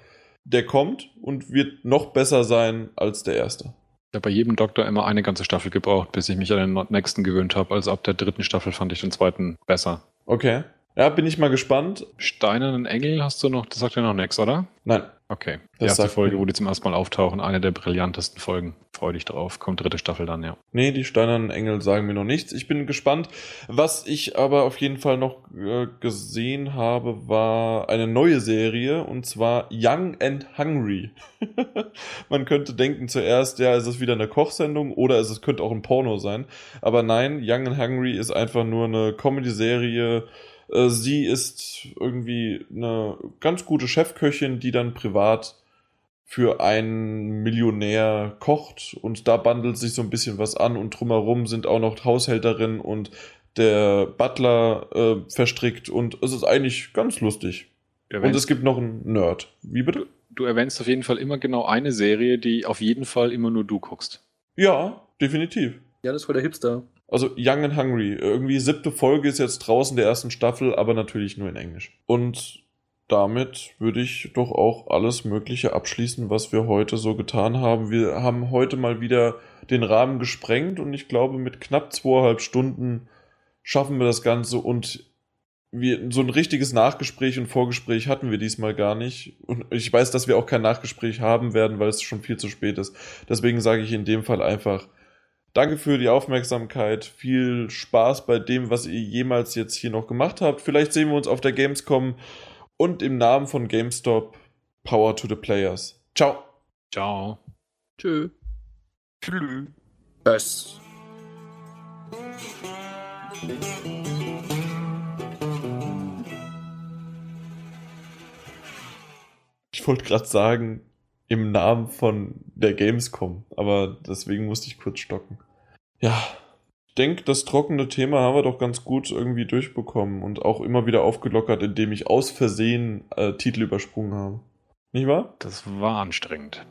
[SPEAKER 1] der kommt und wird noch besser sein als der erste.
[SPEAKER 3] Ich habe bei jedem Doktor immer eine ganze Staffel gebraucht, bis ich mich an den nächsten gewöhnt habe. Also ab der dritten Staffel fand ich den zweiten besser.
[SPEAKER 1] Okay. Ja, bin ich mal gespannt.
[SPEAKER 3] Steinernen Engel hast du noch, das sagt ja noch nichts, oder?
[SPEAKER 1] Nein.
[SPEAKER 3] Okay. Die
[SPEAKER 1] Das
[SPEAKER 3] erste
[SPEAKER 1] sagt
[SPEAKER 3] Folge, wo die zum ersten Mal auftauchen, eine der brillantesten Folgen. Freu dich drauf. Kommt dritte Staffel dann, ja.
[SPEAKER 1] Nee, die steinernen Engel sagen mir noch nichts. Ich bin gespannt. Was ich aber auf jeden Fall noch äh, gesehen habe, war eine neue Serie und zwar Young and Hungry. Man könnte denken zuerst, ja, ist es wieder eine Kochsendung oder es könnte auch ein Porno sein. Aber nein, Young and Hungry ist einfach nur eine Comedy-Serie. Äh, Sie ist irgendwie eine ganz gute Chefköchin, die dann privat für einen Millionär kocht und da bandelt sich so ein bisschen was an und drumherum sind auch noch Haushälterin und der Butler äh, verstrickt und es ist eigentlich ganz lustig. Und es gibt noch einen Nerd. Wie bitte?
[SPEAKER 3] du erwähnst auf jeden Fall immer genau eine Serie, die auf jeden Fall immer nur du guckst.
[SPEAKER 1] Ja, definitiv.
[SPEAKER 2] Ja, das ist voll der Hipster.
[SPEAKER 1] Also Young and Hungry. Irgendwie siebte Folge ist jetzt draußen der ersten Staffel, aber natürlich nur in Englisch. Und damit würde ich doch auch alles Mögliche abschließen, was wir heute so getan haben. Wir haben heute mal wieder den Rahmen gesprengt und ich glaube, mit knapp zweieinhalb Stunden schaffen wir das Ganze und wir, so ein richtiges Nachgespräch und Vorgespräch hatten wir diesmal gar nicht. Und ich weiß, dass wir auch kein Nachgespräch haben werden, weil es schon viel zu spät ist. Deswegen sage ich in dem Fall einfach Danke für die Aufmerksamkeit. Viel Spaß bei dem, was ihr jemals jetzt hier noch gemacht habt. Vielleicht sehen wir uns auf der Gamescom und im Namen von GameStop Power to the Players. Ciao.
[SPEAKER 3] Ciao.
[SPEAKER 2] Tschö.
[SPEAKER 5] Tschüss.
[SPEAKER 2] Tschüss.
[SPEAKER 1] Ich wollte gerade sagen, im Namen von der Gamescom, aber deswegen musste ich kurz stocken. Ja, ich denke, das trockene Thema haben wir doch ganz gut irgendwie durchbekommen und auch immer wieder aufgelockert, indem ich aus Versehen äh, Titel übersprungen habe. Nicht wahr?
[SPEAKER 3] Das war anstrengend.